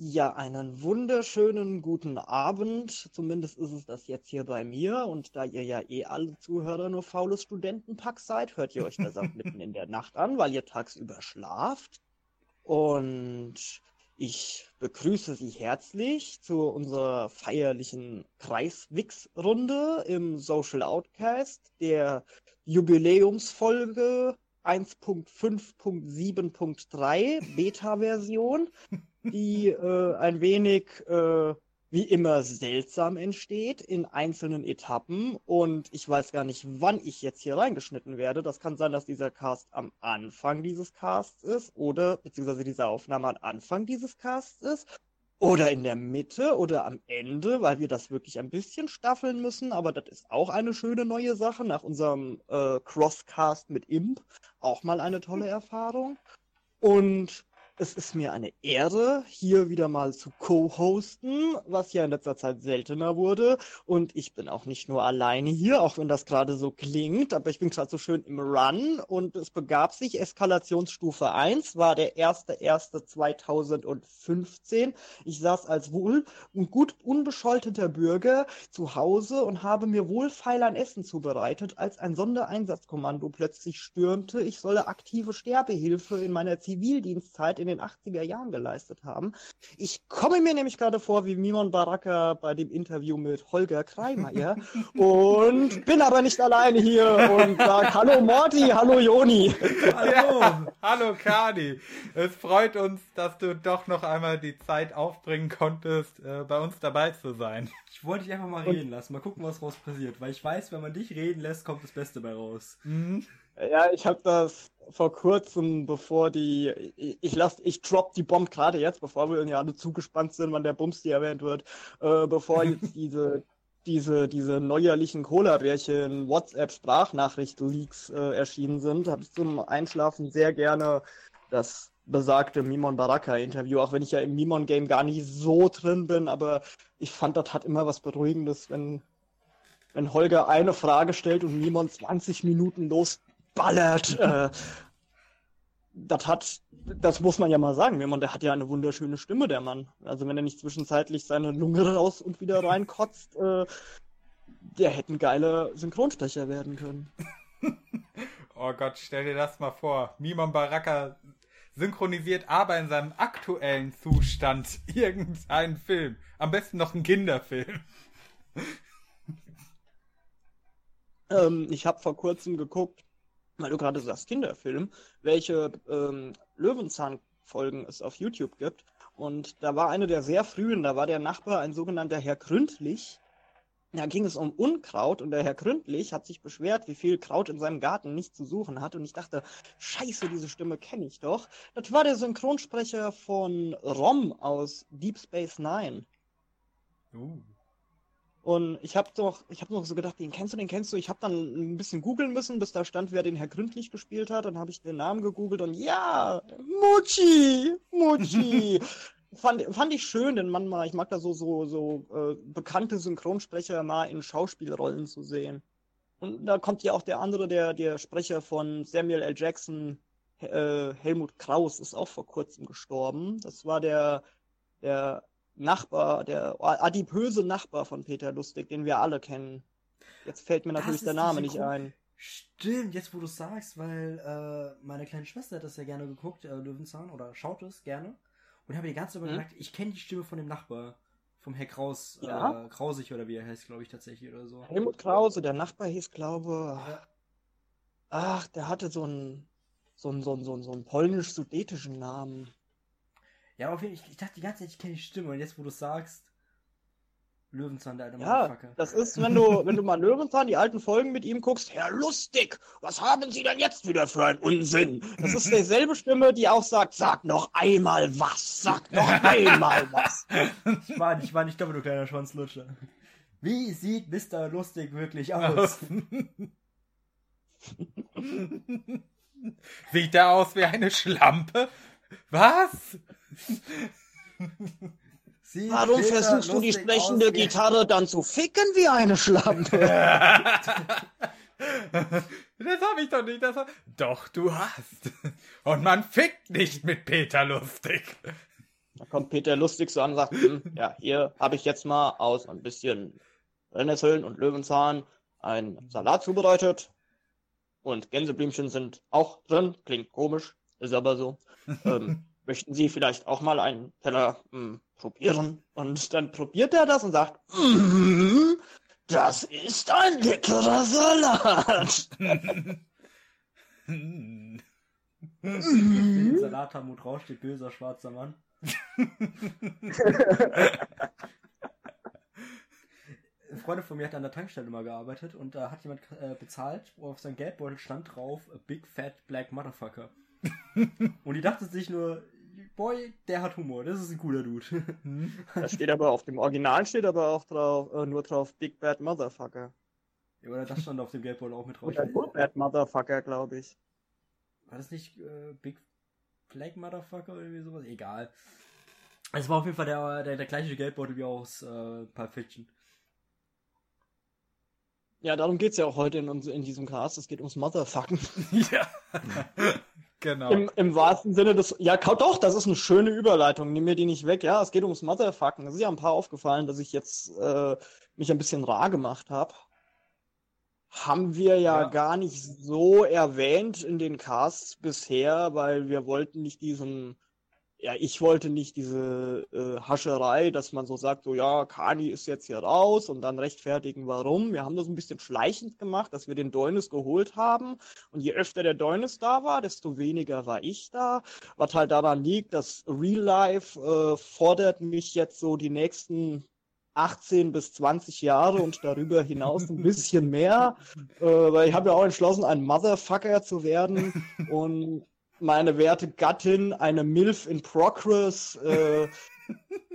Ja, einen wunderschönen guten Abend. Zumindest ist es das jetzt hier bei mir. Und da ihr ja eh alle Zuhörer nur faules Studentenpack seid, hört ihr euch das auch mitten in der Nacht an, weil ihr tagsüber schlaft. Und ich begrüße Sie herzlich zu unserer feierlichen Kreiswix-Runde im Social Outcast, der Jubiläumsfolge 1.5.7.3 Beta-Version die äh, ein wenig äh, wie immer seltsam entsteht in einzelnen Etappen und ich weiß gar nicht, wann ich jetzt hier reingeschnitten werde. Das kann sein, dass dieser Cast am Anfang dieses Casts ist oder beziehungsweise diese Aufnahme am Anfang dieses Casts ist oder in der Mitte oder am Ende, weil wir das wirklich ein bisschen staffeln müssen, aber das ist auch eine schöne neue Sache nach unserem äh, Crosscast mit Imp. Auch mal eine tolle Erfahrung. Und es ist mir eine Ehre, hier wieder mal zu co-hosten, was ja in letzter Zeit seltener wurde. Und ich bin auch nicht nur alleine hier, auch wenn das gerade so klingt, aber ich bin gerade so schön im Run und es begab sich. Eskalationsstufe 1 war der 1.1.2015. Ich saß als wohl und gut unbescholteter Bürger zu Hause und habe mir wohlfeil ein Essen zubereitet, als ein Sondereinsatzkommando plötzlich stürmte. Ich solle aktive Sterbehilfe in meiner Zivildienstzeit in den 80er Jahren geleistet haben. Ich komme mir nämlich gerade vor wie Mimon Baraka bei dem Interview mit Holger Kreimeier und bin aber nicht alleine hier und sage Hallo Morty, hallo Joni. Hallo, hallo Kani. Es freut uns, dass du doch noch einmal die Zeit aufbringen konntest, äh, bei uns dabei zu sein. Ich wollte dich einfach mal reden lassen, mal gucken, was raus passiert, weil ich weiß, wenn man dich reden lässt, kommt das Beste bei raus. Mhm. Ja, ich habe das vor kurzem, bevor die, ich, lass, ich drop die Bomb gerade jetzt, bevor wir ja alle zugespannt sind, wann der Bumsti erwähnt wird, äh, bevor jetzt diese, diese, diese neuerlichen Cola-Bärchen WhatsApp-Sprachnachricht-Leaks äh, erschienen sind, habe ich zum Einschlafen sehr gerne das besagte Mimon Baraka-Interview, auch wenn ich ja im Mimon-Game gar nicht so drin bin, aber ich fand, das hat immer was Beruhigendes, wenn, wenn Holger eine Frage stellt und Mimon 20 Minuten los ballert. Äh, das hat, das muss man ja mal sagen. Jemand, der hat ja eine wunderschöne Stimme, der Mann. Also wenn er nicht zwischenzeitlich seine Lunge raus und wieder reinkotzt, äh, der hätte ein geiler Synchronsprecher werden können. oh Gott, stell dir das mal vor. Mimon Baraka synchronisiert aber in seinem aktuellen Zustand irgendeinen Film. Am besten noch einen Kinderfilm. ähm, ich habe vor kurzem geguckt, weil du gerade sagst Kinderfilm, welche ähm, Löwenzahn-Folgen es auf YouTube gibt. Und da war eine der sehr frühen, da war der Nachbar ein sogenannter Herr Gründlich. Da ging es um Unkraut und der Herr Gründlich hat sich beschwert, wie viel Kraut in seinem Garten nicht zu suchen hat. Und ich dachte, scheiße, diese Stimme kenne ich doch. Das war der Synchronsprecher von Rom aus Deep Space Nine. Uh. Und ich habe doch, ich habe noch so gedacht, den kennst du, den kennst du. Ich habe dann ein bisschen googeln müssen, bis da stand, wer den Herr Gründlich gespielt hat. Dann habe ich den Namen gegoogelt und ja, Mucci, Mucci. fand, fand ich schön, den Mann mal. Ich mag da so so so äh, bekannte Synchronsprecher mal in Schauspielrollen zu sehen. Und da kommt ja auch der andere, der der Sprecher von Samuel L. Jackson, äh, Helmut Kraus, ist auch vor kurzem gestorben. Das war der der Nachbar, der adipöse Nachbar von Peter Lustig, den wir alle kennen. Jetzt fällt mir natürlich der Name nicht ein. Stimmt, jetzt wo du sagst, weil äh, meine kleine Schwester hat das ja gerne geguckt, äh, Löwenzahn, oder schaut es gerne. Und habe die ganze Zeit hm? gedacht, ich kenne die Stimme von dem Nachbar. Vom Herr Kraus, ja? äh, Krausig oder wie er heißt, glaube ich, tatsächlich oder so. Helmut Krause, der Nachbar hieß, glaube ja. Ach, der hatte so einen so einen, so einen, so einen, so einen polnisch-sudetischen Namen. Ja, aber auf jeden Fall, ich, ich dachte die ganze Zeit, ich kenne die Stimme und jetzt, wo du sagst, Löwenzahn, der alte Ja, das ist, wenn du, wenn du mal Löwenzahn, die alten Folgen mit ihm guckst, Herr Lustig, was haben Sie denn jetzt wieder für einen Unsinn? Das ist dieselbe Stimme, die auch sagt, sag noch einmal was, sag noch einmal was. Ich war nicht, ich war nicht doppelt, du kleiner Schwanzlutscher. Wie sieht Mr. Lustig wirklich aus? sieht er aus wie eine Schlampe? Was? Sie Warum versuchst du die sprechende Gitarre dann zu ficken wie eine Schlampe? das hab ich doch nicht. Das hab... Doch, du hast. Und man fickt nicht mit Peter Lustig. Da kommt Peter lustig so an und sagt, hm, ja, hier habe ich jetzt mal aus ein bisschen Brennnesseln und Löwenzahn einen Salat zubereitet. Und Gänseblümchen sind auch drin. Klingt komisch, ist aber so. ähm, möchten Sie vielleicht auch mal einen Teller mh, hm, probieren? Und dann probiert er das und sagt, mm, das ist ein leckerer Salat. Den Salat am Mund raus steht böser schwarzer Mann. Eine Freundin von mir hat an der Tankstelle mal gearbeitet und da hat jemand äh, bezahlt, wo auf seinem Geldbeutel stand drauf A Big Fat Black Motherfucker. und die dachte sich nur, Boy, der hat Humor, das ist ein cooler Dude. da steht aber auf dem Original steht aber auch drauf, äh, nur drauf Big Bad Motherfucker. Ja, oder das stand auf dem Geldbeutel auch mit drauf. Oder Big Bad Motherfucker, glaube ich. War das nicht äh, Big Flag Motherfucker oder irgendwie sowas? Egal. Es war auf jeden Fall der, der, der gleiche Geldbeutel wie aus äh, Pulp Fiction. Ja, darum geht es ja auch heute in, in diesem Cast. Es geht ums Motherfucken. ja. Genau. Im, Im wahrsten Sinne des. Ja, doch, das ist eine schöne Überleitung. Nimm mir die nicht weg. Ja, es geht ums Motherfucken. Es ist ja ein paar aufgefallen, dass ich jetzt äh, mich ein bisschen rar gemacht habe. Haben wir ja, ja, gar nicht so erwähnt in den Casts bisher, weil wir wollten nicht diesen ja, ich wollte nicht diese äh, Hascherei, dass man so sagt, so ja, Kani ist jetzt hier raus und dann rechtfertigen, warum. Wir haben das ein bisschen schleichend gemacht, dass wir den Deunis geholt haben. Und je öfter der Deunis da war, desto weniger war ich da. Was halt daran liegt, dass Real Life äh, fordert mich jetzt so die nächsten 18 bis 20 Jahre und darüber hinaus ein bisschen mehr, äh, weil ich habe ja auch entschlossen, ein Motherfucker zu werden und meine werte Gattin, eine Milf in Progress, äh,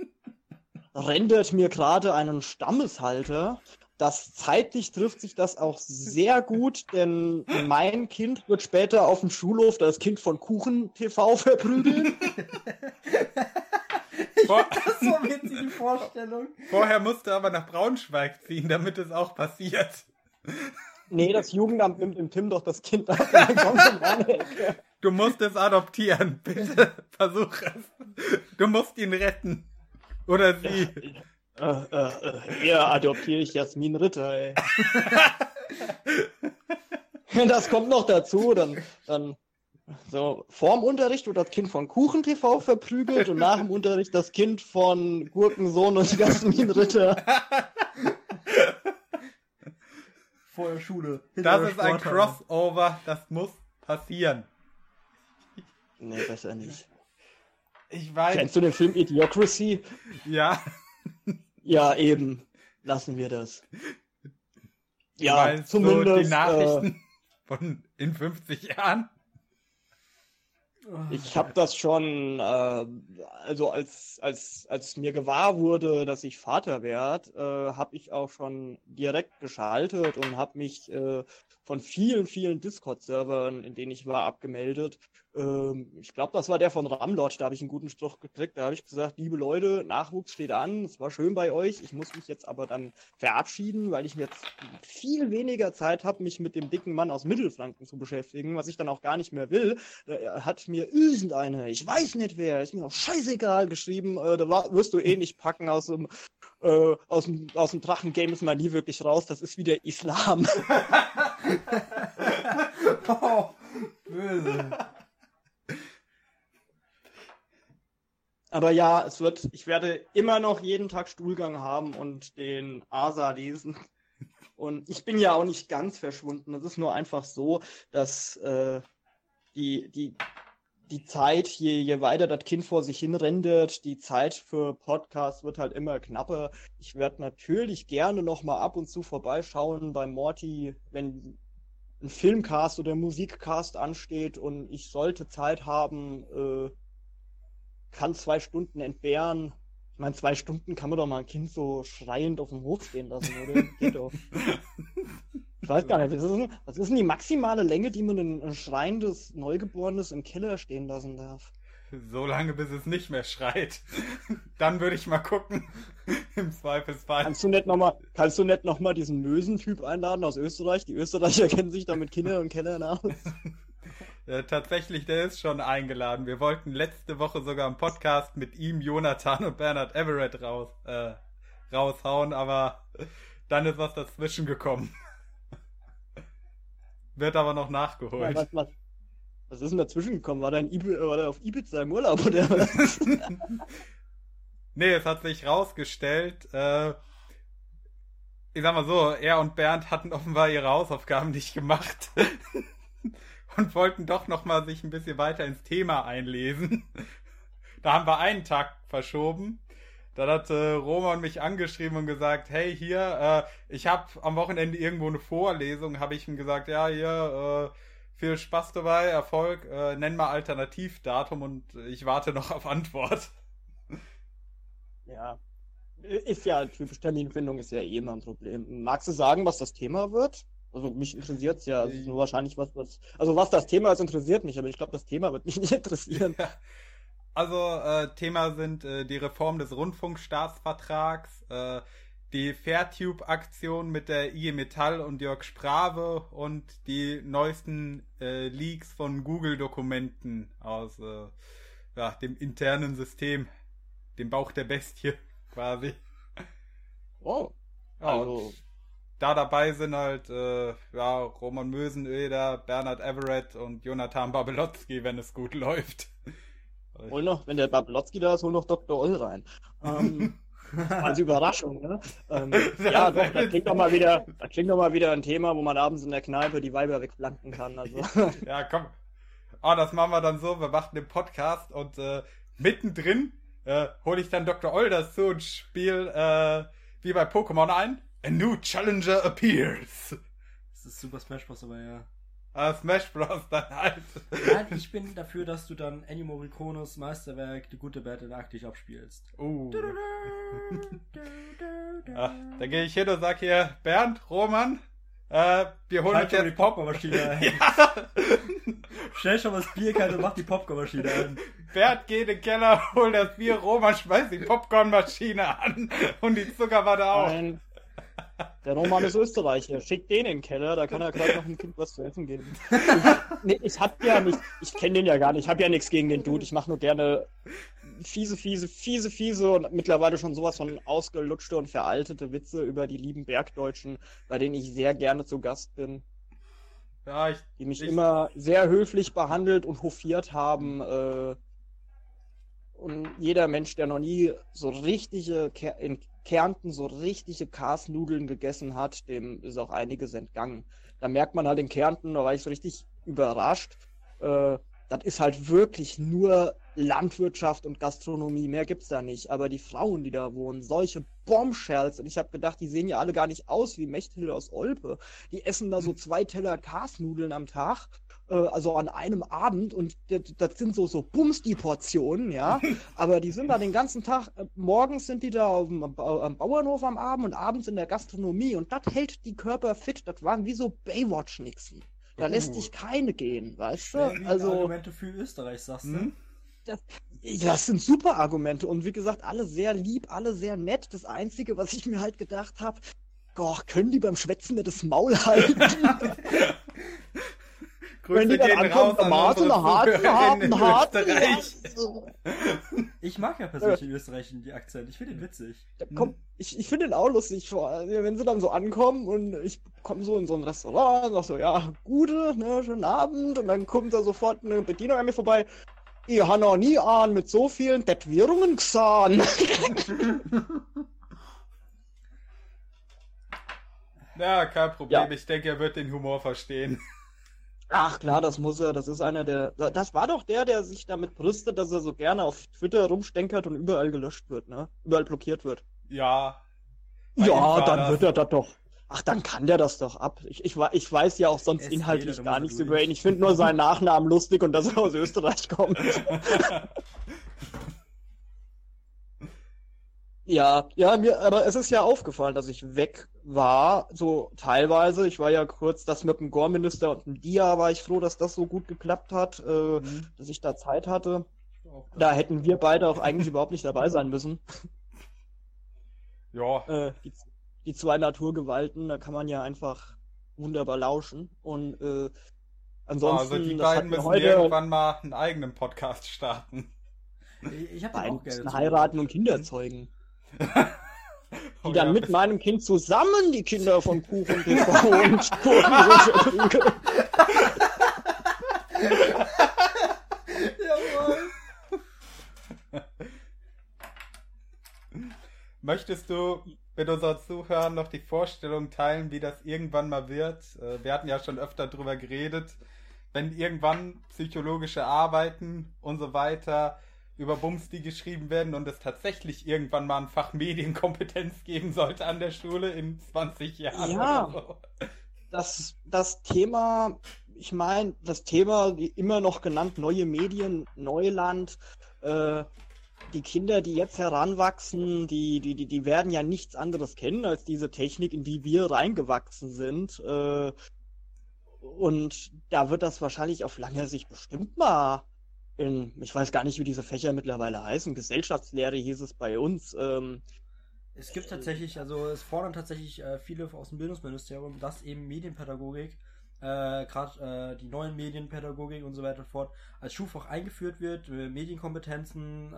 rendert mir gerade einen Stammeshalter. Das zeitlich trifft sich das auch sehr gut, denn mein Kind wird später auf dem Schulhof das Kind von Kuchen TV verprügeln. Vor das war witzig, die Vorstellung. Vorher musste aber nach Braunschweig ziehen, damit es auch passiert. Nee, das Jugendamt nimmt dem Tim doch das Kind ab. Dann kommt in meine Ecke. Du musst es adoptieren. Bitte versuch es. Du musst ihn retten. Oder sie. Ja, äh, äh, eher adoptiere ich Jasmin Ritter, ey. das kommt noch dazu, dann, dann so, vorm Unterricht wird das Kind von Kuchen TV verprügelt und nach dem Unterricht das Kind von Gurkensohn und Jasmin Ritter. Vor der Schule. Das ist ein Crossover, das muss passieren. Nee, besser nicht. Ich weiß. Kennst du den Film Idiocracy? Ja. Ja, eben. Lassen wir das. Ja, meinst zumindest. So die Nachrichten äh, von in 50 Jahren? Ich habe das schon, äh, also als, als, als mir gewahr wurde, dass ich Vater werde, äh, habe ich auch schon direkt geschaltet und habe mich äh, von vielen, vielen Discord-Servern, in denen ich war, abgemeldet. Ähm, ich glaube, das war der von Ramlord, da habe ich einen guten Spruch gekriegt. Da habe ich gesagt, liebe Leute, Nachwuchs steht an, es war schön bei euch. Ich muss mich jetzt aber dann verabschieden, weil ich jetzt viel weniger Zeit habe, mich mit dem dicken Mann aus Mittelfranken zu beschäftigen, was ich dann auch gar nicht mehr will. Da hat mir irgendeine, ich weiß nicht wer, ist mir auch scheißegal geschrieben, äh, da wirst du eh nicht packen aus dem äh, aus dem, aus dem Drachengame ist man nie wirklich raus. Das ist wie der Islam. oh, böse. Aber ja, es wird, ich werde immer noch jeden Tag Stuhlgang haben und den Asa lesen. Und ich bin ja auch nicht ganz verschwunden. Es ist nur einfach so, dass äh, die, die, die Zeit, je, je weiter das Kind vor sich hin rendert, die Zeit für Podcasts wird halt immer knapper. Ich werde natürlich gerne nochmal ab und zu vorbeischauen bei Morty, wenn ein Filmcast oder Musikcast ansteht und ich sollte Zeit haben, äh, kann zwei Stunden entbehren. Ich meine, zwei Stunden kann man doch mal ein Kind so schreiend auf dem Hof stehen lassen, oder? Geht doch. Ich weiß gar nicht, was ist, denn, was ist denn die maximale Länge, die man ein schreiendes Neugeborenes im Keller stehen lassen darf? So lange, bis es nicht mehr schreit. Dann würde ich mal gucken. Im Zweifelsfall. Kannst du nicht nochmal, kannst du nicht noch mal diesen Mösen-Typ einladen aus Österreich? Die Österreicher kennen sich da mit Kindern und Kellern aus. Äh, tatsächlich, der ist schon eingeladen. Wir wollten letzte Woche sogar einen Podcast mit ihm, Jonathan und Bernhard Everett raus, äh, raushauen, aber dann ist was dazwischen gekommen. Wird aber noch nachgeholt. Was, was, was ist denn dazwischen gekommen? War der, in Ibi war der auf Ibiza im Urlaub oder was? nee, es hat sich rausgestellt, äh, ich sag mal so, er und Bernd hatten offenbar ihre Hausaufgaben nicht gemacht und wollten doch noch mal sich ein bisschen weiter ins Thema einlesen. Da haben wir einen Tag verschoben. Dann hat äh, Roman mich angeschrieben und gesagt, hey hier, äh, ich habe am Wochenende irgendwo eine Vorlesung, habe ich ihm gesagt, ja hier, äh, viel Spaß dabei, Erfolg, äh, nenn mal Alternativdatum und ich warte noch auf Antwort. Ja, ist ja typisch Terminfindung, ist ja eh immer ein Problem. Magst du sagen, was das Thema wird? Also mich interessiert es ja. Ist nur wahrscheinlich was, was. Also was das Thema ist, interessiert mich, aber ich glaube, das Thema wird mich nicht interessieren. Also äh, Thema sind äh, die Reform des Rundfunkstaatsvertrags, äh, die Fairtube-Aktion mit der IG Metall und Jörg Sprave und die neuesten äh, Leaks von Google-Dokumenten aus äh, ja, dem internen System, dem Bauch der Bestie quasi. Oh. Also. da dabei sind halt äh, ja, Roman Mösenöder, Bernhard Everett und Jonathan Babelotzki, wenn es gut läuft. Hol noch, wenn der Babelotzki da ist, hol noch Dr. Oll rein. Ähm, als Überraschung, ne? Ähm, ja, doch, das klingt doch mal wieder, das klingt doch mal wieder ein Thema, wo man abends in der Kneipe die Weiber wegflanken kann. Also. ja, komm. Oh, das machen wir dann so, wir machen den Podcast und äh, mittendrin äh, hole ich dann Dr. Olders zu und spiele äh, wie bei Pokémon ein. A new challenger appears. Das ist Super Smash Bros. aber ja. Ah, Smash Bros. dann halt. Nein, ich bin dafür, dass du dann Ennio Morricones Meisterwerk Die gute Bärte Arktisch abspielst. Uh. Ach, dann gehe ich hin und sag hier, Bernd, Roman, äh, wir holen Halt uns jetzt die Popcornmaschine ein. Ja. Stell schon mal das Bier kalt und mach die Popcornmaschine an. Bernd geht in den Keller, holt das Bier, Roman schmeißt die Popcornmaschine an und die Zuckerwatte auch. Nein. Der Roman ist Österreicher. Schickt den in den Keller, da kann er gerade noch ein Kind was zu essen geben. Ich, nee, ich hab ja nicht, ich kenne den ja gar nicht, ich habe ja nichts gegen den Dude. Ich mache nur gerne fiese, fiese, fiese, fiese und mittlerweile schon sowas von ausgelutschte und veraltete Witze über die lieben Bergdeutschen, bei denen ich sehr gerne zu Gast bin. Ja, ich, die mich ich, immer sehr höflich behandelt und hofiert haben. Äh, und jeder Mensch, der noch nie so richtige, in Kärnten so richtige Karsnudeln gegessen hat, dem ist auch einiges entgangen. Da merkt man halt in Kärnten, da war ich so richtig überrascht. Äh, das ist halt wirklich nur Landwirtschaft und Gastronomie, mehr gibt's da nicht. Aber die Frauen, die da wohnen, solche Bombshells, und ich habe gedacht, die sehen ja alle gar nicht aus wie Mechthilde aus Olpe. Die essen da so zwei Teller Karsnudeln am Tag äh, also an einem Abend und das, das sind so so Bums die Portionen, ja. Aber die sind da den ganzen Tag. Äh, morgens sind die da dem, am Bauernhof am Abend und abends in der Gastronomie und das hält die Körper fit. Das waren wie so Baywatch-Nixen. Da lässt Uh. sich keine gehen, weißt du? Ja, also Argumente für Österreich, sagst du? Hm? das, das sind super Argumente und wie gesagt, alle sehr lieb, alle sehr nett. Das Einzige, was ich mir halt gedacht habe, können die beim Schwätzen nicht das Maul halten? Wenn die dann ankommen, raus an Tomate, unsere eine harte, Zuhörerinnen in eine harte, Österreich. Ich mag ja persönlich in Österreich die Akzent. Ich finde den witzig. Da kommt, ich ich finde den auch lustig, wenn sie dann so ankommen und ich komme so in so ein Restaurant und sag so, ja, gute, ne, schönen Abend und dann kommt da sofort eine Bedienung an mir vorbei. Ich habe noch nie an mit so vielen Tätowierungen gesehen. Ja, kein Problem. Ja. Ich denke, er wird den Humor verstehen. Ach klar, das muss er, das ist einer der, das war doch der, der sich damit brüstet, dass er so gerne auf Twitter rumstenkert und überall gelöscht wird, ne? Überall blockiert wird. Ja. Ja, dann das- wird er das doch. Ach, dann kann der das doch ab. Ich, ich, ich weiß ja auch sonst Es inhaltlich gar nichts über ihn. Ich finde nur seinen Nachnamen lustig und dass er aus Österreich kommt. Ja, ja, mir, aber es ist ja aufgefallen, dass ich weg war, so teilweise. Ich war ja kurz, das mit dem Gore-Minister und dem Dia war ich froh, dass das so gut geklappt hat, äh, Mhm. dass ich da Zeit hatte. Da hätten wir beide auch eigentlich überhaupt nicht dabei sein müssen. ja. Äh, die, die zwei Naturgewalten, da kann man ja einfach wunderbar lauschen. Und äh, Ansonsten, also die das beiden müssen heute irgendwann mal einen eigenen Podcast starten. Ich, ich hab den beiden auch gerne. heiraten und Kinder zeugen. Oh Die dann ja, mit meinem Kind zusammen die Kinder von Kuchen Pippa und Kuchen Jawohl. Möchtest du mit unseren Zuhörern noch die Vorstellung teilen, wie das irgendwann mal wird? Äh, Wir hatten ja schon öfter drüber geredet. Wenn irgendwann psychologische Arbeiten und so weiter über Bums, die geschrieben werden und es tatsächlich irgendwann mal ein Fach Medienkompetenz geben sollte an der Schule in 20 Jahren. Ja. Oder so. das, das Thema, ich meine, das Thema, immer noch genannt, neue Medien, Neuland, äh, die Kinder, die jetzt heranwachsen, die, die, die, die werden ja nichts anderes kennen als diese Technik, in die wir reingewachsen sind. Äh, und da wird das wahrscheinlich auf lange Sicht bestimmt mal in, ich weiß gar nicht, wie diese Fächer mittlerweile heißen, Gesellschaftslehre hieß es bei uns. Ähm, Es gibt tatsächlich, also es fordern tatsächlich äh, viele aus dem Bildungsministerium, dass eben Medienpädagogik, äh, gerade äh, die neuen Medienpädagogik und so weiter und fort, als Schulfach eingeführt wird, äh, Medienkompetenzen, äh,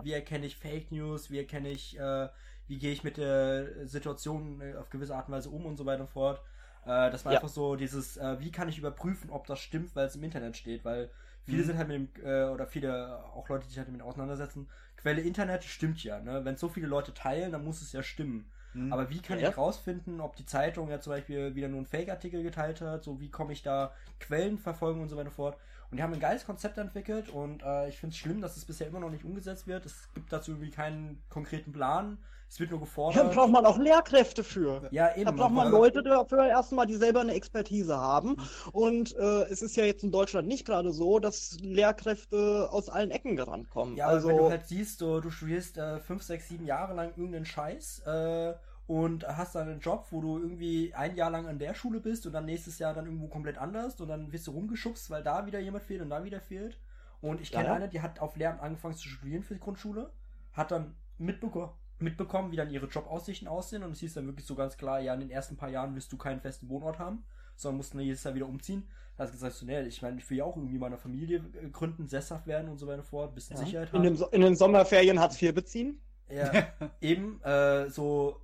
wie erkenne ich Fake News, wie erkenne ich, äh, wie gehe ich mit der Situation äh, auf gewisse Art und Weise um und so weiter und fort. Äh, das war Ja. einfach so dieses, äh, wie kann ich überprüfen, ob das stimmt, weil es im Internet steht, weil viele Mhm. sind halt mit dem, äh, oder viele, auch Leute, die sich halt damit auseinandersetzen, Quelle Internet stimmt ja, ne? Wenn so viele Leute teilen, dann muss es ja stimmen. Hm. Aber wie kann Ja. ich rausfinden, ob die Zeitung ja zum Beispiel wieder nur einen Fake-Artikel geteilt hat? So, wie komme ich da Quellen verfolgen und so weiter fort? Und die haben ein geiles Konzept entwickelt und äh, ich finde es schlimm, dass es bisher immer noch nicht umgesetzt wird. Es gibt dazu irgendwie keinen konkreten Plan. Es wird nur da gefordert. braucht man auch Lehrkräfte für. ja, eben. Da braucht man Leute dafür erstmal, die selber eine Expertise haben. Und äh, es ist ja jetzt in Deutschland nicht gerade so, dass Lehrkräfte aus allen Ecken rankommen. Ja, also, wenn du halt siehst, so, du studierst äh, fünf, sechs, sieben Jahre lang irgendeinen Scheiß äh, und hast dann einen Job, wo du irgendwie ein Jahr lang an der Schule bist und dann nächstes Jahr dann irgendwo komplett anders und dann wirst du rumgeschubst, weil da wieder jemand fehlt und da wieder fehlt. Und ich kenne Ja. eine, die hat auf Lehramt angefangen zu studieren für die Grundschule, hat dann mitbeko mitbekommen, wie dann ihre Jobaussichten aussehen und es hieß dann wirklich so ganz klar, ja, in den ersten paar Jahren wirst du keinen festen Wohnort haben, sondern musst dann jedes Jahr wieder umziehen. Da hast du gesagt, so, nee, ich meine, ich will ja auch irgendwie meine Familie äh, gründen, sesshaft werden und so weiter fort, ein bisschen ja, Sicherheit in, haben. den, So- in den Sommerferien Hartz IV beziehen. Ja, eben, äh, so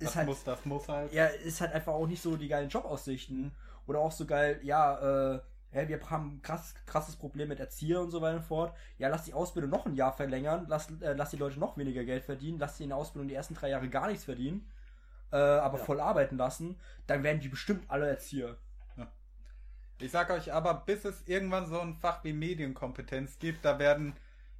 ist das halt, muss, das muss halt. ja, ist halt einfach auch nicht so die geilen Jobaussichten. Oder auch so geil, ja, äh, ja, wir haben ein krass, krasses Problem mit Erzieher und so weiter und fort. Ja, lass die Ausbildung noch ein Jahr verlängern, lass, äh, lass die Leute noch weniger Geld verdienen, lass sie in der Ausbildung die ersten drei Jahre gar nichts verdienen, äh, aber Ja. voll arbeiten lassen, dann werden die bestimmt alle Erzieher. Ich sag euch aber, bis es irgendwann so ein Fach wie Medienkompetenz gibt, da werden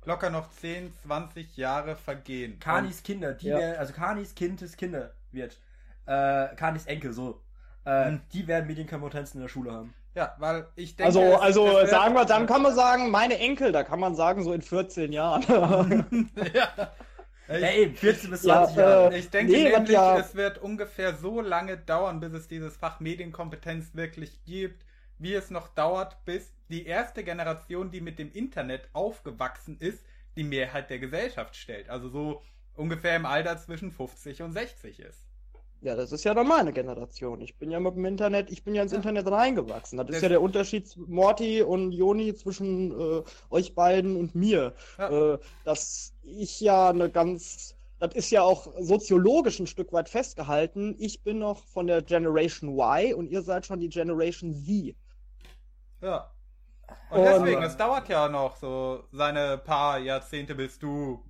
locker noch 10, 20 Jahre vergehen. Kanis Kinder, die Ja. werden, also Kanis Kindes Kinder wird, äh, Kanis Enkel, so, äh, Hm. die werden Medienkompetenzen in der Schule haben. Ja, weil ich denke. Also, es- also es sagen wir, dann kann man sagen, meine Enkel, da kann man sagen, so in 14 Jahren. ja. Ich, Ja, eben, 14 bis Ja, 20 Jahre. äh, ich denke nee, nämlich, ja- es wird ungefähr so lange dauern, bis es dieses Fach Medienkompetenz wirklich gibt, wie es noch dauert, bis die erste Generation, die mit dem Internet aufgewachsen ist, die Mehrheit der Gesellschaft stellt. Also so ungefähr im Alter zwischen 50 und 60 ist. Ja, das ist ja dann meine Generation. Ich bin ja mit dem Internet, ich bin ja ins Ja. Internet reingewachsen. Das ist Das- ja der Unterschied Morty und Joni zwischen äh, euch beiden und mir. Ja. Äh, dass ich ja eine ganz, das ist ja auch soziologisch ein Stück weit festgehalten. Ich bin noch von der Generation Y und ihr seid schon die Generation Z. Ja. Und Und- deswegen, es dauert ja noch so seine paar Jahrzehnte, bis du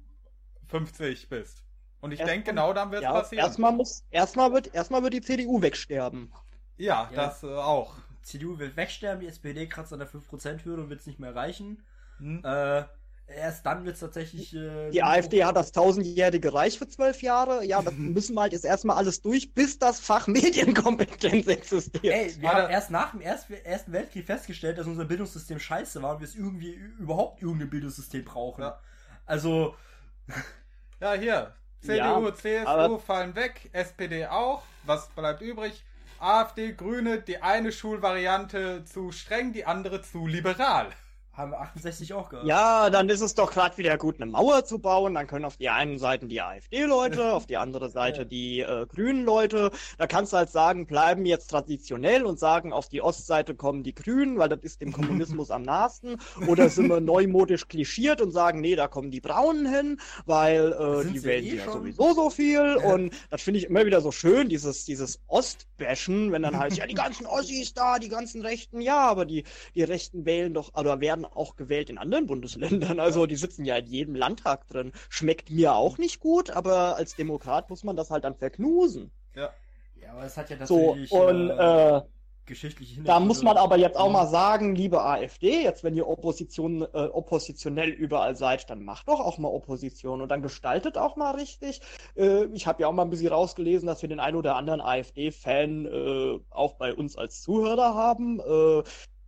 50 bist. Und ich denke, genau dann wird es Ja, passieren. erstmal muss, erstmal wird, erstmal wird die CDU wegsterben. Ja, Ja. das äh, auch. CDU will wegsterben, die SPD kratzt an der 5%-Hürde und wird es nicht mehr erreichen. Hm? Äh, erst dann wird es tatsächlich. Äh, Die AfD hat das tausendjährige Reich für zwölf Jahre. Ja, das müssen wir halt jetzt erstmal alles durch, bis das Fach Medienkompetenz existiert. Ey, wir Warte. haben erst nach dem Erst Ersten Weltkrieg festgestellt, dass unser Bildungssystem scheiße war und wir es irgendwie überhaupt irgendein Bildungssystem brauchen. Ja. Also, Ja, hier. CDU, Ja, CSU fallen weg, SPD auch. Was bleibt übrig? AfD, Grüne, die eine Schulvariante zu streng, die andere zu liberal. Haben wir 68 auch gehabt. Ja, dann ist es doch gerade wieder gut, eine Mauer zu bauen. Dann können auf die einen Seiten die AfD-Leute, auf die andere Seite die äh, grünen Leute. Da kannst du halt sagen, bleiben jetzt traditionell und sagen, auf die Ostseite kommen die Grünen, weil das ist dem Kommunismus am nahesten. Oder sind wir neumodisch klischiert und sagen, nee, da kommen die Braunen hin, weil äh, die wählen eh ja sowieso so viel. Ja. Und das finde ich immer wieder so schön, dieses, dieses Ostbashen, wenn dann heißt, ja, die ganzen Ossis da, die ganzen Rechten, ja, aber die, die Rechten wählen doch, oder werden auch gewählt in anderen Bundesländern. Also die sitzen ja in jedem Landtag drin. Schmeckt mir auch nicht gut, aber als Demokrat muss man das halt dann verknusen. Ja. Ja, aber es hat ja tatsächlich so, und, äh, äh, geschichtliche Da muss man aber jetzt auch mal sagen, liebe AfD, jetzt wenn ihr Opposition, äh, oppositionell überall seid, dann macht doch auch mal Opposition und dann gestaltet auch mal richtig. Äh, ich habe ja auch mal ein bisschen rausgelesen, dass wir den ein oder anderen AfD-Fan äh, auch bei uns als Zuhörer haben. Äh,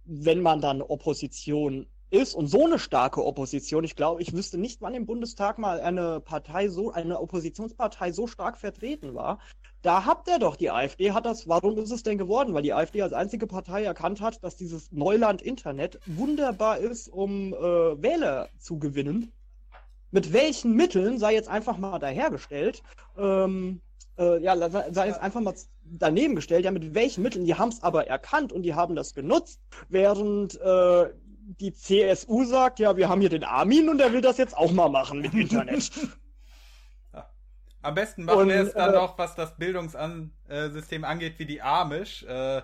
wenn man dann Opposition ist und so eine starke Opposition, ich glaube, ich wüsste nicht, wann im Bundestag mal eine Partei so, eine Oppositionspartei so stark vertreten war. Da habt ihr doch, die AfD hat das, warum ist es denn geworden? Weil die AfD als einzige Partei erkannt hat, dass dieses Neuland Internet wunderbar ist, um äh, Wähler zu gewinnen. Mit welchen Mitteln sei jetzt einfach mal dahergestellt. Ähm, äh, ja, sei jetzt einfach mal daneben gestellt, ja, mit welchen Mitteln, die haben es aber erkannt und die haben das genutzt, während äh, die CSU sagt, ja, wir haben hier den Armin und der will das jetzt auch mal machen mit Internet. ja. Am besten machen und, wir es dann äh, noch, was das Bildungssystem angeht, wie die Amish. Äh,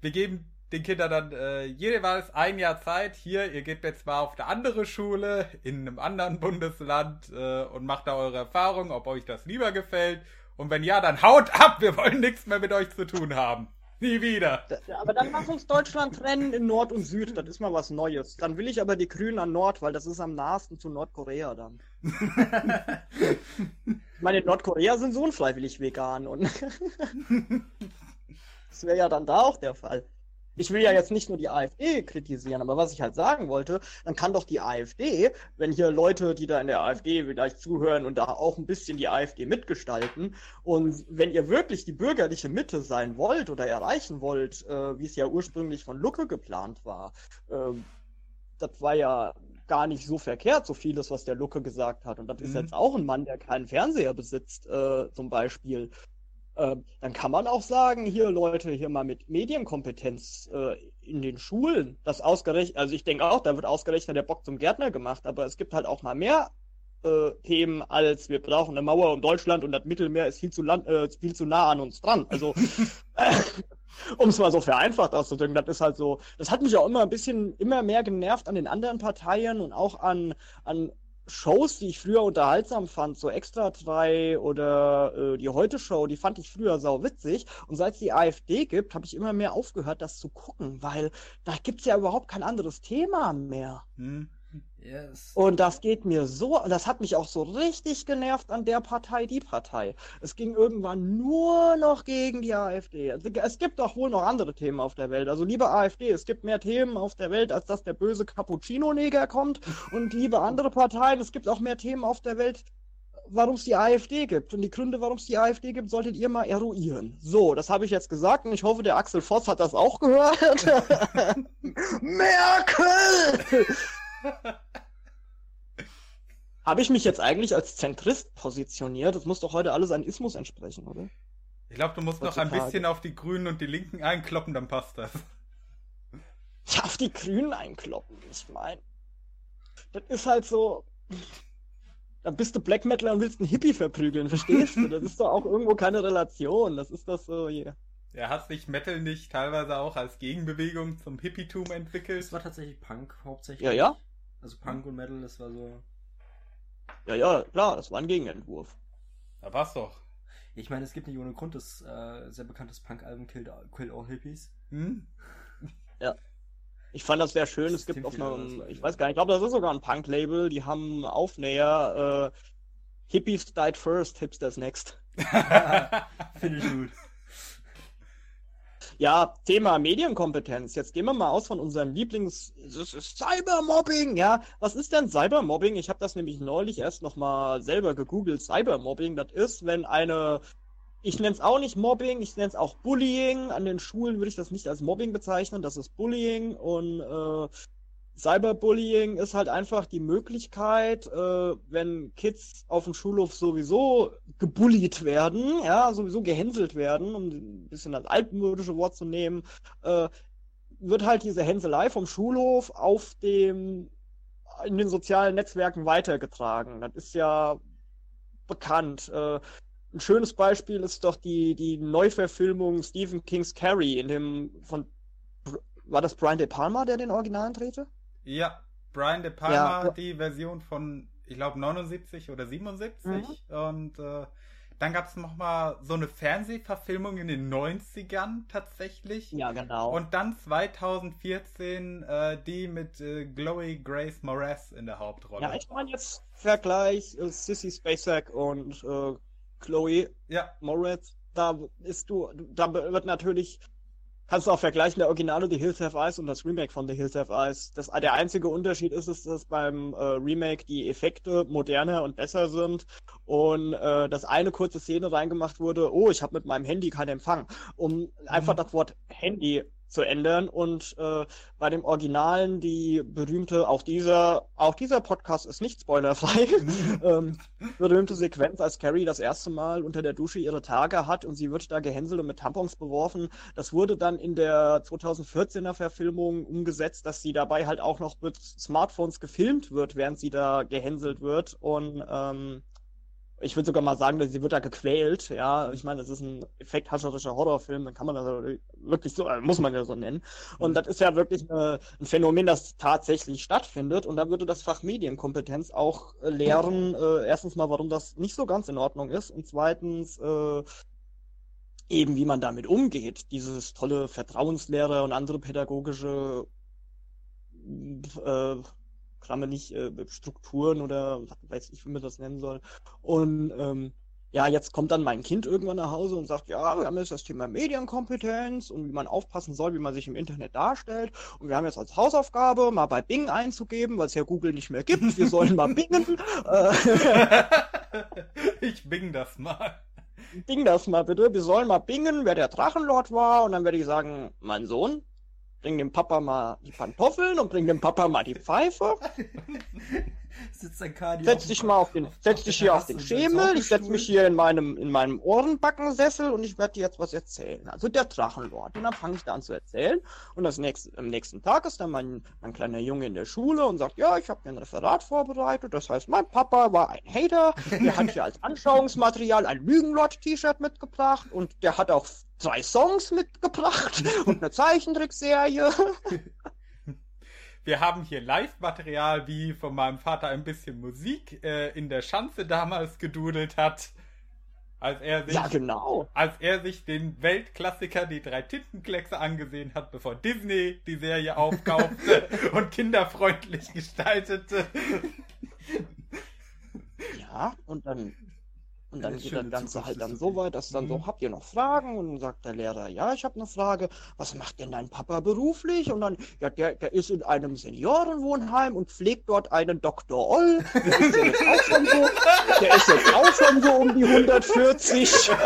wir geben den Kindern dann äh, jeweils ein Jahr Zeit. Hier, ihr geht jetzt mal auf eine andere Schule in einem anderen Bundesland äh, und macht da eure Erfahrungen, ob euch das lieber gefällt. Und wenn ja, dann haut ab, wir wollen nichts mehr mit euch zu tun haben. Nie wieder. Ja, aber dann lass uns Deutschland trennen in Nord und Süd, das ist mal was Neues. Dann will ich aber die Grünen an Nord, weil das ist am nahesten zu Nordkorea dann. ich meine, in Nordkorea sind so unfreiwillig vegan und das wäre ja dann da auch der Fall ich will ja jetzt nicht nur die AfD kritisieren, aber was ich halt sagen wollte, dann kann doch die AfD, wenn hier Leute, die da in der AfD vielleicht zuhören und da auch ein bisschen die AfD mitgestalten, und wenn ihr wirklich die bürgerliche Mitte sein wollt oder erreichen wollt, äh, wie es ja ursprünglich von Lucke geplant war, äh, das war ja gar nicht so verkehrt, so vieles, was der Lucke gesagt hat. Und das mhm. ist jetzt auch ein Mann, der keinen Fernseher besitzt, äh, zum Beispiel. Ähm, dann kann man auch sagen, hier Leute, hier mal mit Medienkompetenz äh, in den Schulen, das ausgerechnet, also ich denke auch, da wird ausgerechnet der Bock zum Gärtner gemacht, aber es gibt halt auch mal mehr äh, Themen als wir brauchen eine Mauer um Deutschland und das Mittelmeer ist viel zu, land, äh, viel zu nah an uns dran. Also um es mal so vereinfacht auszudrücken, das ist halt so, das hat mich auch immer ein bisschen, immer mehr genervt an den anderen Parteien und auch an, an Shows, die ich früher unterhaltsam fand, so Extra 3 oder äh, die Heute-Show, die fand ich früher sau witzig. Und seit es die AfD gibt, habe ich immer mehr aufgehört, das zu gucken, weil da gibt's ja überhaupt kein anderes Thema mehr. Hm. Yes. Und das geht mir so, das hat mich auch so richtig genervt an der Partei, die Partei. Es ging irgendwann nur noch gegen die AfD. Es gibt doch wohl noch andere Themen auf der Welt. Also liebe AfD, es gibt mehr Themen auf der Welt, als dass der böse Cappuccino-Neger kommt. Und liebe andere Parteien, es gibt auch mehr Themen auf der Welt, warum es die AfD gibt. Und die Gründe, warum es die AfD gibt, solltet ihr mal eruieren. So, das habe ich jetzt gesagt und ich hoffe, der Axel Voss hat das auch gehört. Merkel! Habe ich mich jetzt eigentlich als Zentrist positioniert? Das muss doch heute alles an Ismus entsprechen, oder? Ich glaube, du musst noch ein bisschen auf die Grünen und die Linken einkloppen, dann passt das. Ja, auf die Grünen einkloppen, ich meine. Das ist halt so. Da bist du Black Metal und willst einen Hippie verprügeln, verstehst du? Das ist doch auch irgendwo keine Relation. Das ist das so hier. Ja, hat sich Metal nicht teilweise auch als Gegenbewegung zum Hippietum entwickelt? Das war tatsächlich Punk hauptsächlich. Ja, ja. Also Punk und Metal, das war so. Ja, ja, klar, das war ein Gegenentwurf. Da war's doch. Ich meine, es gibt nicht ohne Grund das äh, sehr bekanntes Punk-Album Kill, Kill All Hippies. Hm? Ja. Ich fand das sehr schön. Es gibt auf einem, ich weiß gar nicht, ich glaube, das ist sogar ein Punk-Label. Die haben Aufnäher äh, Hippies died first, Hipsters next. Finde ich gut. Ja, Thema Medienkompetenz. Jetzt gehen wir mal aus von unserem Lieblings Cybermobbing. Ja, was ist denn Cybermobbing? Ich habe das nämlich neulich erst noch mal selber gegoogelt. Cybermobbing, das ist, wenn eine ich nenne es auch nicht Mobbing, ich nenne es auch Bullying. An den Schulen würde ich das nicht als Mobbing bezeichnen, das ist Bullying und äh, Cyberbullying ist halt einfach die Möglichkeit, äh, wenn Kids auf dem Schulhof sowieso gebullied werden, ja, sowieso gehänselt werden, um ein bisschen das altmodische Wort zu nehmen, äh, wird halt diese Hänselei vom Schulhof auf dem in den sozialen Netzwerken weitergetragen. Das ist ja bekannt. Äh, ein schönes Beispiel ist doch die, die Neuverfilmung Stephen Kings Carrie in dem von war das Brian De Palma, der den Originalen drehte? Ja, Brian De Palma, ja. die Version von, ich glaube, 79 oder 77. Mhm. Und äh, dann gab es nochmal so eine Fernsehverfilmung in den 90ern tatsächlich. Ja, genau. Und dann 2014 äh, die mit äh, Chloe Grace Moretz in der Hauptrolle. Ja, ich meine jetzt Vergleich äh, Sissy Spacek und äh, Chloe ja. Moretz. Da ist du, da wird natürlich kannst du auch vergleichen, der Originale The Hills Have Eyes und das Remake von The Hills Have Eyes. Das, der einzige Unterschied ist, ist, dass beim äh, Remake die Effekte moderner und besser sind und äh, dass eine kurze Szene reingemacht wurde, oh, ich habe mit meinem Handy keinen Empfang, um einfach mhm. das Wort Handy zu ändern. Und äh, bei dem Originalen die berühmte, auch dieser, auch dieser Podcast ist nicht spoilerfrei, ähm, berühmte Sequenz, als Carrie das erste Mal unter der Dusche ihre Tage hat und sie wird da gehänselt und mit Tampons beworfen. Das wurde dann in der 2014er Verfilmung umgesetzt, dass sie dabei halt auch noch mit Smartphones gefilmt wird, während sie da gehänselt wird. Und ähm, ich würde sogar mal sagen, sie wird da gequält, ja. Ich meine, das ist ein effekthascherischer Horrorfilm, dann kann man das wirklich so, äh, muss man ja so nennen. Und mhm. das ist ja wirklich eine, ein Phänomen, das tatsächlich stattfindet. Und da würde das Fach Medienkompetenz auch äh, lehren, äh, erstens mal, warum das nicht so ganz in Ordnung ist und zweitens, äh, eben wie man damit umgeht. Dieses tolle Vertrauenslehre und andere pädagogische äh, Klammer nicht äh, Strukturen oder weiß ich, wie man das nennen soll. Und ähm, ja, jetzt kommt dann mein Kind irgendwann nach Hause und sagt, ja, wir haben jetzt das Thema Medienkompetenz und wie man aufpassen soll, wie man sich im Internet darstellt. Und wir haben jetzt als Hausaufgabe, mal bei Bing einzugeben, weil es ja Google nicht mehr gibt. Wir sollen mal bingen. ich bing das mal. Bing das mal bitte. Wir sollen mal bingen, wer der Drachenlord war. Und dann werde ich sagen, mein Sohn, bring dem Papa mal die Pantoffeln und bring dem Papa mal die Pfeife. Sitzt ein Kadi setz dich mal auf den, setz dich hier auf den Schemel, ich setz mich hier in meinem, in meinem Ohrenbackensessel und ich werde dir jetzt was erzählen. Also der Drachenlord. Und dann fange ich da an zu erzählen. Und das nächste, am nächsten Tag ist dann mein, mein kleiner Junge in der Schule und sagt, ja, ich habe mir ein Referat vorbereitet. Das heißt, mein Papa war ein Hater. Der hat hier als Anschauungsmaterial ein Lügenlord-T-Shirt mitgebracht und der hat auch drei Songs mitgebracht und eine Zeichentrickserie. Wir haben hier Live-Material, wie von meinem Vater ein bisschen Musik äh, in der Schanze damals gedudelt hat. Als er sich, ja, genau. Als er sich den Weltklassiker Die drei Tintenkleckse angesehen hat, bevor Disney die Serie aufkaufte und kinderfreundlich gestaltete. Ja, und dann und dann geht das Ganze halt dann so weit, dass dann so, mhm. habt ihr noch Fragen? Und dann sagt der Lehrer, ja, ich habe eine Frage. Was macht denn dein Papa beruflich? Und dann, ja, der, der ist in einem Seniorenwohnheim und pflegt dort einen Dr. Oll. Der ist jetzt auch schon so, der ist jetzt auch schon so um die 140. oh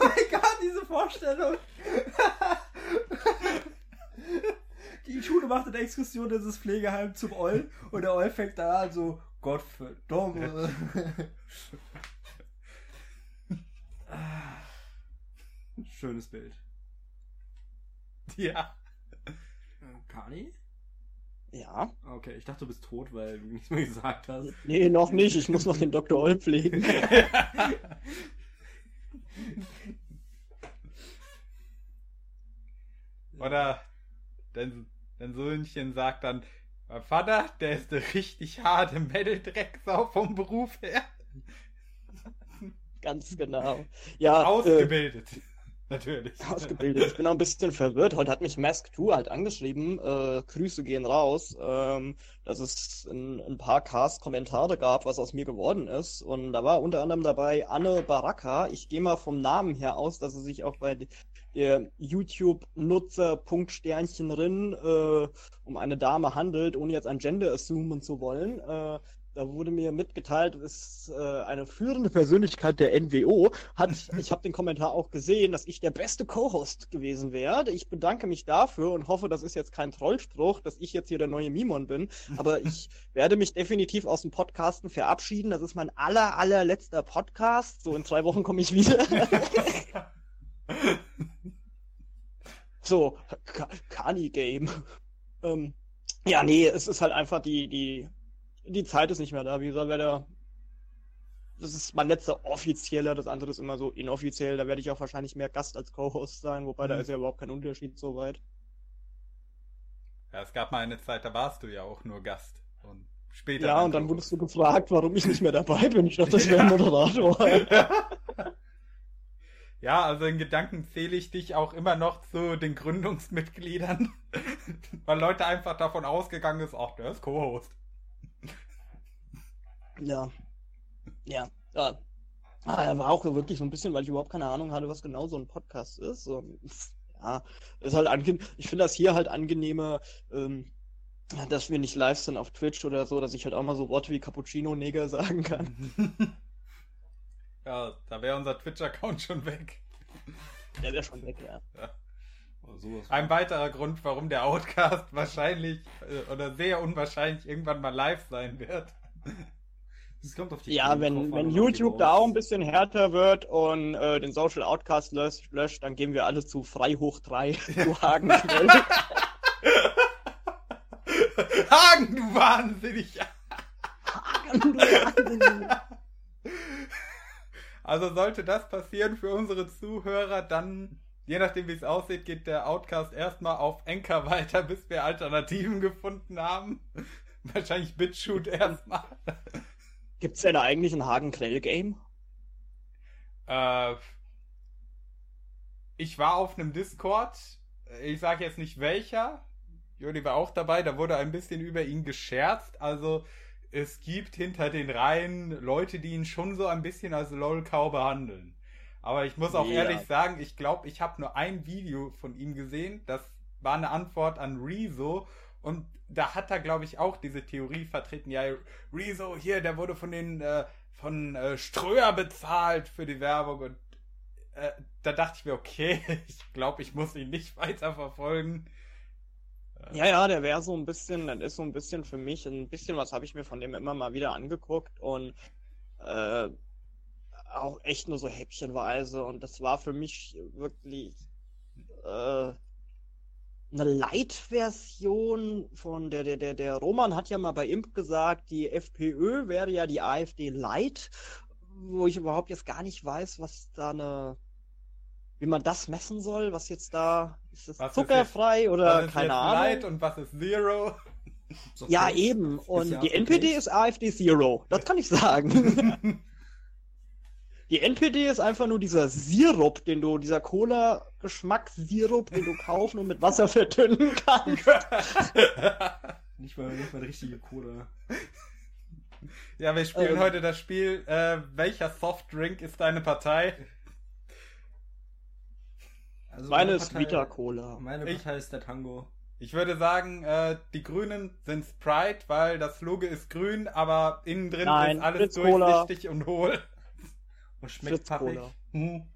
mein Gott, diese Vorstellung. Die Schule macht eine Exkursion in das Pflegeheim zum Oll und der Oll fängt da an so, Gott verdammt. Schönes Bild. Ja. Kani? Ja. Okay, ich dachte, du bist tot, weil du nichts mehr gesagt hast. Nee, noch nicht. Ich muss noch den Dr. Oll pflegen. Oder denn Dein Söhnchen sagt dann, mein Vater, der ist eine richtig harte Mädeldrecksau vom Beruf her. Ganz genau. Ja, Ausgebildet. Äh, Natürlich. Ausgebildet. Ich bin auch ein bisschen verwirrt. Heute hat mich Mask2 halt angeschrieben. Äh, Grüße gehen raus. Ähm, dass es ein, ein paar Cast-Kommentare gab, was aus mir geworden ist. Und da war unter anderem dabei Anne Baraka. Ich gehe mal vom Namen her aus, dass es sich auch bei YouTube-Nutzer Punkt Sternchen drin äh, um eine Dame handelt, ohne jetzt ein Gender assumen zu wollen. Äh, da wurde mir mitgeteilt, ist äh, eine führende Persönlichkeit der NWO. Hat, ich habe den Kommentar auch gesehen, dass ich der beste Co-Host gewesen wäre. Ich bedanke mich dafür und hoffe, das ist jetzt kein Trollspruch, dass ich jetzt hier der neue Mimon bin. Aber ich werde mich definitiv aus dem Podcasten verabschieden. Das ist mein aller, allerletzter Podcast. So in zwei Wochen komme ich wieder. so, Kani Game. Ähm, ja, nee, es ist halt einfach die, die die Zeit ist nicht mehr da. Wie gesagt, werde das ist mein letzter offizieller, das andere ist immer so inoffiziell. Da werde ich auch wahrscheinlich mehr Gast als Co-Host sein, wobei mhm. da ist ja überhaupt kein Unterschied so weit. Ja, es gab mal eine Zeit, da warst du ja auch nur Gast. Und später. Ja, und dann wurdest du gefragt, warum ich nicht mehr dabei bin. Ich dachte, das wäre ein Moderator. ja, also in Gedanken zähle ich dich auch immer noch zu den Gründungsmitgliedern. Weil Leute einfach davon ausgegangen sind, ach, der ist Co-Host. Ja. Ja. Ja. Ah, er war auch wirklich so ein bisschen, weil ich überhaupt keine Ahnung hatte, was genau so ein Podcast ist. So, ja, ist halt angenehm. Ich finde das hier halt angenehmer, ähm, dass wir nicht live sind auf Twitch oder so, dass ich halt auch mal so Worte wie Cappuccino-Neger sagen kann. ja, da wäre unser Twitch-Account schon weg. Der wäre schon weg, ja. ja. Ein weiterer Grund, warum der Outcast wahrscheinlich äh, oder sehr unwahrscheinlich irgendwann mal live sein wird. Das kommt auf die ja, wenn, wenn YouTube da auch ein bisschen härter wird und äh, den Social Outcast löscht, löscht, dann gehen wir alle zu frei hoch 3 zu Hagen. Hagen, du Wahnsinnig! Hagen, du Wahnsinnig! Also sollte das passieren für unsere Zuhörer, dann, je nachdem wie es aussieht, geht der Outcast erstmal auf Enker weiter, bis wir Alternativen gefunden haben. Wahrscheinlich BitShoot erstmal. Gibt es denn da eigentlich ein Hagen-Krell-Game? Äh, ich war auf einem Discord, ich sage jetzt nicht welcher, Jodi war auch dabei, da wurde ein bisschen über ihn gescherzt, also es gibt hinter den Reihen Leute, die ihn schon so ein bisschen als LOL-Cow behandeln. Aber ich muss auch ja. ehrlich sagen, ich glaube, ich habe nur ein Video von ihm gesehen, das war eine Antwort an Rezo und da hat er, glaube ich, auch diese Theorie vertreten. Ja, Rezo hier, der wurde von den äh, von äh, Ströer bezahlt für die Werbung und äh, da dachte ich mir, okay, ich glaube, ich muss ihn nicht weiter verfolgen. Ja, ja, der wäre so ein bisschen, das ist so ein bisschen für mich, ein bisschen was habe ich mir von dem immer mal wieder angeguckt und äh, auch echt nur so häppchenweise und das war für mich wirklich äh, eine Light-Version von der, der, der, der Roman hat ja mal bei Imp gesagt, die FPÖ wäre ja die AfD Light, wo ich überhaupt jetzt gar nicht weiß, was da eine, wie man das messen soll, was jetzt da, ist das was zuckerfrei ist jetzt, oder keine Ahnung. Light und was ist Zero? Ja, eben. Und die NPD ist AfD Zero. Das kann ich sagen. Die NPD ist einfach nur dieser Sirup, den du, dieser Cola-Geschmackssirup, den du kaufen und mit Wasser verdünnen kannst. nicht, mal, nicht mal richtige Cola. Ja, wir spielen ähm, heute das Spiel, äh, welcher Softdrink ist deine Partei? Also meine, meine ist Vita Cola. Meine Partei ich, ist der Tango. Ich würde sagen, äh, die Grünen sind Sprite, weil das Logo ist grün, aber innen drin Nein, ist alles durchsichtig und hohl. Und schmeckt pappig. Hm.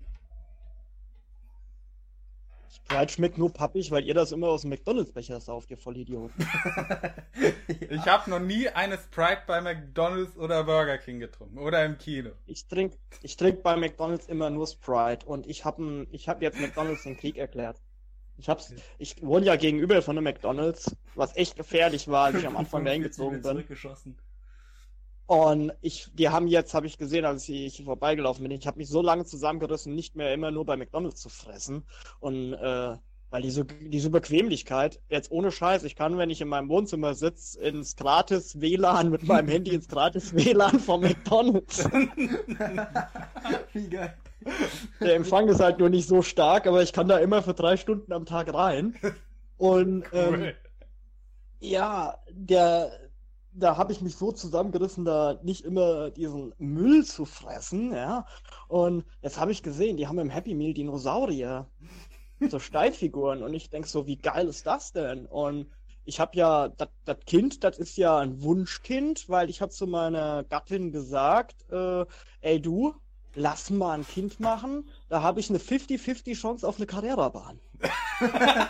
Sprite schmeckt nur pappig, weil ihr das immer aus dem McDonalds-Becher sauft, ihr Vollidioten. ich habe noch nie eine Sprite bei McDonalds oder Burger King getrunken oder im Kino. Ich trinke ich trink bei McDonalds immer nur Sprite und ich habe ich hab jetzt McDonalds den Krieg erklärt. Ich hab's, ich wohne ja gegenüber von einem McDonalds, was echt gefährlich war, als ich am Anfang da hingezogen bin. Und ich, die haben jetzt, habe ich gesehen, als ich vorbeigelaufen bin, ich habe mich so lange zusammengerissen, nicht mehr immer nur bei McDonalds zu fressen. Und äh, weil diese, diese Bequemlichkeit, jetzt ohne Scheiß, ich kann, wenn ich in meinem Wohnzimmer sitze, ins gratis WLAN mit meinem Handy ins gratis WLAN von McDonalds. Wie geil. Der Empfang ist halt nur nicht so stark, aber ich kann da immer für drei Stunden am Tag rein. Und ähm, cool. ja, der da habe ich mich so zusammengerissen, da nicht immer diesen Müll zu fressen, ja. Und jetzt habe ich gesehen, die haben im Happy Meal Dinosaurier, so Steilfiguren. Und ich denke so, wie geil ist das denn? Und ich habe ja, das Kind, das ist ja ein Wunschkind, weil ich habe zu meiner Gattin gesagt, äh, ey du, lass mal ein Kind machen, da habe ich eine 50-50 Chance auf eine Carrera-Bahn.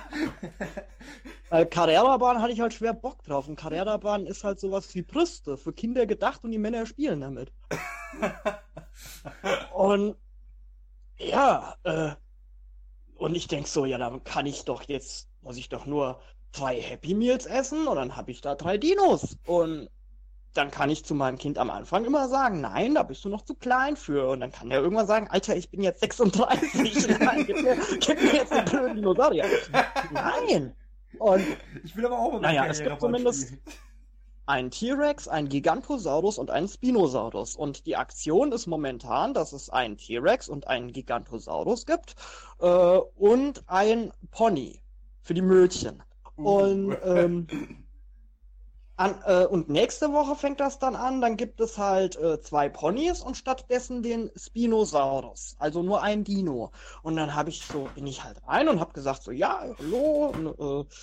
Weil Carrera-Bahn hatte ich halt schwer Bock drauf. Und Carrera-Bahn ist halt sowas wie Brüste, für Kinder gedacht und die Männer spielen damit. und ja, äh, und ich denk so, ja, dann kann ich doch jetzt, muss ich doch nur drei Happy Meals essen und dann habe ich da drei Dinos. Und dann kann ich zu meinem Kind am Anfang immer sagen, nein, da bist du noch zu klein für. Und dann kann er irgendwann sagen, Alter, ich bin jetzt 36. nein, gib, mir, gib mir jetzt den blöden Dinosaurier. Nein. Und ich will aber auch mal Naja, es gibt zumindest einen T-Rex, einen Gigantosaurus und einen Spinosaurus. Und die Aktion ist momentan, dass es einen T-Rex und einen Gigantosaurus gibt äh, und ein Pony für die Mädchen. Und, ähm, an, äh, und nächste Woche fängt das dann an, dann gibt es halt äh, zwei Ponys und stattdessen den Spinosaurus, also nur ein Dino. Und dann habe ich so, bin ich halt rein und habe gesagt so, ja, hallo, und, äh,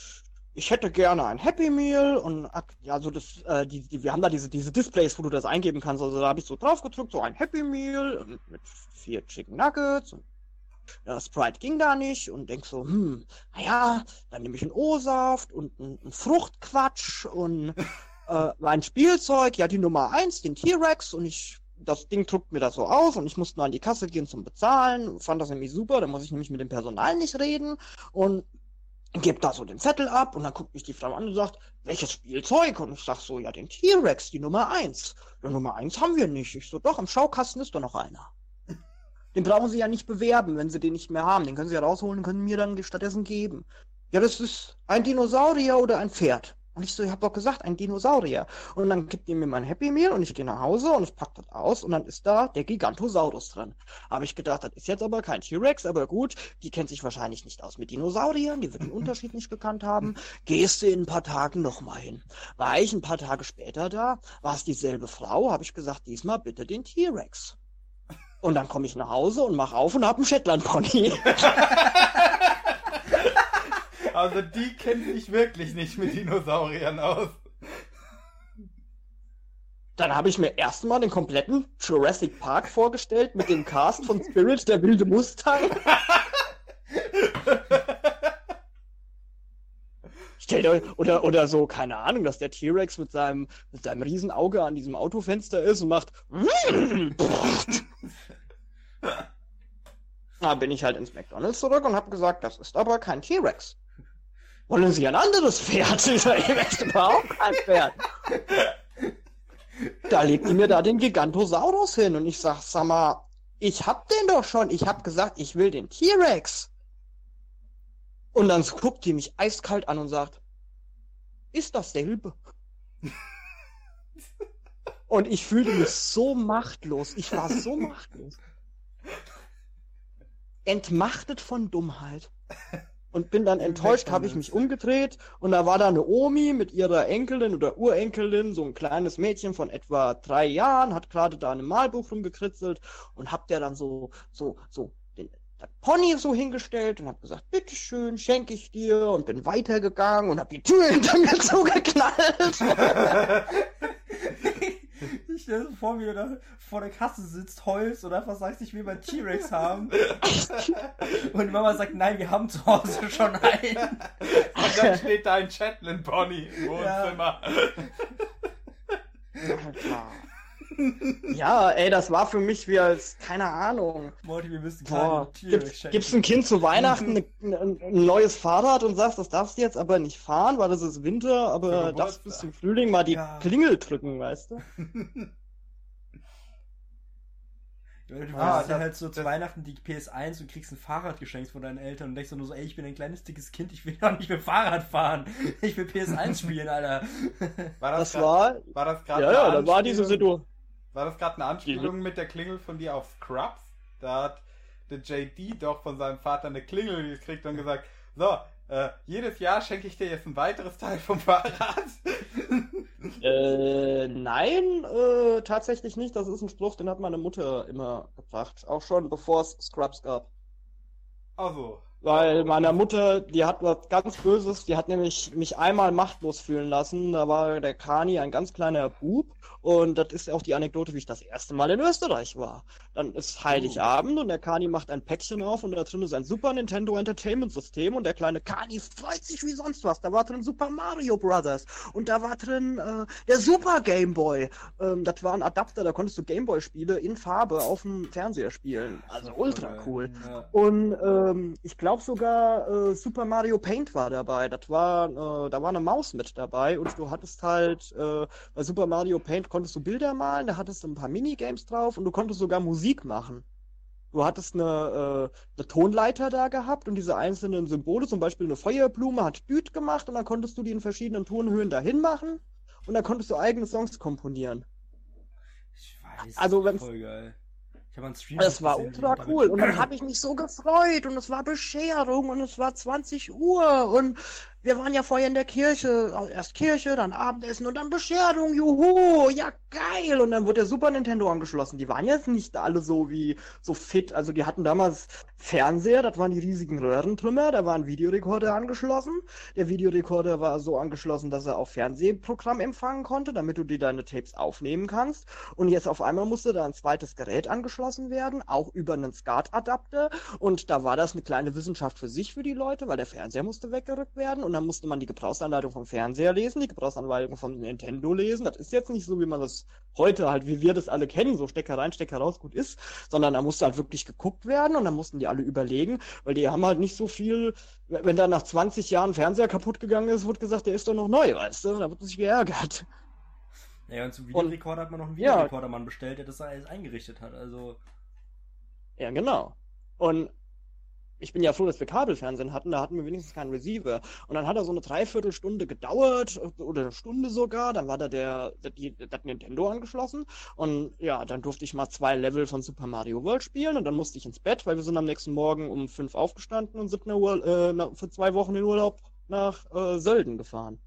ich hätte gerne ein Happy Meal und ja, so das, äh, die, die, wir haben da diese, diese Displays, wo du das eingeben kannst. Also da habe ich so drauf gedrückt, so ein Happy Meal mit vier Chicken Nuggets und ja, Sprite ging da nicht und denk so, hm, naja, dann nehme ich einen O-Saft und einen Fruchtquatsch und äh, mein Spielzeug, ja, die Nummer eins, den T-Rex und ich, das Ding druckt mir das so aus und ich musste nur an die Kasse gehen zum Bezahlen, fand das nämlich super, da muss ich nämlich mit dem Personal nicht reden und gebe da so den Zettel ab und dann guckt mich die Frau an und sagt, welches Spielzeug? Und ich sag so, ja, den T-Rex, die Nummer eins. Die Nummer eins haben wir nicht. Ich so, doch, im Schaukasten ist doch noch einer. Den brauchen sie ja nicht bewerben, wenn sie den nicht mehr haben. Den können sie ja rausholen und können mir dann stattdessen geben. Ja, das ist ein Dinosaurier oder ein Pferd. Und ich so, ich hab doch gesagt, ein Dinosaurier. Und dann gibt ihr mir mein Happy Meal und ich gehe nach Hause und ich pack das aus und dann ist da der Gigantosaurus drin. Habe ich gedacht, das ist jetzt aber kein T-Rex, aber gut, die kennt sich wahrscheinlich nicht aus mit Dinosauriern, die wird den Unterschied nicht gekannt haben. Gehst du in ein paar Tagen nochmal hin. War ich ein paar Tage später da, war es dieselbe Frau, habe ich gesagt, diesmal bitte den T-Rex. Und dann komme ich nach Hause und mache auf und habe einen Shetland-Pony. also die kennt sich wirklich nicht mit Dinosauriern aus. Dann habe ich mir erstmal den kompletten Jurassic Park vorgestellt mit dem Cast von Spirit, der wilde Mustang. Stellt euch, oder, oder so, keine Ahnung, dass der T-Rex mit seinem, mit seinem Riesenauge an diesem Autofenster ist und macht. Da bin ich halt ins McDonalds zurück und habe gesagt, das ist aber kein T-Rex. Wollen Sie ein anderes Pferd? Ich möchte überhaupt kein Pferd. Da legt die mir da den Gigantosaurus hin und ich sag, sag mal, ich hab den doch schon. Ich hab gesagt, ich will den T-Rex. Und dann guckt die mich eiskalt an und sagt, ist dasselbe. und ich fühlte mich so machtlos. Ich war so machtlos. Entmachtet von Dummheit. Und bin dann enttäuscht, habe ich mich umgedreht und da war da eine Omi mit ihrer Enkelin oder Urenkelin, so ein kleines Mädchen von etwa drei Jahren, hat gerade da ein Malbuch rumgekritzelt und hab der dann so, so, so das Pony so hingestellt und hab gesagt, bitteschön, schenke ich dir und bin weitergegangen und hab die Tür hinter mir zugeknallt. ich stelle vor mir da vor der Kasse sitzt, heulst und einfach sagst, ich will mein T-Rex haben. und Mama sagt, nein, wir haben zu Hause schon einen. Und dann steht da ein Shetland Pony im Wohnzimmer. Ja. Ja, ey, das war für mich wie als, keine Ahnung. Morty, wir müssen Boah, gibst, gibst ein Kind zu Weihnachten ein, ein, ein, neues Fahrrad und sagst, das darfst du jetzt aber nicht fahren, weil das ist Winter, aber darfst bis zum Frühling mal die ja. Klingel drücken, weißt du? Du ah, ja halt so zu Weihnachten die PS1 und kriegst ein Fahrrad geschenkt von deinen Eltern und denkst nur so, ey, ich bin ein kleines, dickes Kind, ich will doch nicht mehr Fahrrad fahren. Ich will PS1 spielen, Alter. War das, das grad, war, war das gerade Ja, ja, da war diese Situation. War das gerade eine Anspielung mit der Klingel von dir auf Scrubs? Da hat der JD doch von seinem Vater eine Klingel gekriegt und gesagt, so, äh, jedes Jahr schenke ich dir jetzt ein weiteres Teil vom Fahrrad. äh, nein, äh, tatsächlich nicht. Das ist ein Spruch, den hat meine Mutter immer gebracht. Auch schon bevor es Scrubs gab. Also. Weil meiner Mutter, die hat was ganz Böses, die hat nämlich mich einmal machtlos fühlen lassen. Da war der Kani ein ganz kleiner Bub und das ist auch die Anekdote, wie ich das erste Mal in Österreich war. Dann ist Heiligabend und der Kani macht ein Päckchen auf und da drin ist ein Super Nintendo Entertainment System und der kleine Kani freut sich wie sonst was. Da war drin Super Mario Brothers und da war drin äh, der Super Game Boy. Ähm, das war ein Adapter, da konntest du Game Boy Spiele in Farbe auf dem Fernseher spielen. Also ultra cool. Und ähm, ich glaube sogar äh, Super Mario Paint war dabei. Das war, äh, da war eine Maus mit dabei und du hattest halt äh, bei Super Mario Paint konntest du Bilder malen, da hattest du ein paar Minigames drauf und du konntest sogar Musik machen. Du hattest eine, äh, eine Tonleiter da gehabt und diese einzelnen Symbole, zum Beispiel eine Feuerblume hat Düt gemacht und dann konntest du die in verschiedenen Tonhöhen dahin machen und dann konntest du eigene Songs komponieren. Ich weiß, also, voll geil. Ich habe einen Stream Das war ultra cool. Und dann habe ich mich so gefreut und es war Bescherung und es war 20 Uhr und wir waren ja vorher in der Kirche, erst Kirche, dann Abendessen und dann Bescherung, juhu, ja geil. Und dann wurde der Super Nintendo angeschlossen. Die waren jetzt nicht alle so wie so fit. Also die hatten damals Fernseher, das waren die riesigen Röhrentrümmer, da war ein Videorekorder angeschlossen. Der Videorekorder war so angeschlossen, dass er auch Fernsehprogramm empfangen konnte, damit du dir deine Tapes aufnehmen kannst. Und jetzt auf einmal musste da ein zweites Gerät angeschlossen werden, auch über einen SCART-Adapter. Und da war das eine kleine Wissenschaft für sich für die Leute, weil der Fernseher musste weggerückt werden. Und dann musste man die Gebrauchsanleitung vom Fernseher lesen, die Gebrauchsanleitung vom Nintendo lesen. Das ist jetzt nicht so, wie man das heute halt, wie wir das alle kennen, so Stecker rein, Stecker raus, gut ist, sondern da musste halt wirklich geguckt werden und dann mussten die alle überlegen, weil die haben halt nicht so viel, wenn da nach 20 Jahren Fernseher kaputt gegangen ist, wird gesagt, der ist doch noch neu, weißt du, da wird sich geärgert. Ja, und zum Videorekorder hat man noch einen Videorekordermann ja. bestellt, der das alles eingerichtet hat, also. Ja, genau. Und ich bin ja froh, dass wir Kabelfernsehen hatten, da hatten wir wenigstens keinen Receiver. Und dann hat er so eine Dreiviertelstunde gedauert, oder eine Stunde sogar, dann war da der, der, der Nintendo angeschlossen. Und ja, dann durfte ich mal zwei Level von Super Mario World spielen und dann musste ich ins Bett, weil wir sind am nächsten Morgen um fünf aufgestanden und sind eine Ur äh, für zwei Wochen in Urlaub nach äh, Sölden gefahren.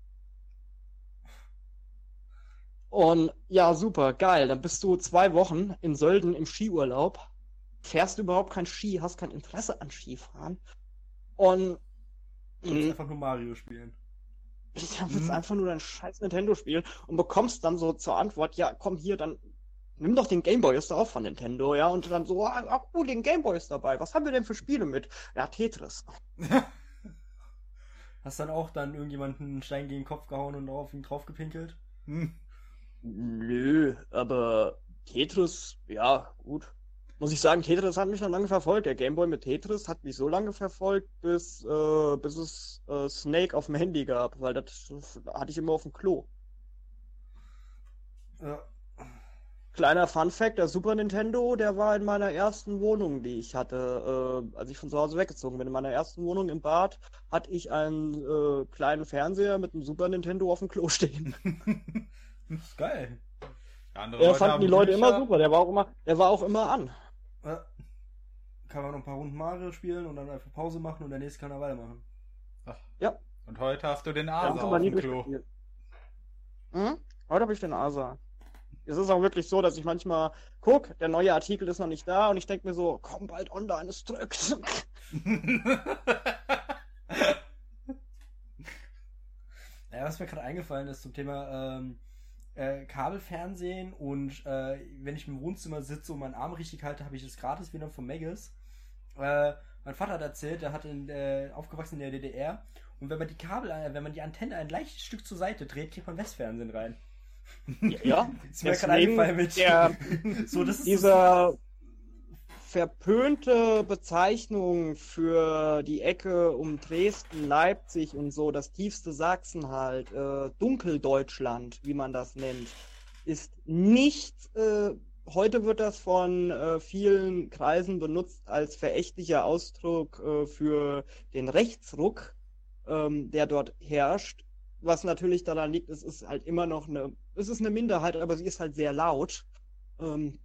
Und ja, super, geil. Dann bist du zwei Wochen in Sölden im Skiurlaub fährst du überhaupt kein Ski, hast kein Interesse an Skifahren. Und. Du willst einfach nur Mario spielen. Ja, willst mhm. einfach nur dein scheiß Nintendo spielen und bekommst dann so zur Antwort, ja, komm hier, dann nimm doch den Gameboy, ist doch auch von Nintendo, ja, und dann so, ah, ah oh, den Gameboy ist dabei, was haben wir denn für Spiele mit? Ja, Tetris. Hast dann auch dann irgendjemanden einen Stein gegen den Kopf gehauen und auf ihn draufgepinkelt? Hm. Nö, aber Tetris, ja, gut muss ich sagen, Tetris hat mich schon lange verfolgt. Der Gameboy mit Tetris hat mich so lange verfolgt, bis, äh, bis es äh, Snake auf dem Handy gab, weil das, das hatte ich immer auf dem Klo. Ja. Kleiner Fun Fact, der Super Nintendo, der war in meiner ersten Wohnung, die ich hatte, äh, als ich von zu Hause weggezogen bin. In meiner ersten Wohnung im Bad hatte ich einen äh, kleinen Fernseher mit einem Super Nintendo auf dem Klo stehen. das ist geil. Andere der fanden die Leute Bücher. immer super, der war auch immer, der war auch immer an. Ja. Kann man noch ein paar Runden Mario spielen und dann einfach Pause machen und der nächste kann er weitermachen. Ach. Ja. Und heute hast du den Asa auf dem Klo. Hm? Heute habe ich den Asa. Es ist auch wirklich so, dass ich manchmal gucke, der neue Artikel ist noch nicht da und ich denke mir so, komm bald online, es drückt. ja, was mir gerade eingefallen ist zum Thema ähm, äh, Kabelfernsehen und äh, wenn ich im Wohnzimmer sitze und meinen Arm richtig halte, habe ich das gratis wieder von Megas. Äh, mein Vater hat erzählt, er hat in, äh, aufgewachsen in der DDR und wenn man die Kabel, äh, wenn man die Antenne ein leichtes Stück zur Seite dreht, kriegt man Westfernsehen rein. Ja, ist mir gerade eingefallen mit. Der, so, das ist dieser verpönte Bezeichnung für die Ecke um Dresden, Leipzig und so, das tiefste Sachsen halt, äh, Dunkeldeutschland, wie man das nennt, ist nicht, äh, heute wird das von äh, vielen Kreisen benutzt als verächtlicher Ausdruck äh, für den Rechtsruck, ähm, der dort herrscht. Was natürlich daran liegt, es ist halt immer noch eine, es ist eine Minderheit, aber sie ist halt sehr laut. Ähm,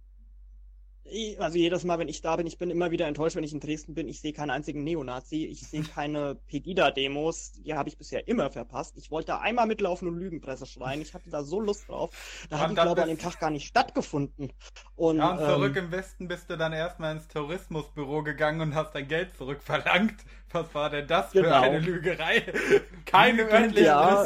also jedes Mal, wenn ich da bin, ich bin immer wieder enttäuscht, wenn ich in Dresden bin. Ich sehe keinen einzigen Neonazi. Ich sehe keine Pegida-Demos. Die habe ich bisher immer verpasst. Ich wollte da einmal mitlaufen und Lügenpresse schreien. Ich hatte da so Lust drauf. Da hat die, glaube ich, an dem Tag gar nicht stattgefunden. Und, ja, und zurück ähm, im Westen bist du dann erstmal ins Tourismusbüro gegangen und hast dein Geld zurückverlangt. Was war denn das genau. für eine Lügerei? Keine örtliche ja,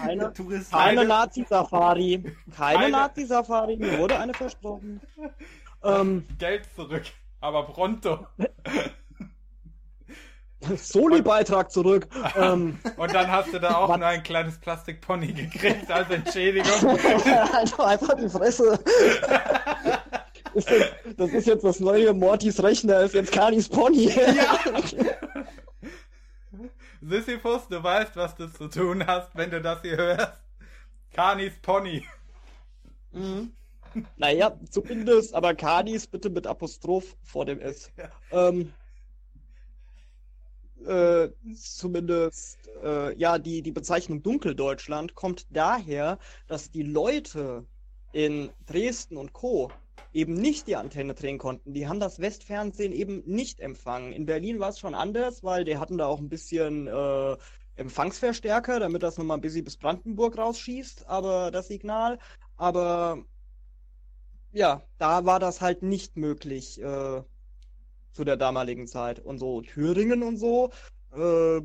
keine, keine Nazi-Safari. Keine, keine Nazi-Safari. Mir wurde eine versprochen. Ähm, Geld zurück, aber pronto. Soli-Beitrag zurück. ähm, und dann hast du da auch nur ein kleines Plastikpony gekriegt als Entschädigung. also einfach die Fresse. Ist das, das, ist jetzt das neue Mortys Rechner, ist jetzt Kanis Pony. ja. Sisyphus, du weißt, was du zu tun hast, wenn du das hier hörst. Kanis Pony. Mhm. Naja, zumindest, aber Kanis bitte mit Apostroph vor dem S. Ja. Ähm, äh, zumindest, äh, ja, die, die Bezeichnung Dunkeldeutschland kommt daher, dass die Leute in Dresden und Co. eben nicht die Antenne drehen konnten. Die haben das Westfernsehen eben nicht empfangen. In Berlin war es schon anders, weil die hatten da auch ein bisschen äh, Empfangsverstärker, damit das nochmal ein bisschen bis Brandenburg rausschießt, aber das Signal. Aber ja, da war das halt nicht möglich äh, zu der damaligen Zeit. Und so Thüringen und so, äh,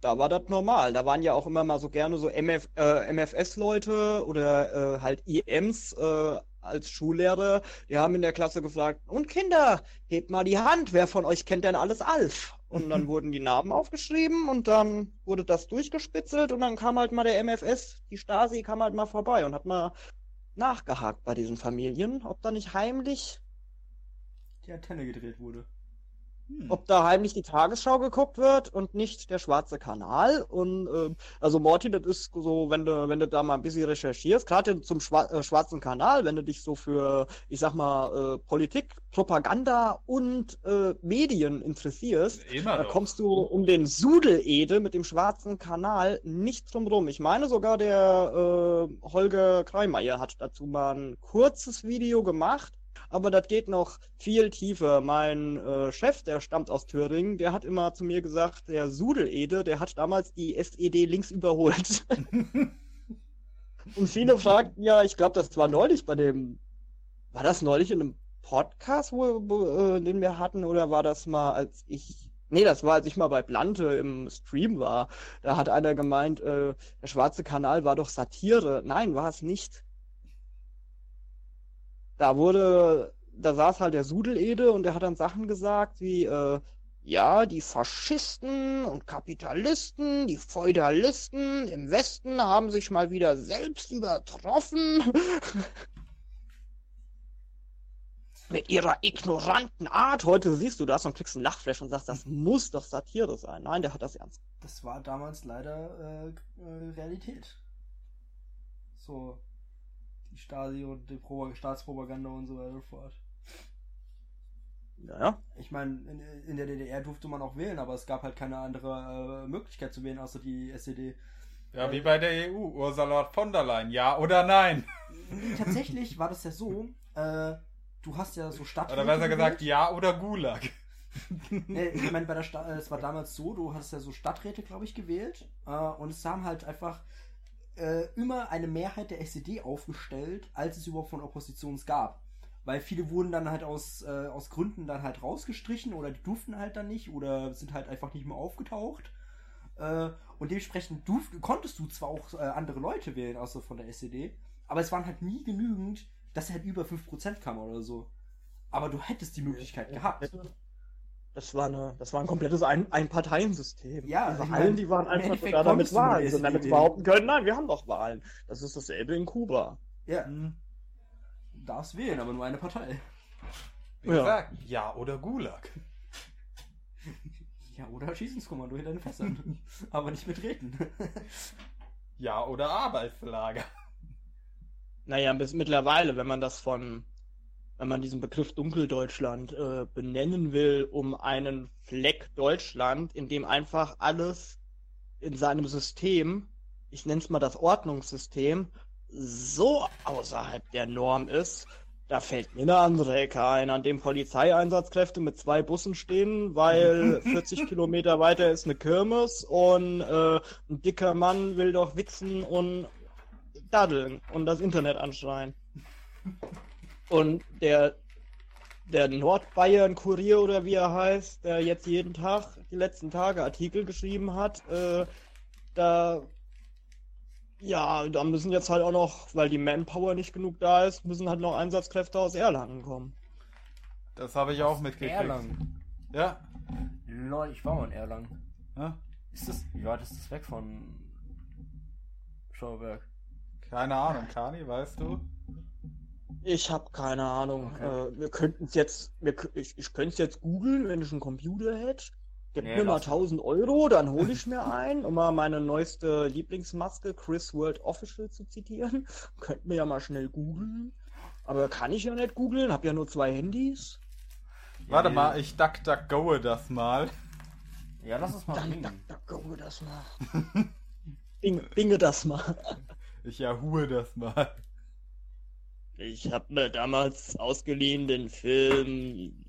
da war das normal. Da waren ja auch immer mal so gerne so MF, äh, MFS-Leute oder äh, halt IMs äh, als Schullehrer. Die haben in der Klasse gefragt, und Kinder, hebt mal die Hand, wer von euch kennt denn alles Alf? Und dann wurden die Namen aufgeschrieben und dann wurde das durchgespitzelt und dann kam halt mal der MFS, die Stasi kam halt mal vorbei und hat mal nachgehakt bei diesen Familien, ob da nicht heimlich die Antenne gedreht wurde. Hm. Ob da heimlich die Tagesschau geguckt wird und nicht der schwarze Kanal. Und äh, also Morty, das ist so, wenn du, wenn du da mal ein bisschen recherchierst, gerade zum Schwa äh, schwarzen Kanal, wenn du dich so für, ich sag mal, äh, Politik, Propaganda und äh, Medien interessierst, da kommst du um den Sudelede mit dem schwarzen Kanal nicht drum rum. Ich meine sogar der äh, Holger Kreimeier hat dazu mal ein kurzes Video gemacht aber das geht noch viel tiefer. Mein äh, Chef, der stammt aus Thüringen, der hat immer zu mir gesagt, der Sudelede, der hat damals die SED links überholt. Und viele fragten ja, ich glaube, das war neulich bei dem, war das neulich in einem Podcast, wo, wo, äh, den wir hatten, oder war das mal, als ich Nee, das war, als ich mal bei Blante im Stream war. Da hat einer gemeint, äh, der schwarze Kanal war doch Satire. Nein, war es nicht da wurde, da saß halt der Sudelede und der hat dann Sachen gesagt wie, äh, ja, die Faschisten und Kapitalisten, die Feudalisten im Westen haben sich mal wieder selbst übertroffen. Mit ihrer ignoranten Art. Heute siehst du das und kriegst ein Lachflash und sagst, das muss doch Satire sein. Nein, der hat das ernst. Das war damals leider äh Realität. So, die Stasi und die Pro Staatspropaganda und so weiter fort. Ja. Ich meine, in, in, der DDR durfte man auch wählen, aber es gab halt keine andere äh, Möglichkeit zu wählen, außer die SED. Ja, wie bei der EU, Ursula von der Leyen, ja oder nein? Tatsächlich war das ja so, äh, du hast ja so Stadträte. Oder besser gesagt, ja oder Gulag. äh, ich meine, bei der Sta es war damals so, du hast ja so Stadträte, glaube ich, gewählt. Äh, und es haben halt einfach äh, immer eine Mehrheit der SED aufgestellt, als es überhaupt von Opposition gab. Weil viele wurden dann halt aus, äh, aus Gründen dann halt rausgestrichen oder die durften halt dann nicht oder sind halt einfach nicht mehr aufgetaucht. Äh, und dementsprechend durf, konntest du zwar auch äh, andere Leute wählen, außer von der SED, aber es waren halt nie genügend, dass er halt über 5% kam oder so. Aber du hättest die Möglichkeit gehabt. Das war, eine, das war ein komplettes ein Einparteiensystem. Ja, also Wahlen, die waren einfach sogar damit Wahlen. Also damit behaupten können, nein, wir haben doch Wahlen. Das ist dasselbe in Kuba. Ja. Mhm. Darfst wählen, aber nur eine Partei. Wie ja. gesagt, ja oder Gulag. Ja, oder Schießungskommando hinter den Fässern. aber nicht mitreden. ja, oder Arbeitslager. Naja, bis mittlerweile, wenn man das von wenn man diesen Begriff Dunkeldeutschland äh, benennen will, um einen Fleck Deutschland, in dem einfach alles in seinem System, ich nenne es mal das Ordnungssystem, so außerhalb der Norm ist, Da fällt mir eine andere Ecke ein, an dem Polizeieinsatzkräfte mit zwei Bussen stehen, weil 40 Kilometer weiter ist eine Kirmes und äh, ein dicker Mann will doch wichsen und daddeln und das Internet anschreien. Und der, der Nordbayern-Kurier oder wie er heißt, der jetzt jeden Tag, die letzten Tage Artikel geschrieben hat, äh, da ja, da müssen jetzt halt auch noch, weil die Manpower nicht genug da ist, müssen halt noch Einsatzkräfte aus Erlangen kommen. Das habe ich auch mitgekriegt. Erlangen. Ja. Lol, ich war mal in Erlangen. ja. Ist das, wie weit ist das weg von Schauberg? Keine Ahnung, Kani, weißt du? Ich habe keine Ahnung. Okay. Äh, wir könnten es jetzt, wir, ich, ich könnte es jetzt googeln, wenn ich einen Computer hätte. Gib Nee, mir mal lass mal. 1000 Euro, dann hole ich mir ein, um mal meine neueste Lieblingsmaske, Chris World Official, zu zitieren. Könnten wir ja mal schnell googeln. Aber kann ich ja nicht googeln, hab ja nur zwei Handys. Warte Ja, mal, ich duck duck goe das mal. Ja, lass es mal Dann bringen. da, da, go das mal. Bing, binge das mal. Ich erhue das mal. Ich habe mir damals ausgeliehen den Film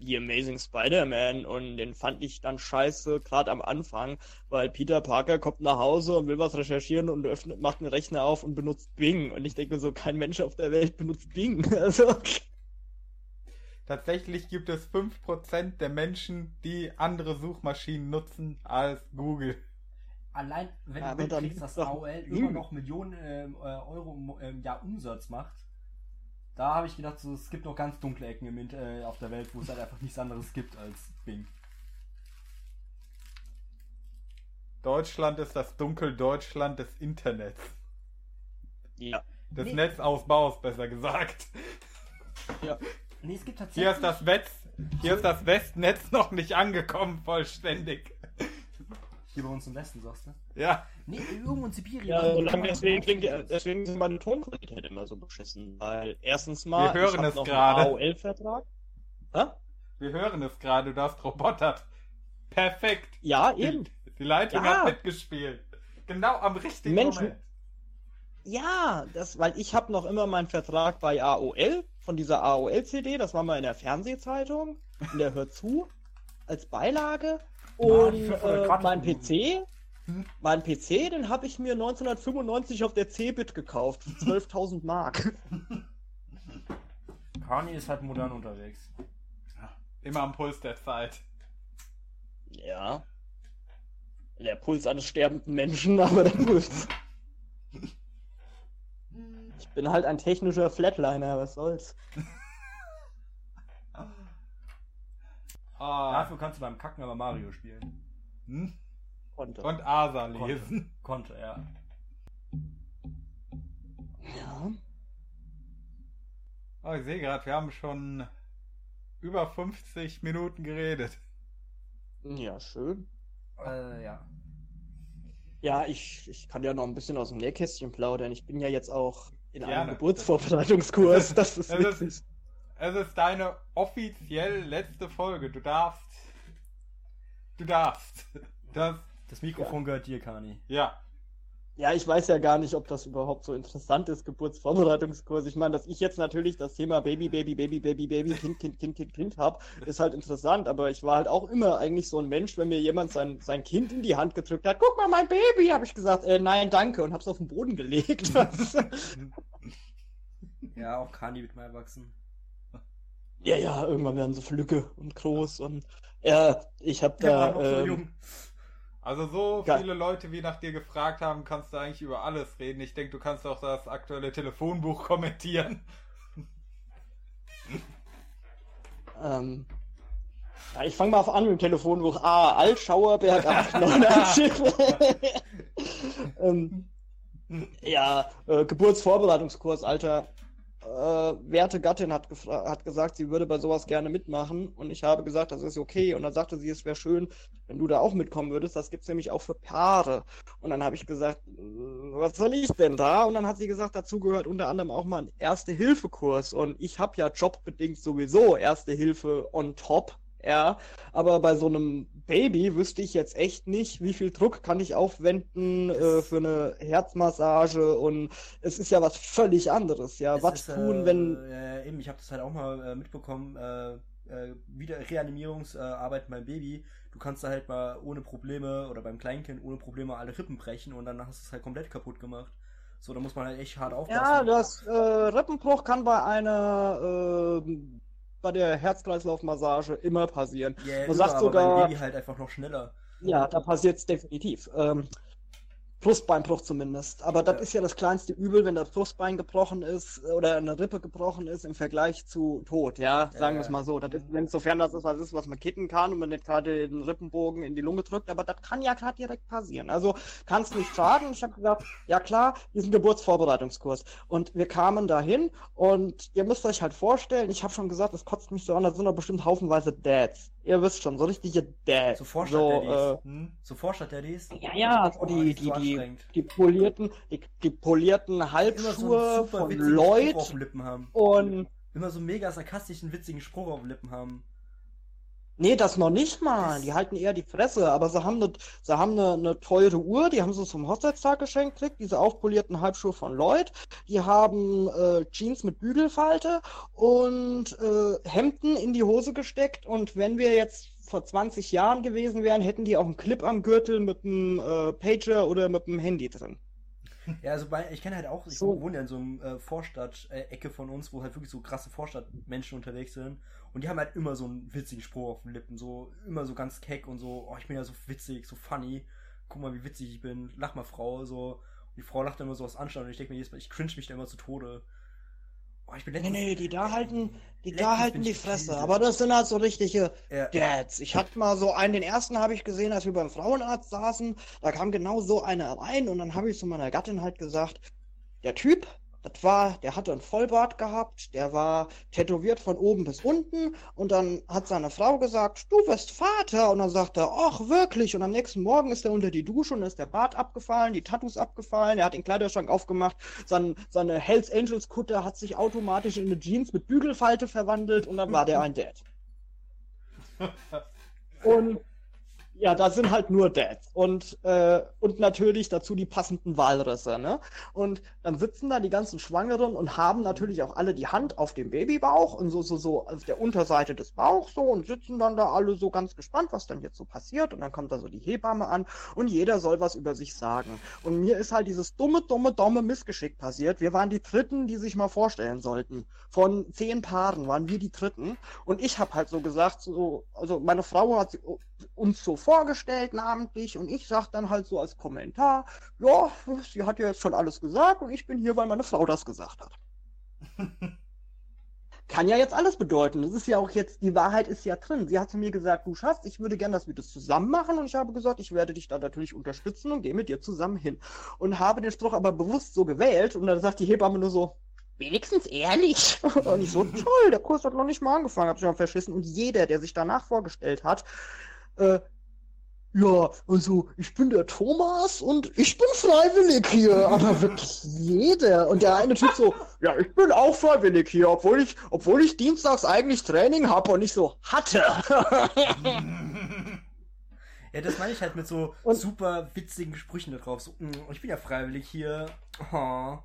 The Amazing Spider-Man und den fand ich dann scheiße, gerade am Anfang, weil Peter Parker kommt nach Hause und will was recherchieren und öffnet, macht einen Rechner auf und benutzt Bing. Und ich denke mir so, kein Mensch auf der Welt benutzt Bing. Also, Tatsächlich gibt es 5% der Menschen, die andere Suchmaschinen nutzen als Google. Allein, wenn Ja, du mitkriegst, dass AOL immer noch Millionen äh, Euro im ähm, Jahr Umsatz macht, da habe ich gedacht, so, es gibt noch ganz dunkle Ecken im, äh, auf der Welt, wo es halt einfach nichts anderes gibt als Bing. Deutschland ist das Dunkeldeutschland des Internets. ja. Des Nee. Netzausbaus, besser gesagt. Nee, es gibt Hier tatsächlich. ist das Wetz, hier ist das Westnetz noch nicht angekommen, vollständig. Hier bei uns im Westen, sagst du? Ja, Nee, irgendwo in Sibirien. Ja, die solange immer- deswegen klingt, die- deswegen sind meine Tonqualität immer so beschissen, weil erstens mal, Wir hören ich es noch gerade. AOL-Vertrag. Hä? wir hören es gerade, du hast robotert. Perfekt. Ja, eben. Die Leitung Ja. hat mitgespielt. Genau am richtigen Menschen- Moment. Ja, das, weil ich habe noch immer meinen Vertrag bei AOL, von dieser AOL-CD, das war mal in der Fernsehzeitung, in der Hör zu, als Beilage. Und die 500 äh, mein. PC, Hm? mein PC, den habe ich mir 1995 auf der Cebit gekauft, für 12.000 Mark. Kanye ist halt modern unterwegs. Immer am Puls der Zeit. Ja. Der Puls eines sterbenden Menschen, aber der Puls. Ich bin halt ein technischer Flatliner, was soll's. Ah, Dafür kannst du beim Kacken aber Mario spielen. hm? Konnte. Und Asa lesen. Konnte, ja. Ja. Oh, ich sehe gerade, wir haben schon über 50 Minuten geredet. Ja, schön. Äh, ja. Ja, ich, ich kann ja noch ein bisschen aus dem Nähkästchen plaudern. Ich bin ja jetzt auch in Gerne. einem Geburtsvorbereitungskurs. Das ist Das ist- witzig. Es ist deine offiziell letzte Folge. Du darfst. Du darfst. Das. Das Mikrofon gehört dir, Kani. Ja. Ja, ich weiß ja gar nicht, ob das überhaupt so interessant ist, Geburtsvorbereitungskurs. Ich meine, dass ich jetzt natürlich das Thema Baby, Baby, Baby, Baby, Baby, Kind, Kind, Kind, Kind, Kind hab, ist halt interessant. Aber ich war halt auch immer eigentlich so ein Mensch, wenn mir jemand sein, sein Kind in die Hand gedrückt hat, guck mal, mein Baby, habe ich gesagt, äh, nein, danke, und hab's auf den Boden gelegt. Ja, auch Kani wird mal erwachsen. Ja, ja, irgendwann werden sie flücke und groß und ja, ich hab da, ähm, Also so viele Leute, wie nach dir gefragt haben, kannst du eigentlich über alles reden. Ich denke, du kannst auch das aktuelle Telefonbuch kommentieren. Ähm, ja, ich fange mal auf an mit dem Telefonbuch. Ah, Altschauerberg 889. ähm, ja, äh, Geburtsvorbereitungskurs, Alter. Äh, werte Gattin hat, hat gesagt, sie würde bei sowas gerne mitmachen und ich habe gesagt, das ist okay. Und dann sagte sie, es wäre schön, wenn du da auch mitkommen würdest. Das gibt's nämlich auch für Paare. Und dann habe ich gesagt, äh, was soll ich denn da? Und dann hat sie gesagt, dazu gehört unter anderem auch mal ein Erste-Hilfe-Kurs. Und ich habe ja jobbedingt sowieso Erste Hilfe on top. Ja, aber bei so einem Baby wüsste ich jetzt echt nicht, wie viel Druck kann ich aufwenden äh, für eine Herzmassage und es ist ja was völlig anderes. Ja, was tun, äh, wenn äh, eben, ich habe das halt auch mal äh, mitbekommen, äh, äh, wieder Reanimierungsarbeit beim Baby. Du kannst da halt mal ohne Probleme oder beim Kleinkind ohne Probleme alle Rippen brechen und dann hast du es halt komplett kaputt gemacht. So, da muss man halt echt hart aufpassen. Ja, das äh, Rippenbruch kann bei einer äh, bei der Herz-Kreislauf-Massage immer passieren. Yeah, Man sagt sogar- halt einfach noch schneller. Ja, da passiert es definitiv. Ähm, Brustbeinbruch zumindest. Aber das Ja. ist ja das kleinste Übel, wenn das Brustbein gebrochen ist oder eine Rippe gebrochen ist im Vergleich zu Tod, ja, sagen wir es mal so. Das ist, wenn sofern das ist, was ist, was man kitten kann und man nicht gerade den Rippenbogen in die Lunge drückt, aber das kann ja gerade direkt passieren. Also kann es nicht schaden. Ich habe gesagt, ja klar, diesen Geburtsvorbereitungskurs. Und wir kamen dahin und ihr müsst euch halt vorstellen, ich habe schon gesagt, es kotzt mich so an, da sind doch bestimmt haufenweise Dads. Ihr wisst schon, so richtige Dads. So so, Vorstadt-Daddies. äh, hm? So Vorstadt-Daddies. ja, ja, so Oh, die, ist die, so die, anstrengend. die polierten, die, die polierten Immer so Halbschuhe super von haben. und Immer so einen mega sarkastischen, witzigen Spruch auf den Lippen haben. Nee, das noch nicht mal. Die halten eher die Fresse, aber sie haben eine, sie haben eine, eine teure Uhr, die haben sie zum Hochzeitstag geschenkt gekriegt, diese aufpolierten Halbschuhe von Lloyd. Die haben äh, Jeans mit Bügelfalte und äh, Hemden in die Hose gesteckt und wenn wir jetzt vor 20 Jahren gewesen wären, hätten die auch einen Clip am Gürtel mit einem äh, Pager oder mit einem Handy drin. Ja, also bei, ich kenne halt auch, ich So. wohne ja in so einem äh, Vorstadt-Ecke von uns, wo halt wirklich so krasse Vorstadtmenschen unterwegs sind. Und die haben halt immer so einen witzigen Spruch auf den Lippen, so immer so ganz keck und so, oh, ich bin ja so witzig, so funny. Guck mal, wie witzig ich bin. Lach mal, Frau, so. Und die Frau lacht dann immer so aus Anstand und ich denke mir jedes Mal, ich cringe mich da immer zu Tode. Oh, ich bin Nee, letztens- nee, die da halten, die da halten die Fresse. getildet. Aber das sind halt so richtige Ja. Dads. Ich hatte mal so einen, den ersten habe ich gesehen, als wir beim Frauenarzt saßen. Da kam genau so einer rein und dann habe ich zu meiner Gattin halt gesagt, der Typ, das war, der hatte einen Vollbart gehabt, der war tätowiert von oben bis unten und dann hat seine Frau gesagt, du wirst Vater. Und dann sagt er, ach wirklich? Und am nächsten Morgen ist er unter die Dusche und ist der Bart abgefallen, die Tattoos abgefallen, er hat den Kleiderschrank aufgemacht, sein, seine Hells Angels Kutte hat sich automatisch in eine Jeans mit Bügelfalte verwandelt und dann war der ein Dad. Und ja, da sind halt nur Dads und, äh, und natürlich dazu die passenden Walrisse, ne? Und dann sitzen da die ganzen Schwangeren und haben natürlich auch alle die Hand auf dem Babybauch und so, so, so auf der Unterseite des Bauchs so und sitzen dann da alle so ganz gespannt, was dann jetzt so passiert. Und dann kommt da so die Hebamme an und jeder soll was über sich sagen. Und mir ist halt dieses dumme, dumme, dumme Missgeschick passiert. Wir waren die Dritten, die sich mal vorstellen sollten. Von zehn Paaren waren wir die Dritten. Und ich habe halt so gesagt, so, also meine Frau hat uns so vorgestellt namentlich und ich sag dann halt so als Kommentar, ja, sie hat ja jetzt schon alles gesagt und ich bin hier, weil meine Frau das gesagt hat. Kann ja jetzt alles bedeuten. Das ist ja auch jetzt, die Wahrheit ist ja drin. Sie hat zu mir gesagt, du Schatz, ich würde gern, dass wir das zusammen machen und ich habe gesagt, ich werde dich da natürlich unterstützen und gehe mit dir zusammen hin. Und habe den Spruch aber bewusst so gewählt und dann sagt die Hebamme nur so, wenigstens ehrlich. Und ich so, toll, der Kurs hat noch nicht mal angefangen, hab ich mal verschissen. Und jeder, der sich danach vorgestellt hat, äh, ja, also ich bin der Thomas und ich bin freiwillig hier, aber wirklich jeder. Und der eine Typ so, ja, ich bin auch freiwillig hier, obwohl ich, obwohl ich dienstags eigentlich Training habe und ich so hatte. Ja, das meine ich halt mit so Und- super witzigen Sprüchen da drauf. So, "Mm, ich bin ja freiwillig hier. Oh.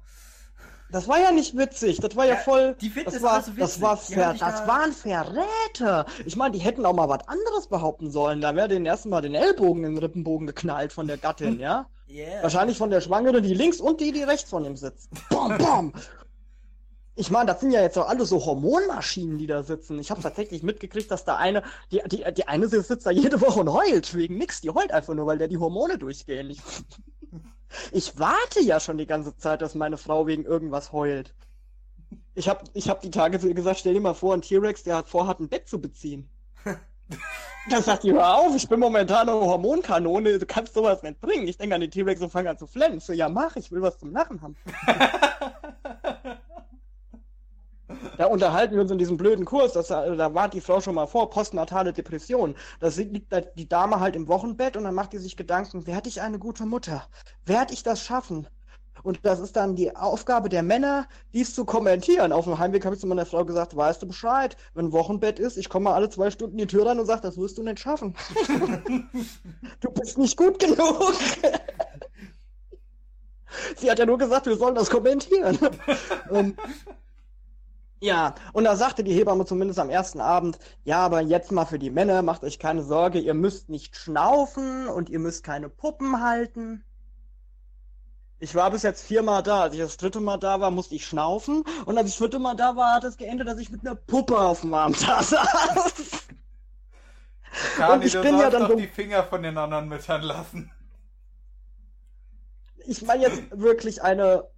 Das war ja nicht witzig, das war ja, Ja, voll. die finden das war, alle so das witzig. war, Die ver, das da- waren Verräter. Ich meine, die hätten auch mal was anderes behaupten sollen. Da wäre denen erstmal den Ellbogen in den Rippenbogen geknallt von der Gattin, ja? Yeah. Wahrscheinlich von der Schwangeren, die links und die, die rechts von ihm sitzt. Bam, bam. Ich meine, das sind ja jetzt auch alle so Hormonmaschinen, die da sitzen. Ich habe tatsächlich mitgekriegt, dass da eine, die, die, die eine sitzt da jede Woche und heult wegen nix. Die heult einfach nur, weil der die Hormone durchgehen. Ich, ich warte ja schon die ganze Zeit, dass meine Frau wegen irgendwas heult. Ich habe ich hab die Tage zu ihr gesagt, stell dir mal vor, ein T-Rex, der hat vorhat, ein Bett zu beziehen. Da sagt die, hör auf, ich bin momentan eine Hormonkanone, du kannst sowas nicht bringen. Ich denke an den T-Rex und fange an zu flennen. So, ja, mach, ich will was zum Lachen haben. Da unterhalten wir uns in diesem blöden Kurs, das, äh, da warnt die Frau schon mal vor, postnatale Depression. Da liegt die Dame halt im Wochenbett und dann macht die sich Gedanken, werde ich eine gute Mutter? Werde ich das schaffen? Und das ist dann die Aufgabe der Männer, dies zu kommentieren. Auf dem Heimweg habe ich zu meiner Frau gesagt, weißt du Bescheid, wenn Wochenbett ist, ich komme mal alle zwei Stunden die Tür rein und sage, das wirst du nicht schaffen. du bist nicht gut genug. Sie hat ja nur gesagt, wir sollen das kommentieren. ähm, Ja, und da sagte die Hebamme zumindest am ersten Abend, ja, aber jetzt mal für die Männer, macht euch keine Sorge, ihr müsst nicht schnaufen und ihr müsst keine Puppen halten. Ich war bis jetzt viermal da. Als ich das dritte Mal da war, musste ich schnaufen. Und als ich das vierte Mal da war, hat es geendet, dass ich mit einer Puppe auf dem Arm saß. Kani, und ich bin ja dann doch so... die Finger von den anderen Müttern lassen. Ich meine jetzt wirklich eine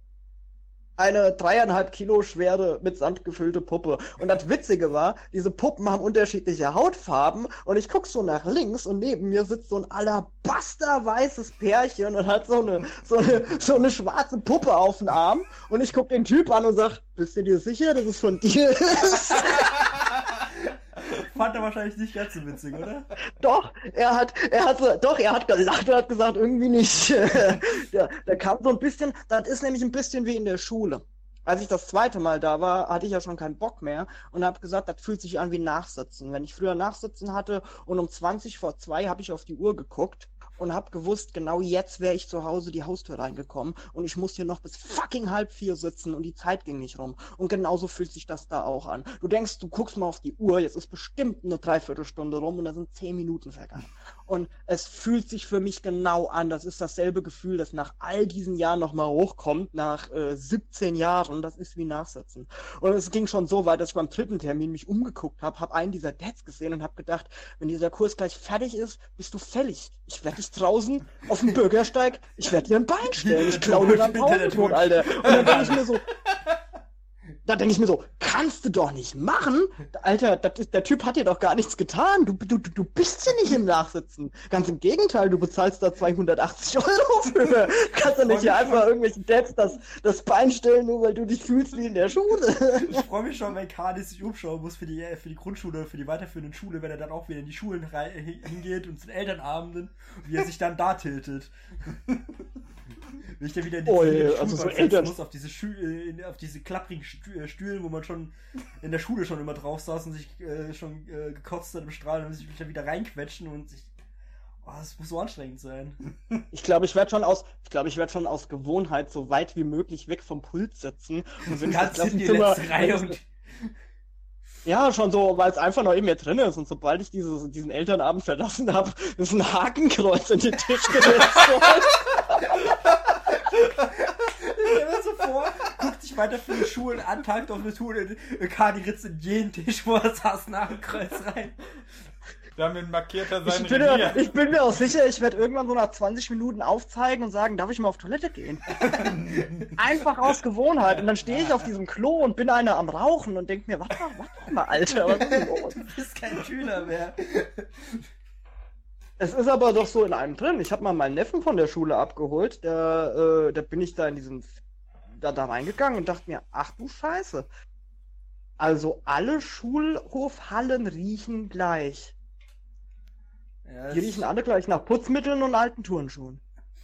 eine dreieinhalb Kilo schwere mit Sand gefüllte Puppe. Und das Witzige war, diese Puppen haben unterschiedliche Hautfarben und ich guck so nach links und neben mir sitzt so ein alabasterweißes Pärchen und hat so eine, so eine, so eine schwarze Puppe auf dem Arm und ich guck den Typ an und sag, bist du dir sicher, dass es von dir ist? Fand er wahrscheinlich nicht ganz so witzig, oder? Doch, er hat, er hat so, doch, er hat gelacht und hat gesagt, irgendwie nicht. der, der kam so ein bisschen, das ist nämlich ein bisschen wie in der Schule. Als ich das zweite Mal da war, hatte ich ja schon keinen Bock mehr und habe gesagt, das fühlt sich an wie Nachsitzen. Wenn ich früher Nachsitzen hatte und um 20 vor 2 habe ich auf die Uhr geguckt und hab gewusst, genau jetzt wäre ich zu Hause die Haustür reingekommen und ich muss hier noch bis fucking halb vier sitzen und die Zeit ging nicht rum. Und genauso fühlt sich das da auch an. Du denkst, du guckst mal auf die Uhr, jetzt ist bestimmt eine Dreiviertelstunde rum und da sind zehn Minuten vergangen. Und es fühlt sich für mich genau an. Das ist dasselbe Gefühl, das nach all diesen Jahren nochmal hochkommt, nach äh, 17 Jahren. Das ist wie Nachsitzen. Und es ging schon so weit, dass ich beim dritten Termin mich umgeguckt habe, habe einen dieser Dads gesehen und habe gedacht, wenn dieser Kurs gleich fertig ist, bist du fällig. Ich werde dich draußen auf dem Bürgersteig, ich werde dir ein Bein stellen. Ich klaue dir Pausenbrot, Alter. Und dann denke ich mir so, da denke ich mir so, kannst du doch nicht machen. Alter, ist, der Typ hat dir doch gar nichts getan. Du, du, du bist ja nicht im Nachsitzen. Ganz im Gegenteil, du bezahlst da 280 Euro für. Kannst du nicht hier einfach irgendwelchen Dads das, das Bein stellen, nur weil du dich fühlst wie in der Schule. Ich freue mich schon, wenn Kadi sich umschauen muss für die, für die Grundschule, für die weiterführende Schule, wenn er dann auch wieder in die Schulen hingeht und zu den Elternabenden, wie er sich dann da tiltet. Wenn ich dann wieder in die oh, ja, also so Eltern muss, auf diese, Schü auf diese klapprigen äh, Stühlen, wo man schon in der Schule schon immer drauf saß und sich äh, schon äh, gekotzt hat im Strahl, dann muss ich mich dann wieder reinquetschen und sich. Oh, das muss so anstrengend sein. Ich glaube, ich werde schon aus, ich glaube, ich werde schon aus Gewohnheit so weit wie möglich weg vom Pult sitzen. Und wenn Ganz ich das Klassenzimmer, Reihe und ja, schon so, weil es einfach noch in mir drin ist. Und sobald ich dieses, diesen Elternabend verlassen habe, ist ein Hakenkreuz in den Tisch gesetzt worden. Ich stell mir so vor, guckt sich weiter für die Schulen an, tagt auf eine Tour und Kadi ritzt in jeden Tisch, wo er saß, nach dem Kreuz rein. Damit markiert er sein ich bin, mir, ich bin mir auch sicher, ich werde irgendwann so nach 20 Minuten aufzeigen und sagen, darf ich mal auf Toilette gehen? Einfach aus Gewohnheit. Und dann stehe ich auf diesem Klo und bin einer am Rauchen und denke mir, warte mal, warte doch mal, Alter, was ist los? Du bist kein Schüler mehr. Es ist aber doch so in einem drin. Ich habe mal meinen Neffen von der Schule abgeholt. Da, äh, da bin ich da in diesen da, da reingegangen und dachte mir, ach du Scheiße. Also alle Schulhofhallen riechen gleich. Ja, die riechen alle gleich nach Putzmitteln und alten Turnschuhen.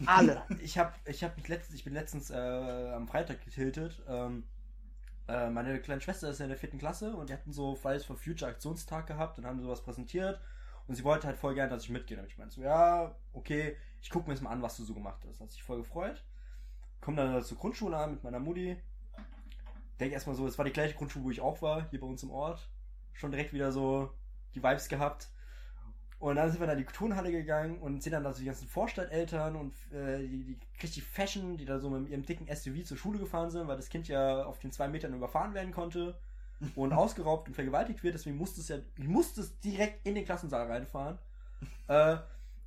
Alle. ich habe ich hab mich letztens, ich bin letztens äh, am Freitag getiltet. Ähm, äh, meine kleine Schwester ist ja in der vierten Klasse und die hatten so Fridays for Future Aktionstag gehabt und haben sowas präsentiert. Und sie wollte halt voll gerne, dass ich mitgehe. Und ich meinte so, ja, okay, ich gucke mir jetzt mal an, was du so gemacht hast. Hat sich voll gefreut. Komm dann zur Grundschule an mit meiner Mutti. Denke erstmal so, es war die gleiche Grundschule, wo ich auch war, hier bei uns im Ort. Schon direkt wieder so die Vibes gehabt. Und dann sind wir da in die Turnhalle gegangen und sehen dann da so die ganzen Vorstadteltern und äh, die richtig Fashion, die da so mit ihrem dicken SUV zur Schule gefahren sind, weil das Kind ja auf den zwei Metern überfahren werden konnte und ausgeraubt und vergewaltigt wird. Deswegen musste es ja, ich musste es direkt in den Klassensaal reinfahren. äh,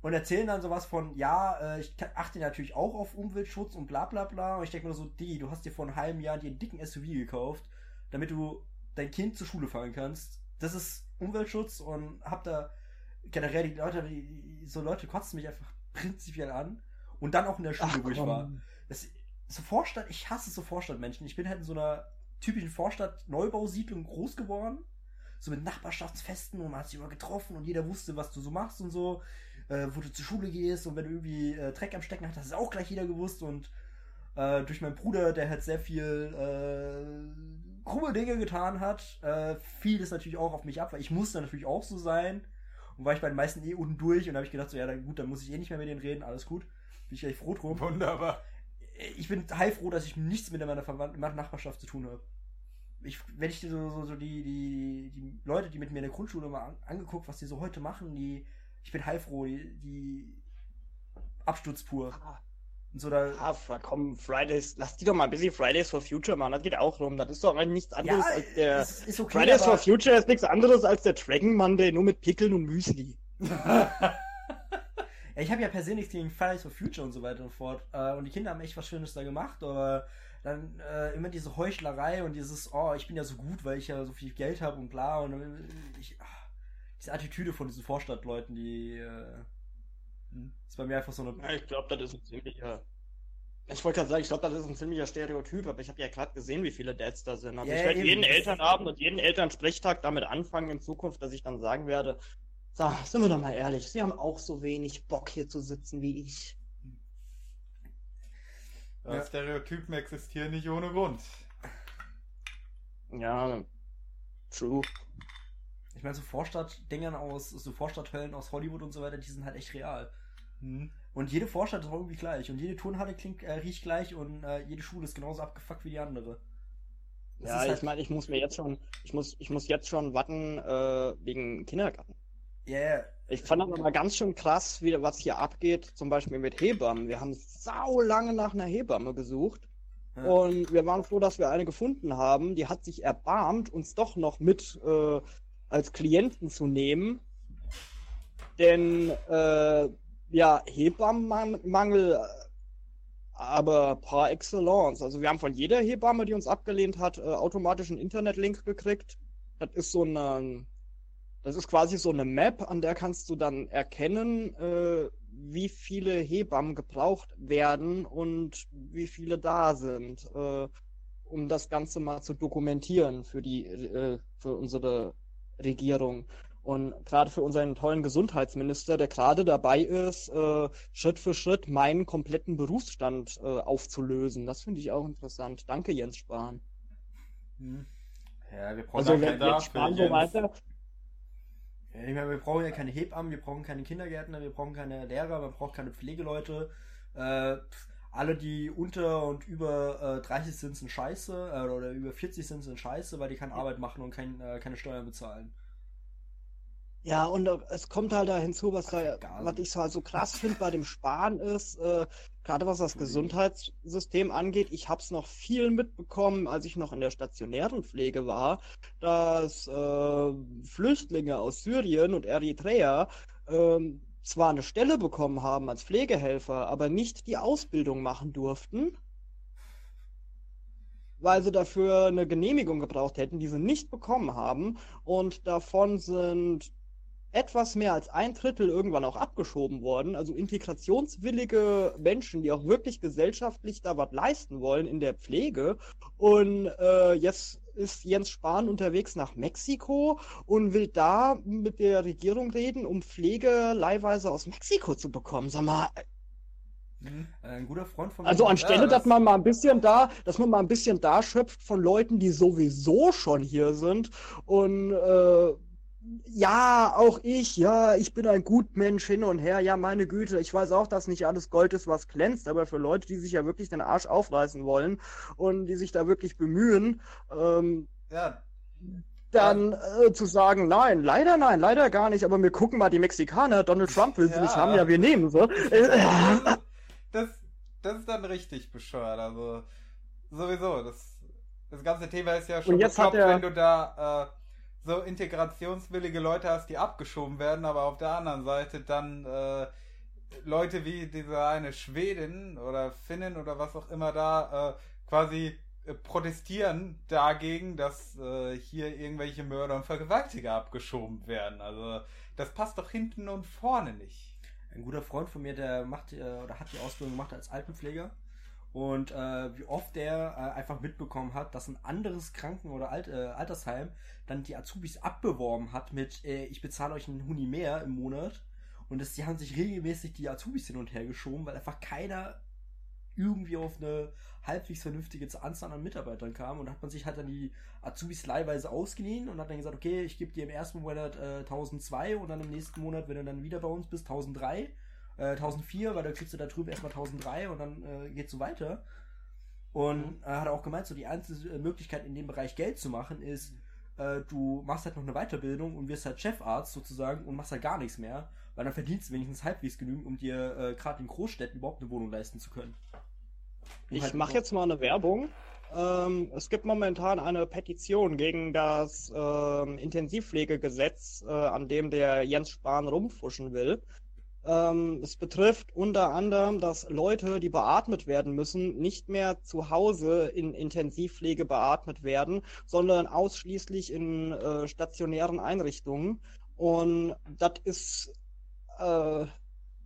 und erzählen dann sowas von, ja, äh, ich achte natürlich auch auf Umweltschutz und bla bla bla. Und ich denke mir so, die, du hast dir vor einem halben Jahr dir einen dicken SUV gekauft, damit du dein Kind zur Schule fahren kannst. Das ist Umweltschutz und hab da generell die Leute, die, so Leute kotzen mich einfach prinzipiell an. Und dann auch in der Schule, Ach, wo ich war. Das, so Vorstadt, ich hasse so Vorstadtmenschen. Ich bin halt in so einer typischen Vorstadt-Neubausiedlung groß geworden. So mit Nachbarschaftsfesten und man hat sich immer getroffen und jeder wusste, was du so machst und so. Äh, wo du zur Schule gehst und wenn du irgendwie äh, Dreck am Stecken hast, das ist auch gleich jeder gewusst und äh, durch meinen Bruder, der halt sehr viel äh, krumme Dinge getan hat, äh, fiel das natürlich auch auf mich ab, weil ich musste natürlich auch so sein und war ich bei den meisten eh unten durch und habe ich gedacht, so ja, dann gut, dann muss ich eh nicht mehr mit denen reden, alles gut. Bin ich gleich froh drum. Wunderbar. Ich bin heilfroh, dass ich nichts mit meiner Verwand Nachbarschaft zu tun habe. ich, wenn ich so, so, so die, die, die Leute, die mit mir in der Grundschule mal an, angeguckt, was die so heute machen, die, ich bin heilfroh, die, die Absturz pur. Ah. Und so da. Ah, komm, Fridays, lass die doch mal ein bisschen Fridays for Future machen, das geht auch rum. Das ist doch eigentlich nichts anderes Ja, als der. ist, ist okay, Fridays for Future ist nichts anderes als der Dragon Monday, nur mit Pickeln und Müsli. ich habe ja persönlich gegen Fridays for Future und so weiter und fort. Äh, und die Kinder haben echt was Schönes da gemacht, aber dann äh, immer diese Heuchlerei und dieses, oh, ich bin ja so gut, weil ich ja so viel Geld habe und bla. Und äh, ich, ach, diese Attitüde von diesen Vorstadtleuten, die äh, hm, ist bei mir einfach so eine. Ja, ich glaube, das ist ein ziemlicher. Ich wollte gerade sagen, ich glaube, das ist ein ziemlicher Stereotyp, aber ich habe ja gerade gesehen, wie viele Dads da sind. Also Ja, ich werde jeden Elternabend und jeden Elternsprechtag damit anfangen in Zukunft, dass ich dann sagen werde, so, sind wir doch mal ehrlich, sie haben auch so wenig Bock hier zu sitzen wie ich. Ja. Stereotypen existieren nicht ohne Grund. Ja, true. Ich meine, so Vorstadtdingern aus, so Vorstadthöllen aus Hollywood und so weiter, die sind halt echt real. Hm. Und jede Vorstadt ist irgendwie gleich. Und jede Turnhalle klingt, äh, riecht gleich und äh, jede Schule ist genauso abgefuckt wie die andere. Das Ja, halt- ich meine, ich muss mir jetzt schon, ich muss, ich muss jetzt schon warten äh, wegen Kindergarten. Ja. Ich fand aber mal ganz schön krass, wie, was hier abgeht, zum Beispiel mit Hebammen. Wir haben sau lange nach einer Hebamme gesucht Ja. und wir waren froh, dass wir eine gefunden haben. Die hat sich erbarmt, uns doch noch mit äh, als Klienten zu nehmen. Denn äh, ja, Hebammenmangel, aber par excellence. Also wir haben von jeder Hebamme, die uns abgelehnt hat, äh, automatisch einen Internetlink gekriegt. Das ist so eine, das ist quasi so eine Map, an der kannst du dann erkennen, äh, wie viele Hebammen gebraucht werden und wie viele da sind, äh, um das Ganze mal zu dokumentieren für die, äh, für unsere Regierung. Und gerade für unseren tollen Gesundheitsminister, der gerade dabei ist, äh, Schritt für Schritt meinen kompletten Berufsstand äh, aufzulösen. Das finde ich auch interessant. Danke, Jens Spahn. Hm. Ja, wir brauchen Also, ja wenn Spahn so weiter, ich meine, wir brauchen ja keine Hebammen, wir brauchen keine Kindergärtner, wir brauchen keine Lehrer, man braucht keine Pflegeleute. Äh, alle, die unter und über äh, 30 sind, sind scheiße, äh, oder über 40 sind, sind scheiße, weil die keine Arbeit machen und kein, äh, keine Steuern bezahlen. Ja, und äh, es kommt halt da hinzu, was da, was ich so halt so krass finde bei dem Sparen ist, äh, gerade was das Gesundheitssystem angeht, ich hab's noch viel mitbekommen, als ich noch in der stationären Pflege war, dass äh, Flüchtlinge aus Syrien und Eritrea ähm, zwar eine Stelle bekommen haben als Pflegehelfer, aber nicht die Ausbildung machen durften, weil sie dafür eine Genehmigung gebraucht hätten, die sie nicht bekommen haben. Und davon sind etwas mehr als ein Drittel irgendwann auch abgeschoben worden. Also integrationswillige Menschen, die auch wirklich gesellschaftlich da was leisten wollen in der Pflege. Und äh, jetzt ist Jens Spahn unterwegs nach Mexiko und will da mit der Regierung reden, um Pflege leihweise aus Mexiko zu bekommen. Sag mal, Hm. Ein guter Freund von also mir- anstelle, Ja, dass das- man mal ein bisschen da, dass man mal ein bisschen da schöpft von Leuten, die sowieso schon hier sind und äh, ja, auch ich, ja, ich bin ein Gutmensch hin und her, ja, meine Güte, ich weiß auch, dass nicht alles Gold ist, was glänzt, aber für Leute, die sich ja wirklich den Arsch aufreißen wollen und die sich da wirklich bemühen, ähm, Ja, dann äh, zu sagen, nein, leider nein, leider gar nicht, aber wir gucken mal die Mexikaner, Donald Trump will sie Ja. nicht haben, ja, wir nehmen sie. Das, das ist dann richtig bescheuert. Also, sowieso, das, das ganze Thema ist ja schon Und jetzt hat bekloppt, er- wenn du da äh, so integrationswillige Leute hast, die abgeschoben werden, aber auf der anderen Seite dann äh, Leute wie diese eine Schwedin oder Finnin oder was auch immer da äh, quasi äh, protestieren dagegen, dass äh, hier irgendwelche Mörder und Vergewaltiger abgeschoben werden. Also das passt doch hinten und vorne nicht. Ein guter Freund von mir, der macht äh, oder hat die Ausbildung gemacht als Altenpfleger. Und äh, wie oft der äh, einfach mitbekommen hat, dass ein anderes Kranken- oder Alt, äh, Altersheim dann die Azubis abbeworben hat mit, äh, ich bezahle euch einen Huni mehr im Monat. Und das, die haben sich regelmäßig die Azubis hin und her geschoben, weil einfach keiner irgendwie auf eine halbwegs vernünftige Anzahl an Mitarbeitern kam. Und hat man sich halt dann die Azubis leihweise ausgeliehen und hat dann gesagt, okay, ich gebe dir im ersten Monat äh, 1002 und dann im nächsten Monat, wenn du dann wieder bei uns bist, 1003 äh, 1004, weil da kriegst du da drüben erstmal 1003 und dann äh, geht's so weiter. Und er hat auch gemeint, so die einzige Möglichkeit in dem Bereich Geld zu machen ist, äh, du machst halt noch eine Weiterbildung und wirst halt Chefarzt sozusagen und machst halt gar nichts mehr, weil dann verdienst du wenigstens halbwegs genügend, um dir äh, gerade in Großstädten überhaupt eine Wohnung leisten zu können. ich halt mache jetzt mal eine Werbung. Ähm, es gibt momentan eine Petition gegen das ähm, Intensivpflegegesetz, äh, an dem der Jens Spahn rumfuschen will. Ähm, es betrifft unter anderem, dass Leute, die beatmet werden müssen, nicht mehr zu Hause in Intensivpflege beatmet werden, sondern ausschließlich in äh, stationären Einrichtungen. Und das ist äh,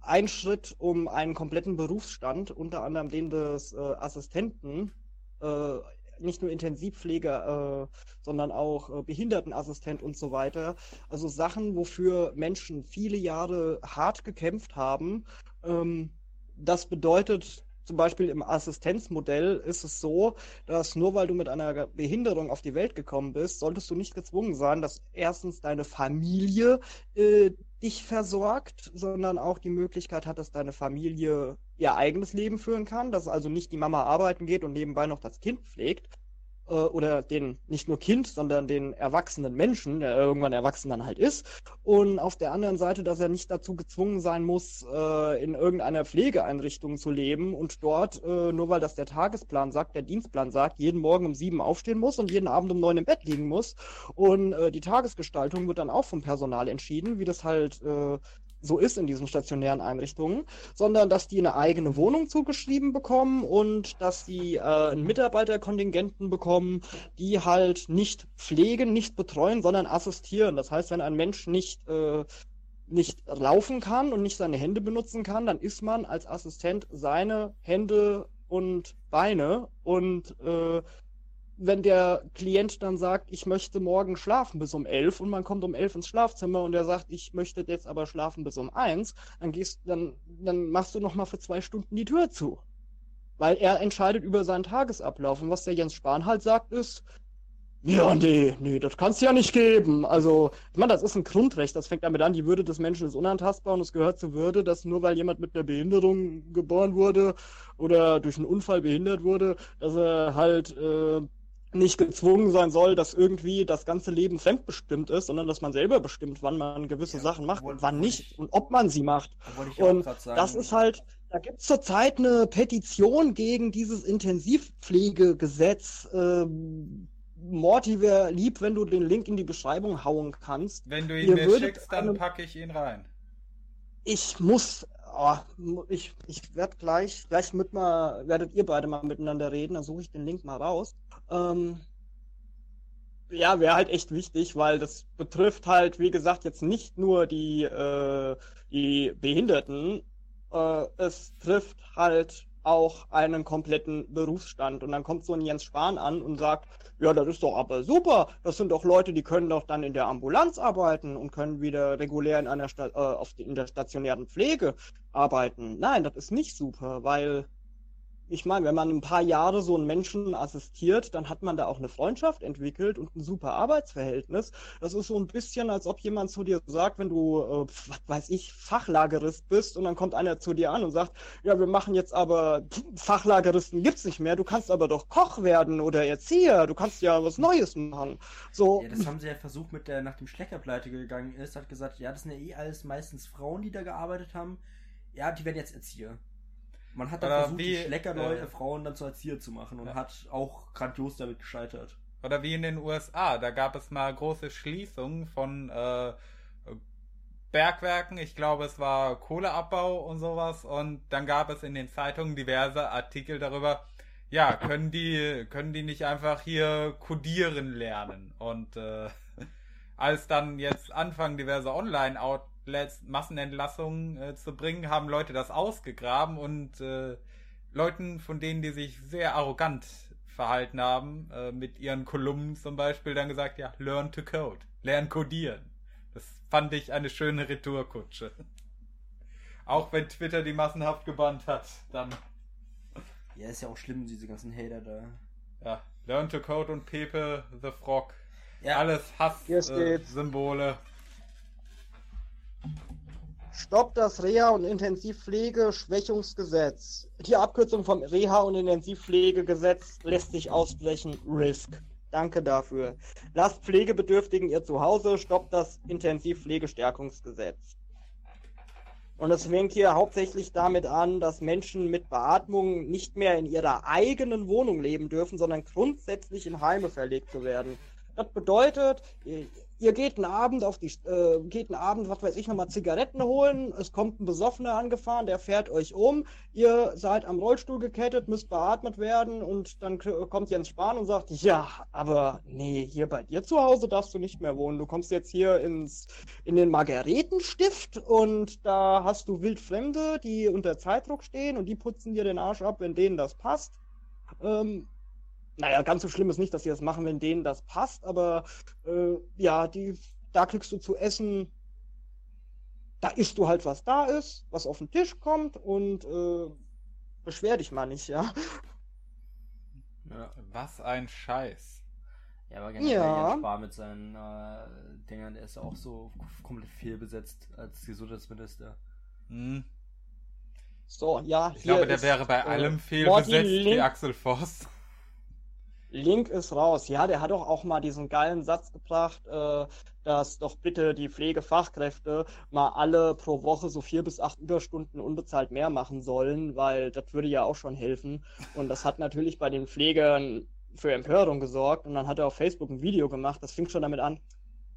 ein Schritt, um einen kompletten Berufsstand, unter anderem den des äh, Assistenten, äh, nicht nur Intensivpflege, äh, sondern auch äh, Behindertenassistent und so weiter. Also Sachen, wofür Menschen viele Jahre hart gekämpft haben. Ähm, das bedeutet zum Beispiel im Assistenzmodell ist es so, dass nur weil du mit einer Behinderung auf die Welt gekommen bist, solltest du nicht gezwungen sein, dass erstens deine Familie äh, dich versorgt, sondern auch die Möglichkeit hat, dass deine Familie ihr eigenes Leben führen kann, dass also nicht die Mama arbeiten geht und nebenbei noch das Kind pflegt äh, oder den nicht nur Kind, sondern den erwachsenen Menschen, der irgendwann erwachsen dann halt ist. Und auf der anderen Seite, dass er nicht dazu gezwungen sein muss, äh, in irgendeiner Pflegeeinrichtung zu leben und dort, äh, nur weil das der Tagesplan sagt, der Dienstplan sagt, jeden Morgen um sieben aufstehen muss und jeden Abend um neun im Bett liegen muss. Und äh, die Tagesgestaltung wird dann auch vom Personal entschieden, wie das halt äh, so ist in diesen stationären Einrichtungen, sondern dass die eine eigene Wohnung zugeschrieben bekommen und dass sie äh, einen Mitarbeiterkontingenten bekommen, die halt nicht pflegen, nicht betreuen, sondern assistieren. Das heißt, wenn ein Mensch nicht äh, nicht laufen kann und nicht seine Hände benutzen kann, dann ist man als Assistent seine Hände und Beine und äh, wenn der Klient dann sagt, ich möchte morgen schlafen bis um elf und man kommt um elf ins Schlafzimmer und er sagt, ich möchte jetzt aber schlafen bis um eins, dann gehst, dann, dann machst du noch mal für zwei Stunden die Tür zu. Weil er entscheidet über seinen Tagesablauf. Und was der Jens Spahn halt sagt, ist, ja, nee, nee, das kann's ja nicht geben. Also, ich meine, das ist ein Grundrecht. Das fängt damit an, die Würde des Menschen ist unantastbar und es gehört zur Würde, dass nur weil jemand mit einer Behinderung geboren wurde oder durch einen Unfall behindert wurde, dass er halt äh, nicht gezwungen sein soll, dass irgendwie das ganze Leben fremdbestimmt ist, sondern dass man selber bestimmt, wann man gewisse ja, Sachen macht und wann nicht ich, und ob man sie macht. Und das ist halt, da gibt es zurzeit eine Petition gegen dieses Intensivpflegegesetz. Ähm, Morty wäre lieb, wenn du den Link in die Beschreibung hauen kannst. Wenn du ihn Ihr mir schickst, dann packe ich ihn rein. Ich muss Oh, ich ich werde gleich, gleich mit mal, werdet ihr beide mal miteinander reden, dann suche ich den Link mal raus. Ähm, ja, wäre halt echt wichtig, weil das betrifft halt, wie gesagt, jetzt nicht nur die, äh, die Behinderten, äh, es trifft halt auch einen kompletten Berufsstand. Und dann kommt so ein Jens Spahn an und sagt, ja, das ist doch aber super. Das sind doch Leute, die können doch dann in der Ambulanz arbeiten und können wieder regulär in einer Sta äh, auf die, in der stationären Pflege arbeiten. Nein, das ist nicht super, weil ich meine, wenn man ein paar Jahre so einen Menschen assistiert, dann hat man da auch eine Freundschaft entwickelt und ein super Arbeitsverhältnis. Das ist so ein bisschen, als ob jemand zu dir sagt, wenn du, äh, was weiß ich, Fachlagerist bist und dann kommt einer zu dir an und sagt, ja, wir machen jetzt aber, Fachlageristen gibt's nicht mehr, du kannst aber doch Koch werden oder Erzieher, du kannst ja was Neues machen. So. Ja, das haben sie ja versucht mit der, nach dem Schleckerpleite gegangen ist, hat gesagt, ja, das sind ja eh alles meistens Frauen, die da gearbeitet haben. Ja, die werden jetzt Erzieher. Man hat dann Oder versucht, wie, die Schleckerleute, äh, Frauen dann zu Erzieher zu machen und ja. hat auch grandios damit gescheitert. Oder wie in den USA, da gab es mal große Schließungen von äh, Bergwerken, ich glaube es war Kohleabbau und sowas und dann gab es in den Zeitungen diverse Artikel darüber, ja, können die, können die nicht einfach hier codieren lernen und äh, als dann jetzt anfangen diverse Online-Out Massenentlassungen äh, zu bringen, haben Leute das ausgegraben und äh, Leuten, von denen, die sich sehr arrogant verhalten haben, äh, mit ihren Kolumnen zum Beispiel, dann gesagt, ja, learn to code, lern codieren. Das fand ich eine schöne Retourkutsche. Auch wenn Twitter die massenhaft gebannt hat, dann. Ja, ist ja auch schlimm, diese ganzen Hater da. Ja, Learn to Code und Pepe the Frog. Ja. Alles Hass-Symbole. Äh, Stopp das Reha- und Intensivpflege-Schwächungsgesetz. Die Abkürzung vom Reha- und Intensivpflegegesetz lässt sich aussprechen RISK. Danke dafür. Lasst Pflegebedürftigen ihr Zuhause, stoppt das Intensivpflegestärkungsgesetz. Und es fängt hier hauptsächlich damit an, dass Menschen mit Beatmung nicht mehr in ihrer eigenen Wohnung leben dürfen, sondern grundsätzlich in Heime verlegt zu werden. Das bedeutet, ihr geht einen Abend auf die, äh, geht einen Abend, was weiß ich, nochmal Zigaretten holen, es kommt ein Besoffener angefahren, der fährt euch um, ihr seid am Rollstuhl gekettet, müsst beatmet werden. Und dann kommt Jens Spahn und sagt, ja, aber nee, hier bei dir zu Hause darfst du nicht mehr wohnen, du kommst jetzt hier ins, in den Margaretenstift und da hast du Wildfremde, die unter Zeitdruck stehen und die putzen dir den Arsch ab, wenn denen das passt. Ähm, naja, ganz so schlimm ist nicht, dass sie das machen, wenn denen das passt, aber äh, ja, die, da kriegst du zu essen, da isst du halt, was da ist, was auf den Tisch kommt und äh, beschwer dich mal nicht, ja. ja was ein Scheiß. Ja, aber generell ja. Jens Spahn mit seinen äh, Dingern, der ist auch so komplett fehlbesetzt als Gesundheitsminister. Hm. So, ja. Ich glaube, der ist, wäre bei äh, allem fehlbesetzt wie Axel Voss. Link ist raus. Ja, der hat doch auch mal diesen geilen Satz gebracht, äh, dass doch bitte die Pflegefachkräfte mal alle pro Woche so vier bis acht Überstunden unbezahlt mehr machen sollen, weil das würde ja auch schon helfen. Und das hat natürlich bei den Pflegern für Empörung gesorgt. Und dann hat er auf Facebook ein Video gemacht, das fing schon damit an.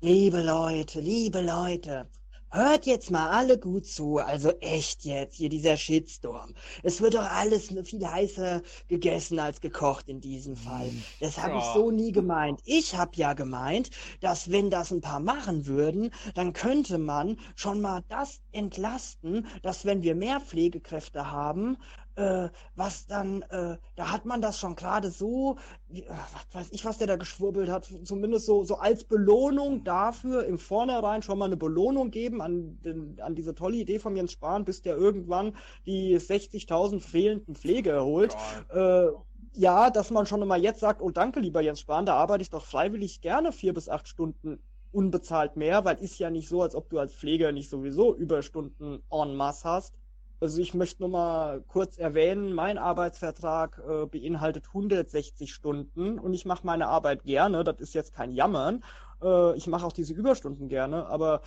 Liebe Leute, liebe Leute, Hört jetzt mal alle gut zu, also echt jetzt, hier dieser Shitstorm. Es wird doch alles viel heißer gegessen als gekocht in diesem Fall. Hm. Das habe ja. ich so nie gemeint. Ich habe ja gemeint, dass wenn das ein paar machen würden, dann könnte man schon mal das entlasten, dass wenn wir mehr Pflegekräfte haben, äh, was dann, äh, da hat man das schon gerade so, äh, was weiß ich, was der da geschwurbelt hat, zumindest so, so als Belohnung dafür im Vornherein schon mal eine Belohnung geben an, den, an diese tolle Idee von Jens Spahn, bis der irgendwann die 60.000 fehlenden Pflege erholt. Äh, ja, dass man schon mal jetzt sagt, oh danke, lieber Jens Spahn, da arbeite ich doch freiwillig gerne vier bis acht Stunden unbezahlt mehr, weil ist ja nicht so, als ob du als Pfleger nicht sowieso Überstunden en masse hast. Also ich möchte nur mal kurz erwähnen, mein Arbeitsvertrag äh, beinhaltet 160 Stunden und ich mache meine Arbeit gerne. Das ist jetzt kein Jammern. Äh, ich mache auch diese Überstunden gerne, aber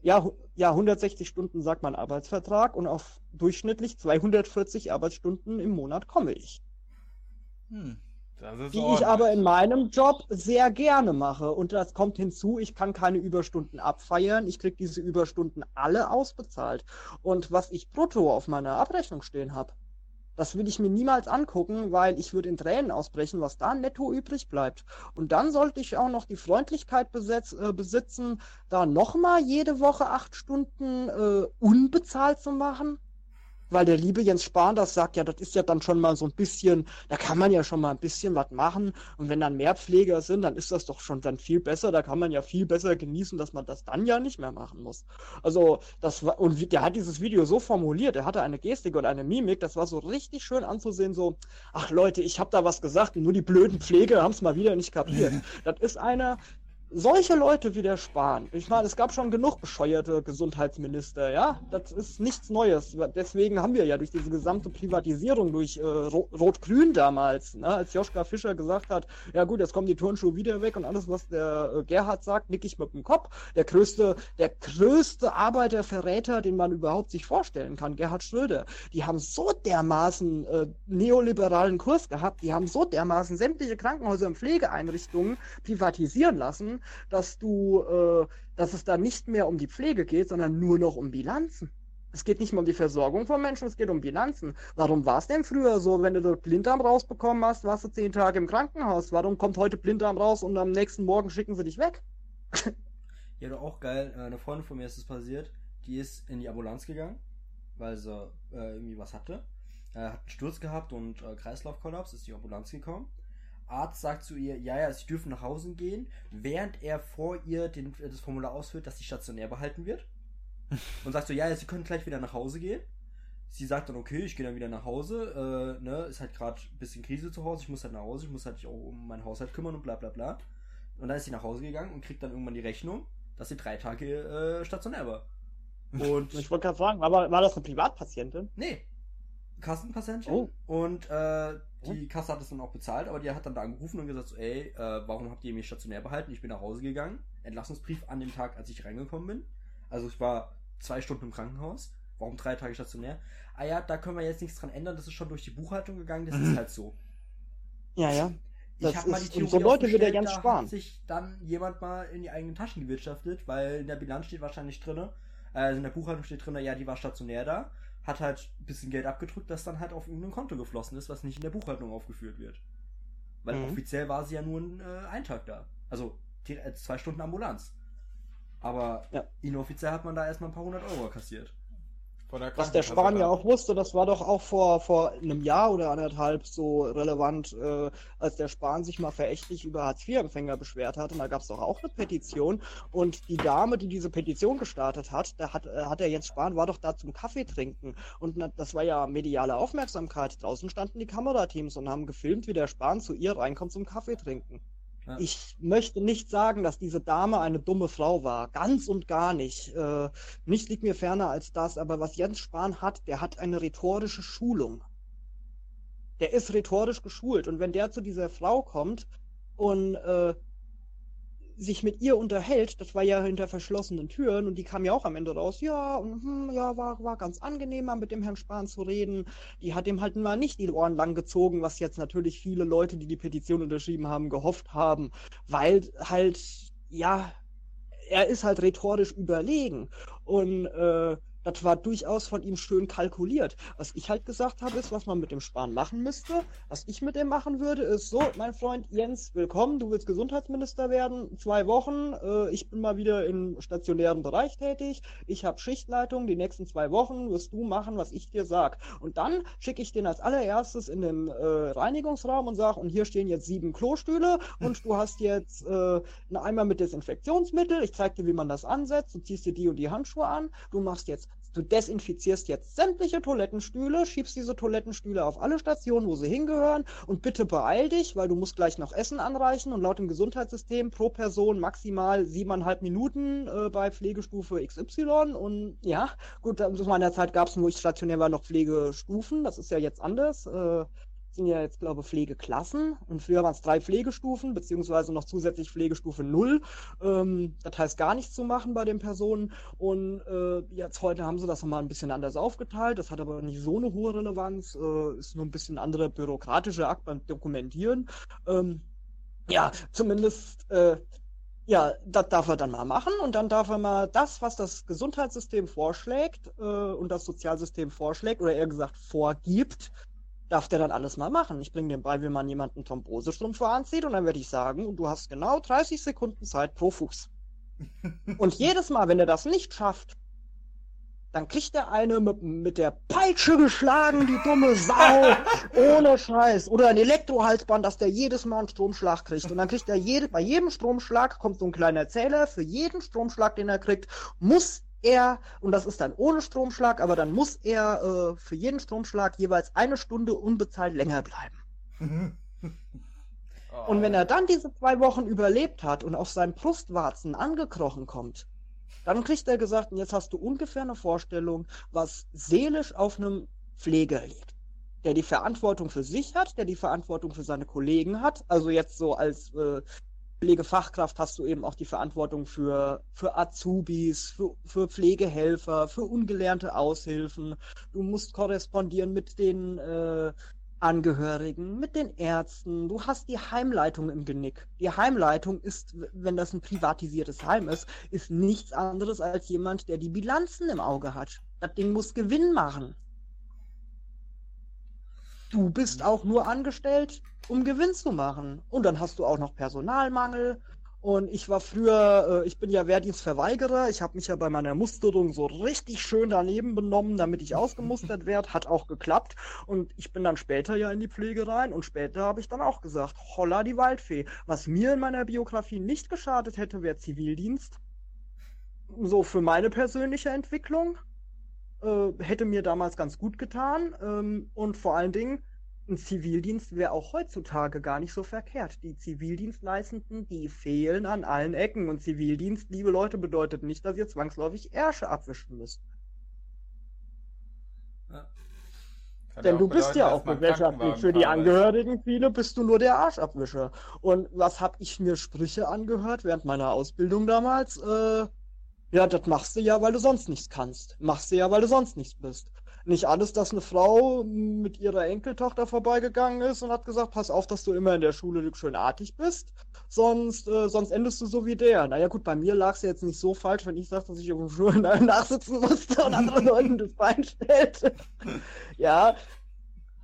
ja, ja, 160 Stunden sagt mein Arbeitsvertrag und auf durchschnittlich 240 Arbeitsstunden im Monat komme ich. Hm die ich aber in meinem Job sehr gerne mache. Und das kommt hinzu, ich kann keine Überstunden abfeiern. Ich kriege diese Überstunden alle ausbezahlt. Und was ich brutto auf meiner Abrechnung stehen habe, das will ich mir niemals angucken, weil ich würde in Tränen ausbrechen, was da netto übrig bleibt. Und dann sollte ich auch noch die Freundlichkeit besetz, äh, besitzen, da nochmal jede Woche acht Stunden äh, unbezahlt zu machen weil der liebe Jens Spahn das sagt, ja, das ist ja dann schon mal so ein bisschen, da kann man ja schon mal ein bisschen was machen. Und wenn dann mehr Pfleger sind, dann ist das doch schon dann viel besser. Da kann man ja viel besser genießen, dass man das dann ja nicht mehr machen muss. Also, das war, und der hat dieses Video so formuliert, er hatte eine Gestik und eine Mimik, das war so richtig schön anzusehen, so, ach Leute, ich habe da was gesagt und nur die blöden Pfleger haben es mal wieder nicht kapiert. das ist einer, solche Leute wie der Spahn, ich meine, es gab schon genug bescheuerte Gesundheitsminister, ja, das ist nichts Neues. Deswegen haben wir ja durch diese gesamte Privatisierung durch äh, Rot-Grün damals, ne, als Joschka Fischer gesagt hat, ja gut, jetzt kommen die Turnschuhe wieder weg und alles, was der äh, Gerhard sagt, nick ich mit dem Kopf. Der größte, der größte Arbeiterverräter, den man überhaupt sich vorstellen kann, Gerhard Schröder. Die haben so dermaßen äh, neoliberalen Kurs gehabt, die haben so dermaßen sämtliche Krankenhäuser und Pflegeeinrichtungen privatisieren lassen, dass du, äh, dass es da nicht mehr um die Pflege geht, sondern nur noch um Bilanzen. Es geht nicht mehr um die Versorgung von Menschen, es geht um Bilanzen. Warum war es denn früher so, wenn du dort Blinddarm rausbekommen hast, warst du zehn Tage im Krankenhaus? Warum kommt heute Blinddarm raus und am nächsten Morgen schicken sie dich weg? ja, du auch geil. Äh, eine Freundin von mir ist es passiert. Die ist in die Ambulanz gegangen, weil sie äh, irgendwie was hatte. Äh, hat einen Sturz gehabt und äh, Kreislaufkollaps, ist die Ambulanz gekommen. Arzt sagt zu ihr, ja, ja, sie dürfen nach Hause gehen, während er vor ihr den, das Formular ausführt, dass sie stationär behalten wird. Und sagt so, ja, ja, sie können gleich wieder nach Hause gehen. Sie sagt dann, okay, ich gehe dann wieder nach Hause, äh, ne, ist halt gerade ein bisschen Krise zu Hause, ich muss halt nach Hause, ich muss halt auch um meinen Haushalt kümmern und bla bla bla. Und dann ist sie nach Hause gegangen und kriegt dann irgendwann die Rechnung, dass sie drei Tage äh, stationär war. Und ich wollte gerade fragen, aber war das eine Privatpatientin? Nee. Kassenpatientin. Oh. Und äh, die Kasse hat es dann auch bezahlt, aber die hat dann da angerufen und gesagt, so, ey, äh, warum habt ihr mich stationär behalten? Ich bin nach Hause gegangen. Entlassungsbrief an dem Tag, als ich reingekommen bin. Also ich war zwei Stunden im Krankenhaus. Warum drei Tage stationär? Ah ja, da können wir jetzt nichts dran ändern. Das ist schon durch die Buchhaltung gegangen. Das ist halt so. Ja, ja. Das Ich habe mal die Theorie so Leute will der aufgestellt, ganz da sparen. hat sich dann jemand mal in die eigenen Taschen gewirtschaftet, weil in der Bilanz steht wahrscheinlich drinne, also in der Buchhaltung steht drinne, ja, die war stationär da, hat halt ein bisschen Geld abgedrückt, das dann halt auf irgendein Konto geflossen ist, was nicht in der Buchhaltung aufgeführt wird. Weil Mhm. offiziell war sie ja nur ein, äh, ein Tag da. Also die, äh, zwei Stunden Ambulanz. Aber Ja. inoffiziell hat man da erstmal ein paar hundert Euro kassiert. Der Was der Krankenkasse Spahn ja dann. auch wusste, das war doch auch vor, vor einem Jahr oder anderthalb so relevant, äh, als der Spahn sich mal verächtlich über Hartz-IV-Empfänger beschwert hat. Und da gab es doch auch eine Petition. Und die Dame, die diese Petition gestartet hat, da hat, äh, hat der Jens Spahn, war doch da zum Kaffee trinken. Und na, das war ja mediale Aufmerksamkeit. Draußen standen die Kamerateams und haben gefilmt, wie der Spahn zu ihr reinkommt zum Kaffee trinken. Ja. Ich möchte nicht sagen, dass diese Dame eine dumme Frau war. Ganz und gar nicht. Äh, nichts liegt mir ferner als das. Aber was Jens Spahn hat, der hat eine rhetorische Schulung. Der ist rhetorisch geschult. Und wenn der zu dieser Frau kommt und äh, sich mit ihr unterhält, das war ja hinter verschlossenen Türen und die kam ja auch am Ende raus, ja, und, hm, ja, war, war ganz angenehm, mit dem Herrn Spahn zu reden. Die hat ihm halt mal nicht die Ohren lang gezogen, was jetzt natürlich viele Leute, die die Petition unterschrieben haben, gehofft haben, weil halt, ja, er ist halt rhetorisch überlegen und äh, das war durchaus von ihm schön kalkuliert. Was ich halt gesagt habe, ist, was man mit dem Spahn machen müsste. Was ich mit dem machen würde, ist so, mein Freund Jens, willkommen, du willst Gesundheitsminister werden, zwei Wochen, äh, ich bin mal wieder im stationären Bereich tätig, ich habe Schichtleitung, die nächsten zwei Wochen wirst du machen, was ich dir sag. Und dann schicke ich den als allererstes in den äh, Reinigungsraum und sag, und hier stehen jetzt sieben Klostühle und du hast jetzt äh, einen Eimer mit Desinfektionsmittel, ich zeig dir, wie man das ansetzt, du ziehst dir die und die Handschuhe an, du machst jetzt Du desinfizierst jetzt sämtliche Toilettenstühle, schiebst diese Toilettenstühle auf alle Stationen, wo sie hingehören. Und bitte beeil dich, weil du musst gleich noch Essen anreichen. Und laut dem Gesundheitssystem pro Person maximal siebeneinhalb Minuten äh, bei Pflegestufe XY und ja, gut, zu meiner Zeit gab es, wo ich stationär war, noch Pflegestufen, das ist ja jetzt anders. Äh, sind ja jetzt, glaube ich, Pflegeklassen. Und früher waren es drei Pflegestufen, beziehungsweise noch zusätzlich Pflegestufe 0. Ähm, das heißt, gar nichts zu machen bei den Personen. Und äh, jetzt heute haben sie das nochmal ein bisschen anders aufgeteilt. Das hat aber nicht so eine hohe Relevanz. Äh, ist nur ein bisschen anderer bürokratischer Akt beim Dokumentieren. Ähm, ja, zumindest. Äh, ja, das darf er dann mal machen und dann darf er mal das, was das Gesundheitssystem vorschlägt äh, und das Sozialsystem vorschlägt oder eher gesagt vorgibt, darf der dann alles mal machen. Ich bringe dem bei, wie man jemanden Thrombosestrümpfe anzieht und dann werde ich sagen, und du hast genau 30 Sekunden Zeit pro Fuß. und jedes Mal, wenn er das nicht schafft, dann kriegt er eine mit, mit der Peitsche geschlagen, die dumme Sau, ohne Scheiß. Oder ein Elektrohalsband, dass der jedes Mal einen Stromschlag kriegt. Und dann kriegt er jede, bei jedem Stromschlag kommt so ein kleiner Zähler, für jeden Stromschlag, den er kriegt, muss er, und das ist dann ohne Stromschlag, aber dann muss er äh, für jeden Stromschlag jeweils eine Stunde unbezahlt länger bleiben. Oh. Und wenn er dann diese zwei Wochen überlebt hat und auf seinen Brustwarzen angekrochen kommt, dann kriegt er gesagt, und jetzt hast du ungefähr eine Vorstellung, was seelisch auf einem Pfleger liegt. Der die Verantwortung für sich hat, der die Verantwortung für seine Kollegen hat. Also jetzt so als äh, Pflegefachkraft hast du eben auch die Verantwortung für, für Azubis, für, für Pflegehelfer, für ungelernte Aushilfen. Du musst korrespondieren mit den äh, Angehörigen, mit den Ärzten. Du hast die Heimleitung im Genick. Die Heimleitung ist, wenn das ein privatisiertes Heim ist, ist nichts anderes als jemand, der die Bilanzen im Auge hat. Das Ding muss Gewinn machen. Du bist auch nur angestellt, um Gewinn zu machen. Und dann hast du auch noch Personalmangel. Und ich war früher, äh, ich bin ja Wehrdienstverweigerer. Ich habe mich ja bei meiner Musterung so richtig schön daneben benommen, damit ich ausgemustert werde. Hat auch geklappt. Und ich bin dann später ja in die Pflege rein. Und später habe ich dann auch gesagt, holla die Waldfee. Was mir in meiner Biografie nicht geschadet hätte, wäre Zivildienst. So für meine persönliche Entwicklung. Äh, hätte mir damals ganz gut getan. Ähm, und vor allen Dingen, ein Zivildienst wäre auch heutzutage gar nicht so verkehrt. Die Zivildienstleistenden, die fehlen an allen Ecken. Und Zivildienst, liebe Leute, bedeutet nicht, dass ihr zwangsläufig Ärsche abwischen müsst. Ja. Denn du bist ja auch gesellschaftlich. Für die Angehörigen, viele, bist du nur der Arschabwischer. Und was hab ich mir Sprüche angehört während meiner Ausbildung damals? Äh, ja, das machst du ja, weil du sonst nichts kannst. Machst du ja, weil du sonst nichts bist nicht alles, dass eine Frau mit ihrer Enkeltochter vorbeigegangen ist und hat gesagt, pass auf, dass du immer in der Schule schön artig bist, sonst, äh, sonst endest du so wie der. Naja gut, bei mir lag es jetzt nicht so falsch, wenn ich sage, dass ich dem Schulen nachsitzen musste und anderen Leuten das Bein stellte. ja,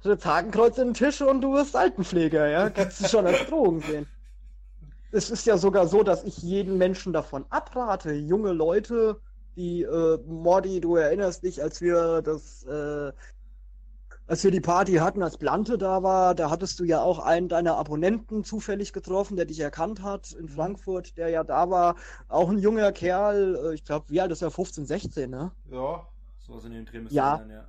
das Hakenkreuz in den Tisch und du wirst Altenpfleger, ja, kannst du schon als Drohung sehen. Es ist ja sogar so, dass ich jeden Menschen davon abrate, junge Leute die äh, Mordi, du erinnerst dich, als wir das, äh, als wir die Party hatten, als Blante da war, da hattest du ja auch einen deiner Abonnenten zufällig getroffen, der dich erkannt hat in mhm. Frankfurt, der ja da war. Auch ein junger Kerl, äh, ich glaube, wie alt ist er? 15, 16, ne? Ja, sowas in den Dreh ja. Sein, ja.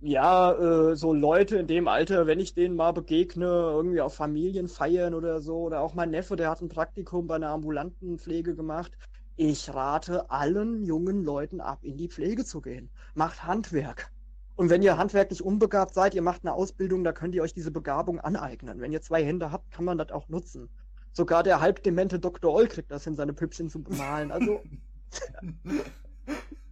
Ja, äh, so Leute in dem Alter, wenn ich denen mal begegne, irgendwie auf Familienfeiern oder so, oder auch mein Neffe, der hat ein Praktikum bei einer ambulanten Pflege gemacht, ich rate allen jungen Leuten ab, in die Pflege zu gehen. Macht Handwerk. Und wenn ihr handwerklich unbegabt seid, ihr macht eine Ausbildung, da könnt ihr euch diese Begabung aneignen. Wenn ihr zwei Hände habt, kann man das auch nutzen. Sogar der halbdemente Dr. Oll kriegt das hin, seine Püppchen zu bemalen. Also.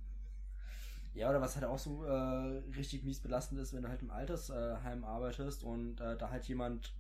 Ja, oder was halt auch so äh, richtig mies belastend ist, wenn du halt im Altersheim arbeitest und äh, da halt jemand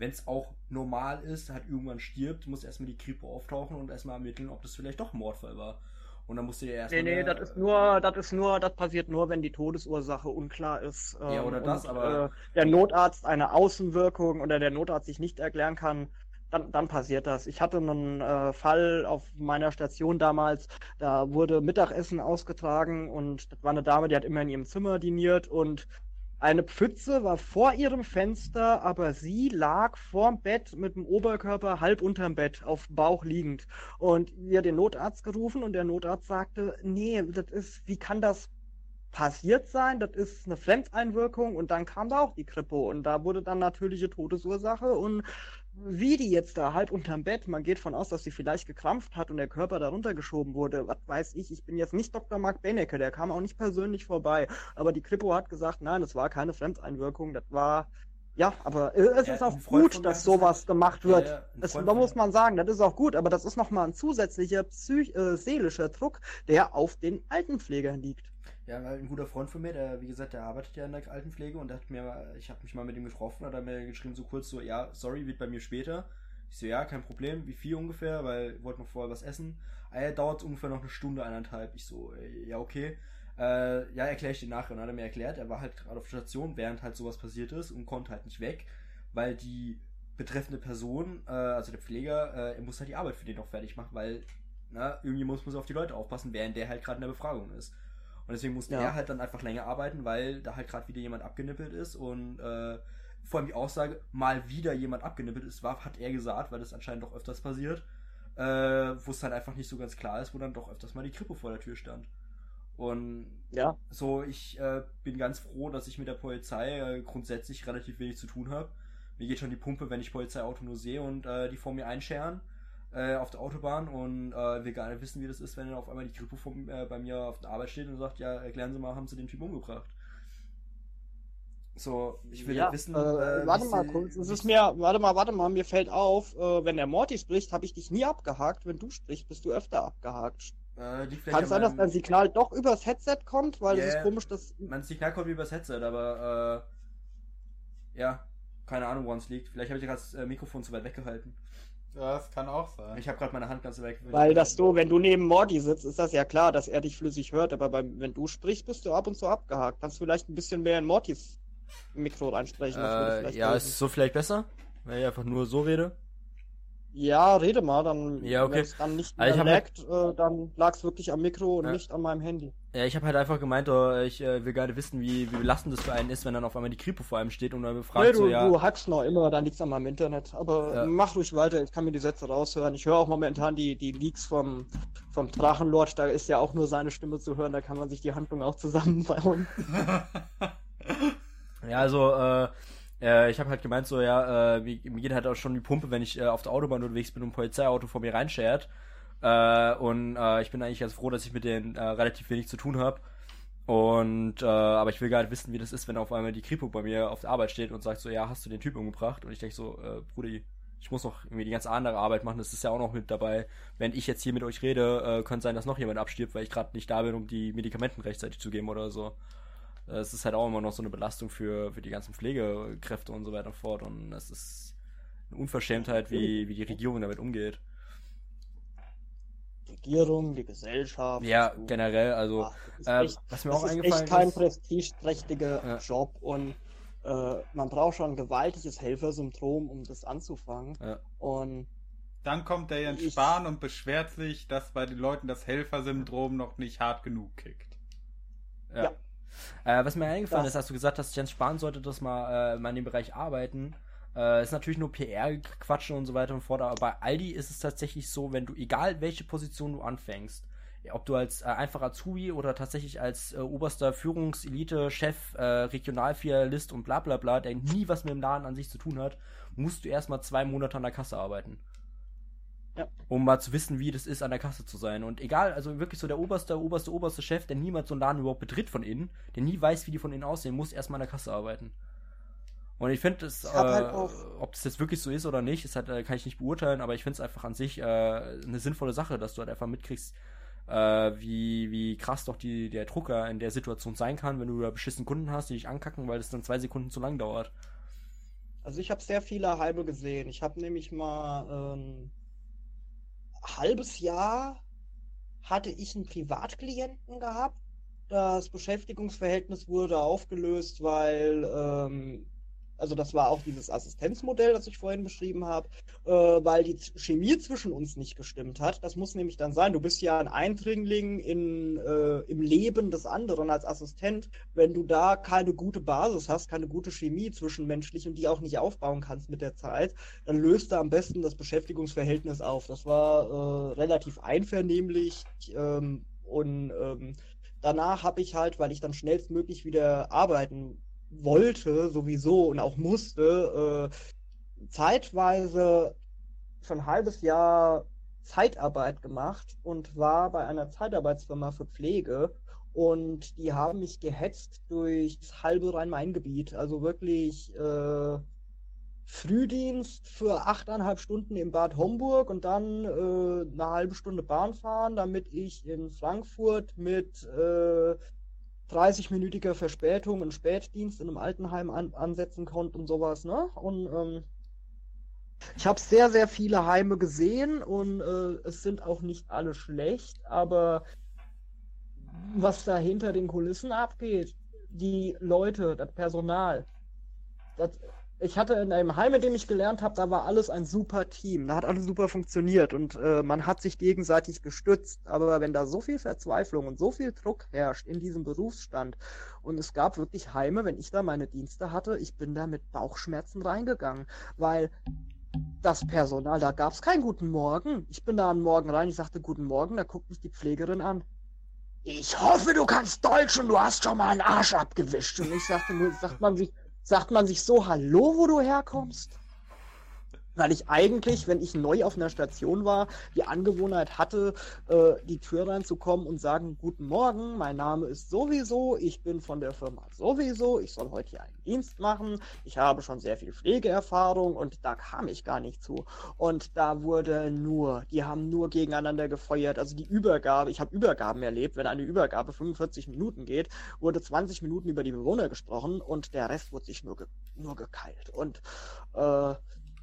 wenn es auch normal ist, halt irgendwann stirbt, muss erstmal die Kripo auftauchen und erstmal ermitteln, ob das vielleicht doch ein Mordfall war. Und dann musst du ja erstmal. Nee, nee, das ist nur, das ist nur, das passiert nur, wenn die Todesursache unklar ist. Ähm, ja, oder das, und, aber. Äh, der Notarzt eine Außenwirkung oder der Notarzt sich nicht erklären kann, dann, dann passiert das. Ich hatte einen äh, Fall auf meiner Station damals, da wurde Mittagessen ausgetragen und das war eine Dame, die hat immer in ihrem Zimmer diniert und eine Pfütze war vor ihrem Fenster, aber sie lag vorm Bett mit dem Oberkörper halb unterm Bett, auf Bauch liegend. Und wir den Notarzt gerufen und der Notarzt sagte, nee, das ist, wie kann das passiert sein? Das ist eine Fremdeinwirkung und dann kam da auch die Kripo und da wurde dann natürliche Todesursache und wie die jetzt da halb unterm Bett, man geht von aus, dass sie vielleicht gekrampft hat und der Körper darunter geschoben wurde. Was weiß ich, ich bin jetzt nicht Dr. Mark Benecke, der kam auch nicht persönlich vorbei. Aber die Kripo hat gesagt, nein, das war keine Fremdeinwirkung, das war ja, aber äh, es ja, ist auch gut, dass sowas gemacht wird. Ja, ja, da muss man sagen, das ist auch gut, aber das ist nochmal ein zusätzlicher psych äh, seelischer Druck, der auf den Altenpflegern liegt. Ja, weil ein guter Freund von mir, der, wie gesagt, der arbeitet ja in der Altenpflege und der hat mir, ich habe mich mal mit ihm getroffen, hat er mir geschrieben, so kurz so, ja, sorry, wird bei mir später. Ich so, ja, kein Problem, wie viel ungefähr, weil wollte noch vorher was essen. Ja, dauert ungefähr noch eine Stunde, eineinhalb. Ich so, äh, ja, okay. Äh, ja, erkläre ich dir nachher. Und dann hat er mir erklärt, er war halt gerade auf Station, während halt sowas passiert ist und konnte halt nicht weg, weil die betreffende Person, äh, also der Pfleger, äh, er muss halt die Arbeit für den noch fertig machen, weil, na, irgendwie muss man auf die Leute aufpassen, während der halt gerade in der Befragung ist. Und deswegen musste ja. er halt dann einfach länger arbeiten, weil da halt gerade wieder jemand abgenippelt ist und äh, vor allem die Aussage, mal wieder jemand abgenippelt ist, war, hat er gesagt, weil das anscheinend doch öfters passiert, äh, wo es halt einfach nicht so ganz klar ist, wo dann doch öfters mal die Krippe vor der Tür stand. Und ja. so, ich äh, bin ganz froh, dass ich mit der Polizei äh, grundsätzlich relativ wenig zu tun habe. Mir geht schon die Pumpe, wenn ich Polizeiauto nur sehe und äh, die vor mir einscheren äh, auf der Autobahn und äh, wir gar nicht wissen, wie das ist, wenn dann auf einmal die Kripo von, äh, bei mir auf der Arbeit steht und sagt, ja, erklären Sie mal, haben Sie den Typ umgebracht? So, ich will ja, wissen. Äh, äh warte mal kurz, es ist mir, warte mal, warte mal, mir fällt auf, äh, wenn der Morty spricht, habe ich dich nie abgehakt. Wenn du sprichst, bist du öfter abgehakt. Äh, Kann es sein, dass dein Signal doch übers Headset kommt? Weil yeah, es ist komisch, dass. Mein Signal kommt übers Headset, aber äh, ja, keine Ahnung, woran es liegt. Vielleicht habe ich das äh, Mikrofon zu weit weggehalten. Ja, das kann auch sein. Ich habe gerade meine Hand ganz weg. Weil das so, wenn du neben Morty sitzt, ist das ja klar, dass er dich flüssig hört, aber beim, wenn du sprichst, bist du ab und zu abgehakt. Kannst du vielleicht ein bisschen mehr in Mortys Mikro reinsprechen? Äh, ja, ist es so vielleicht besser? Wenn ich einfach nur so rede? Ja, rede mal, dann ja, okay. wenn es dann nicht also laggt, halt... äh, dann lag es wirklich am Mikro und ja. nicht an meinem Handy. Ja, ich habe halt einfach gemeint, oh, ich äh, will gerade wissen, wie, wie belastend das für einen ist, wenn dann auf einmal die Kripo vor einem steht und dann fragt nee, du, so, ja... du hackst noch immer, dann liegt's an meinem Internet. Aber ja. mach ruhig weiter, ich kann mir die Sätze raushören. Ich höre auch momentan die, die Leaks vom, vom Drachenlord, da ist ja auch nur seine Stimme zu hören, da kann man sich die Handlung auch zusammenbauen. Ja, also, äh, äh, ich habe halt gemeint, so, ja, äh, mir, geht halt auch schon die Pumpe, wenn ich äh, auf der Autobahn unterwegs bin und ein Polizeiauto vor mir reinschert. Äh, und äh, ich bin eigentlich ganz froh, dass ich mit denen äh, relativ wenig zu tun habe. Und, äh, aber ich will gar nicht wissen, wie das ist, wenn auf einmal die Kripo bei mir auf der Arbeit steht und sagt so, ja, hast du den Typ umgebracht? Und ich denke so, äh, Brudi, ich muss noch irgendwie die ganze andere Arbeit machen, das ist ja auch noch mit dabei. Wenn ich jetzt hier mit euch rede, äh, könnte sein, dass noch jemand abstirbt, weil ich gerade nicht da bin, um die Medikamenten rechtzeitig zu geben oder so. Es ist halt auch immer noch so eine Belastung für, für die ganzen Pflegekräfte und so weiter und fort. Und es ist eine Unverschämtheit, wie, wie die Regierung damit umgeht. Regierung, die Gesellschaft. Ja, so. generell, also Ach, äh, was mir auch eingefallen ist. echt kein prestigeträchtiger ja. Job und äh, man braucht schon ein gewaltiges Helfersyndrom, um das anzufangen. Ja. Und dann kommt der Jens Spahn und beschwert sich, dass bei den Leuten das Helfersyndrom noch nicht hart genug kickt. Ja. ja. Äh, was mir eingefallen das. ist, als du gesagt hast, Jens Spahn sollte das mal, äh, mal in dem Bereich arbeiten. Äh, ist natürlich nur PR-Quatschen und so weiter und fort, aber bei Aldi ist es tatsächlich so, wenn du, egal welche Position du anfängst, ob du als äh, einfacher Azubi oder tatsächlich als äh, oberster Führungselite, Chef, äh, Regionalfilialist und bla bla bla, der nie was mit dem Laden an sich zu tun hat, musst du erstmal zwei Monate an der Kasse arbeiten. Ja. Um mal zu wissen, wie das ist, an der Kasse zu sein. Und egal, also wirklich so der oberste, oberste, oberste Chef, der niemals so einen Laden überhaupt betritt von innen, der nie weiß, wie die von innen aussehen, muss erstmal an der Kasse arbeiten. Und ich finde, äh, halt ob das jetzt wirklich so ist oder nicht, ist halt, äh, kann ich nicht beurteilen, aber ich finde es einfach an sich äh, eine sinnvolle Sache, dass du halt einfach mitkriegst, äh, wie, wie krass doch die, der Drucker in der Situation sein kann, wenn du da beschissen Kunden hast, die dich ankacken, weil es dann zwei Sekunden zu lang dauert. Also ich habe sehr viele Halbe gesehen. Ich habe nämlich mal ähm, halbes Jahr hatte ich einen Privatklienten gehabt. Das Beschäftigungsverhältnis wurde aufgelöst, weil ähm, also das war auch dieses Assistenzmodell, das ich vorhin beschrieben habe, äh, weil die Chemie zwischen uns nicht gestimmt hat. Das muss nämlich dann sein, du bist ja ein Eindringling in, äh, im Leben des anderen als Assistent. Wenn du da keine gute Basis hast, keine gute Chemie zwischenmenschlich und die auch nicht aufbauen kannst mit der Zeit, dann löst du am besten das Beschäftigungsverhältnis auf. Das war äh, relativ einvernehmlich ähm, und ähm, danach habe ich halt, weil ich dann schnellstmöglich wieder arbeiten wollte sowieso und auch musste, äh, zeitweise schon ein halbes Jahr Zeitarbeit gemacht und war bei einer Zeitarbeitsfirma für Pflege und die haben mich gehetzt durchs halbe Rhein-Main-Gebiet. Also wirklich äh, Frühdienst für achteinhalb Stunden im Bad Homburg und dann äh, eine halbe Stunde Bahn fahren, damit ich in Frankfurt mit äh, 30-minütiger Verspätung einen Spätdienst in einem Altenheim an, ansetzen konnte und sowas, ne? Und ähm, ich habe sehr, sehr viele Heime gesehen und äh, es sind auch nicht alle schlecht, aber was da hinter den Kulissen abgeht, die Leute, das Personal, das ich hatte in einem Heim, in dem ich gelernt habe, da war alles ein super Team. Da hat alles super funktioniert und äh, man hat sich gegenseitig gestützt. Aber wenn da so viel Verzweiflung und so viel Druck herrscht in diesem Berufsstand und es gab wirklich Heime, wenn ich da meine Dienste hatte, ich bin da mit Bauchschmerzen reingegangen, weil das Personal, da gab es keinen guten Morgen. Ich bin da am Morgen rein, ich sagte guten Morgen, da guckt mich die Pflegerin an. Ich hoffe, du kannst Deutsch und du hast schon mal einen Arsch abgewischt. Und ich sagte nur, sagt man sich, sagt man sich so Hallo, wo du herkommst? Weil ich eigentlich, wenn ich neu auf einer Station war, die Angewohnheit hatte, äh, die Tür reinzukommen und sagen, guten Morgen, mein Name ist sowieso, ich bin von der Firma sowieso, ich soll heute hier einen Dienst machen, ich habe schon sehr viel Pflegeerfahrung und da kam ich gar nicht zu. Und da wurde nur, die haben nur gegeneinander gefeuert, also die Übergabe, ich habe Übergaben erlebt, wenn eine Übergabe 45 Minuten geht, wurde 20 Minuten über die Bewohner gesprochen und der Rest wurde sich nur, ge nur gekeilt. Und äh,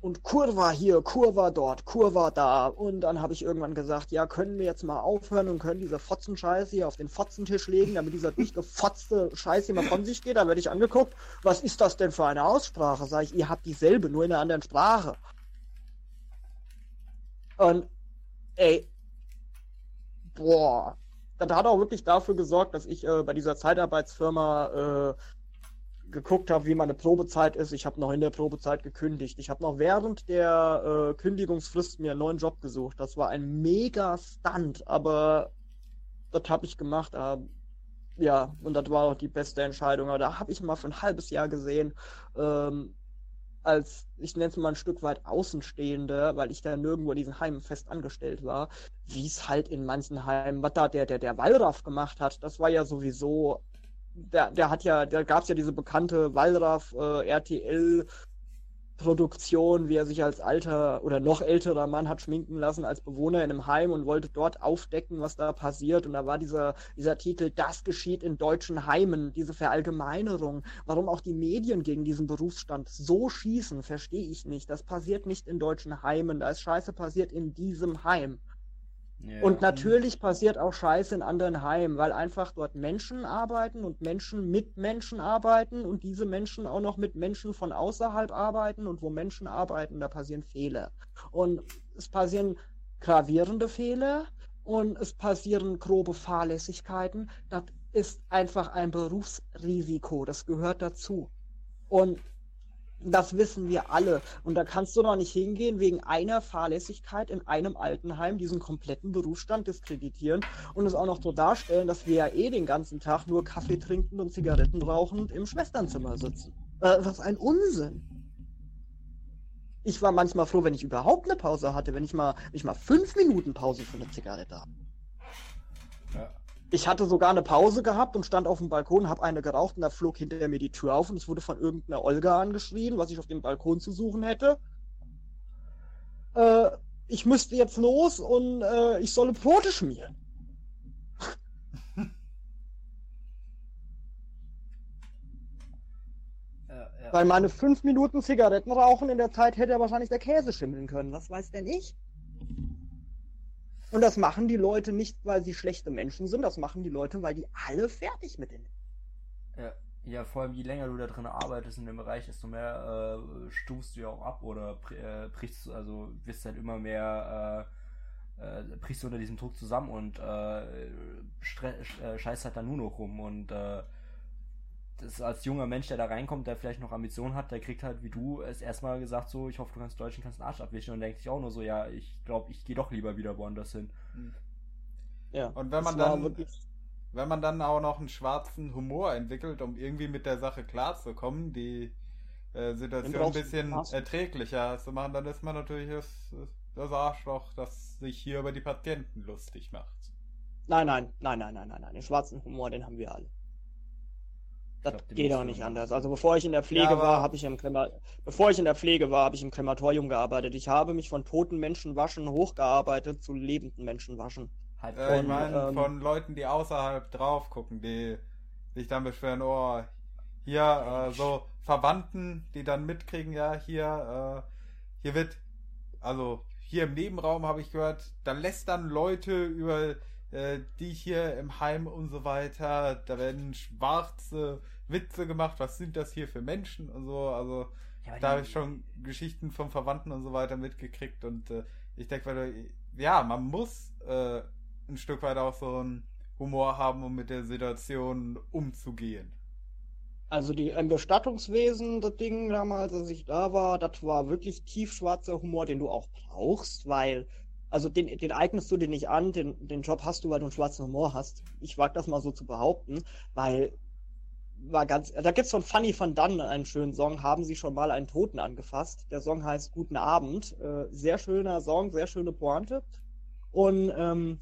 und Kurva hier, Kurva dort, Kurva da. Und dann habe ich irgendwann gesagt, ja, können wir jetzt mal aufhören und können diese Fotzenscheiße hier auf den Fotzentisch legen, damit dieser durchgefotzte Scheiß hier mal von sich geht. Dann werde ich angeguckt, was ist das denn für eine Aussprache? Sag ich, ihr habt dieselbe, nur in einer anderen Sprache. Und, ey, boah, das hat auch wirklich dafür gesorgt, dass ich äh, bei dieser Zeitarbeitsfirma äh, geguckt habe, wie meine Probezeit ist. Ich habe noch in der Probezeit gekündigt. Ich habe noch während der äh, Kündigungsfrist mir einen neuen Job gesucht. Das war ein mega Stunt, aber das habe ich gemacht. Äh, ja, und das war auch die beste Entscheidung. Aber da habe ich mal für ein halbes Jahr gesehen, ähm, als, ich nenne es mal ein Stück weit Außenstehende, weil ich da nirgendwo in diesen Heimen fest angestellt war, wie es halt in manchen Heimen, was da der, der, der Wallraff gemacht hat, das war ja sowieso, der, der hat ja, da gab es ja diese bekannte Wallraff äh, wie er sich als alter oder noch älterer Mann hat schminken lassen als Bewohner in einem Heim und wollte dort aufdecken, was da passiert. Und da war dieser, dieser Titel, das geschieht in deutschen Heimen, diese Verallgemeinerung. Warum auch die Medien gegen diesen Berufsstand so schießen, verstehe ich nicht. Das passiert nicht in deutschen Heimen, da ist Scheiße passiert in diesem Heim. Ja. Und natürlich passiert auch Scheiße in anderen Heimen, weil einfach dort Menschen arbeiten und Menschen mit Menschen arbeiten und diese Menschen auch noch mit Menschen von außerhalb arbeiten und wo Menschen arbeiten, da passieren Fehler. Und es passieren gravierende Fehler und es passieren grobe Fahrlässigkeiten. Das ist einfach ein Berufsrisiko, das gehört dazu. Und das wissen wir alle. Und da kannst du doch nicht hingehen, wegen einer Fahrlässigkeit in einem Altenheim diesen kompletten Berufsstand diskreditieren und es auch noch so darstellen, dass wir ja eh den ganzen Tag nur Kaffee trinken und Zigaretten rauchend im Schwesternzimmer sitzen. Äh, was ein Unsinn. Ich war manchmal froh, wenn ich überhaupt eine Pause hatte, wenn ich mal, wenn ich mal fünf Minuten Pause für eine Zigarette habe. Ja. Ich hatte sogar eine Pause gehabt und stand auf dem Balkon, habe eine geraucht und da flog hinter mir die Tür auf und ich wurde von irgendeiner Olga angeschrien, was ich auf dem Balkon zu suchen hätte. Äh, ich müsste jetzt los und äh, ich solle Brote schmieren. Weil meine fünf Minuten Zigaretten rauchen in der Zeit hätte er wahrscheinlich der Käse schimmeln können. Was weiß denn ich? Und das machen die Leute nicht, weil sie schlechte Menschen sind, das machen die Leute, weil die alle fertig mit denen. Ja, ja, vor allem je länger du da drin arbeitest in dem Bereich, desto mehr äh, stufst du ja auch ab oder äh, brichst, also wirst halt immer mehr äh, äh, brichst du unter diesem Druck zusammen und äh, äh, scheißt halt dann nur noch rum und äh, das als junger Mensch, der da reinkommt, der vielleicht noch Ambitionen hat, der kriegt halt wie du es erstmal gesagt, so, ich hoffe, du kannst Deutsch und kannst einen Arsch abwischen und denkt sich auch nur so, ja, ich glaube, ich gehe doch lieber wieder woanders hin. Hm. Ja. Und wenn man dann, wenn man dann auch noch einen schwarzen Humor entwickelt, um irgendwie mit der Sache klarzukommen, die äh, Situation ein bisschen erträglicher zu machen, dann ist man natürlich das, das Arschloch, das sich hier über die Patienten lustig macht. Nein, nein, nein, nein, nein, nein, nein. Den schwarzen Humor, den haben wir alle. Das glaub, geht auch nicht anders. Also bevor ich in der Pflege ja, war, habe ich im Krema bevor ich in der Pflege war, habe ich im Krematorium gearbeitet. Ich habe mich von toten Menschen waschen hochgearbeitet zu lebenden Menschen waschen. Halt äh, ich meine, ähm, von Leuten, die außerhalb drauf gucken, die sich dann beschweren, oh, hier äh, so Verwandten, die dann mitkriegen, ja, hier, äh, hier wird, also hier im Nebenraum habe ich gehört, da lästern Leute über äh, die hier im Heim und so weiter. Da werden schwarze Witze gemacht. Was sind das hier für Menschen und so. Also ja, da habe ich schon Geschichten von Verwandten und so weiter mitgekriegt. Und äh, ich denke, ja, man muss äh, ein Stück weit auch so einen Humor haben, um mit der Situation umzugehen. Also die im Bestattungswesen, das Ding damals, als ich da war, das war wirklich tiefschwarzer Humor, den du auch brauchst, weil also den, den eignest du dir nicht an, den, den Job hast du, weil du einen schwarzen Humor hast. Ich wage das mal so zu behaupten, weil war ganz, da gibt's von Funny van Dunn einen schönen Song, haben sie schon mal einen Toten angefasst. Der Song heißt Guten Abend. Äh, sehr schöner Song, sehr schöne Pointe. Und ähm,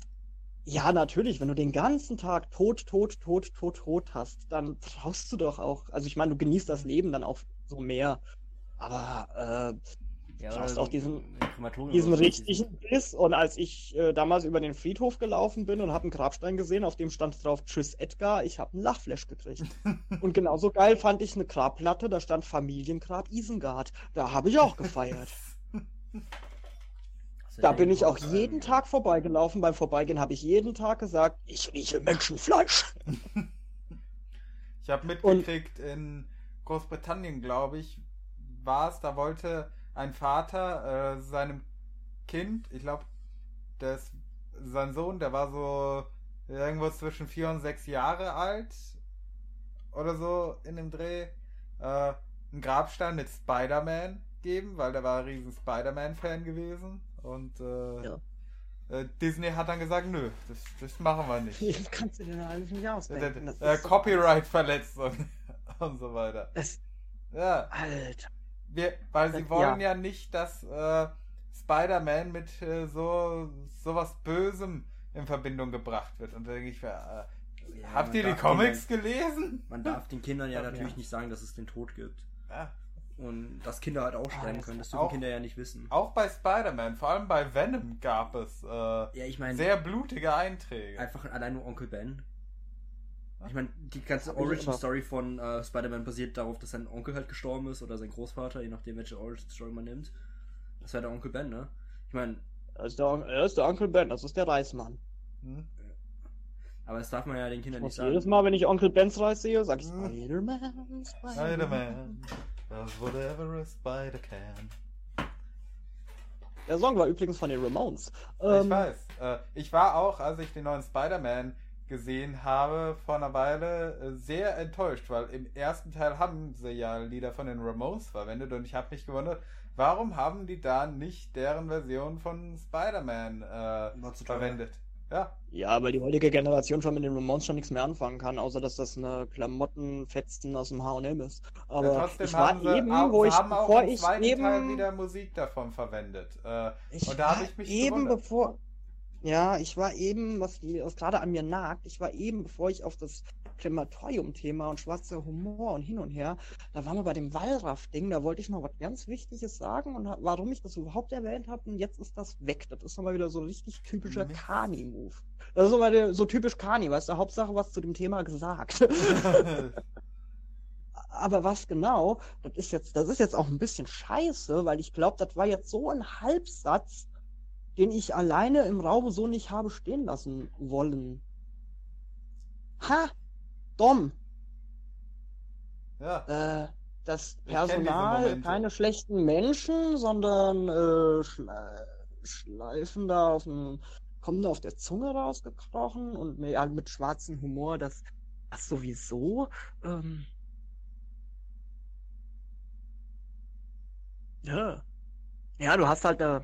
ja, natürlich, wenn du den ganzen Tag tot, tot, tot, tot, tot hast, dann brauchst du doch auch, also ich meine, du genießt das Leben dann auch so mehr. Aber äh, ja, du hast auch diesen, diesen richtigen Biss. Und als ich äh, damals über den Friedhof gelaufen bin und habe einen Grabstein gesehen, auf dem stand drauf Tschüss Edgar, ich habe einen Lachflash gekriegt. und genauso geil fand ich eine Grabplatte, da stand Familiengrab Isengard. Da habe ich auch gefeiert. da bin ich auch jeden Tag vorbeigelaufen. Beim Vorbeigehen habe ich jeden Tag gesagt, ich rieche Menschenfleisch. ich habe mitgekriegt, und, in Großbritannien, glaube ich, war es, da wollte ein Vater äh, seinem Kind, ich glaube, sein Sohn, der war so irgendwo zwischen vier und sechs Jahre alt oder so in dem Dreh, äh, einen Grabstein mit Spider-Man geben, weil der war ein riesen Spider-Man-Fan gewesen und äh, ja. äh, Disney hat dann gesagt, nö, das, das machen wir nicht. Das kannst du dir doch alles nicht ausdenken. Äh, so- Copyright-Verletzung und so weiter. Das, Ja, Alter. Wir, weil sie wollen ja. ja, nicht, dass äh, Spider-Man mit äh, so sowas Bösem in Verbindung gebracht wird. Und da denke ich, äh, Ja, habt ihr die Comics gelesen? Kindern, man darf den Kindern ja Ja. natürlich nicht sagen, dass es den Tod gibt. Ja. Und dass Kinder halt auch sterben das können, das dürfen auch- Kinder ja nicht wissen. Auch bei Spider-Man, vor allem bei Venom gab es äh, Ja, ich meine, sehr blutige Einträge. einfach allein nur Onkel Ben. Ich meine, die ganze. Origin-Story von äh, Spider-Man basiert darauf, dass sein Onkel halt gestorben ist oder sein Großvater, je nachdem, welche Origin-Story man nimmt. Das wäre der Onkel Ben, ne? Ich meine, Das ist, der, Onkel Ben, das ist der Reismann. Hm? aber das darf man ja den Kindern nicht sagen. jedes Mal, wenn ich Onkel Bens Reis sehe, sag ich Hm. Spider-Man, Spider-Man does whatever a spider can. Der Song war übrigens von den Ramones. ich Ähm, weiß. Äh, ich war auch, als ich den neuen Spider-Man gesehen habe, vor einer Weile äh, sehr enttäuscht, weil im ersten Teil haben sie ja Lieder von den Ramones verwendet und ich habe mich gewundert, warum haben die da nicht deren Version von Spider-Man äh, verwendet? Ja, Ja, weil die heutige Generation schon mit den Ramones schon nichts mehr anfangen kann, außer dass das eine Klamottenfetzen aus dem H&M ist. Aber ja, trotzdem ich war haben sie, eben, auch, wo sie ich, haben auch bevor im ich zweiten eben, Teil wieder Musik davon verwendet. Äh, ich und da hab war ich mich eben gewundert. bevor, ja, ich war eben, was, was gerade an mir nagt, ich war eben, bevor ich auf das Krematorium-Thema und schwarzer Humor und hin und her, da waren wir bei dem Wallraff-Ding, da wollte ich noch was ganz Wichtiges sagen und warum ich das überhaupt erwähnt habe und jetzt ist das weg. Das ist nochmal wieder so ein richtig typischer Mist. Kani-Move. Das ist der, so typisch Kani, weißt du, Hauptsache was zu dem Thema gesagt. Aber was genau, das ist jetzt, das ist jetzt auch ein bisschen scheiße, weil ich glaube, das war jetzt so ein Halbsatz, den ich alleine im Raum so nicht habe stehen lassen wollen. Ha! Dom! ja. Äh, das Personal, keine schlechten Menschen, sondern äh, schle schleifen da auf dem, kommen da auf der Zunge rausgekrochen und mit, ja, mit schwarzem Humor, das, das sowieso. Ähm, ja. Ja, du hast halt äh,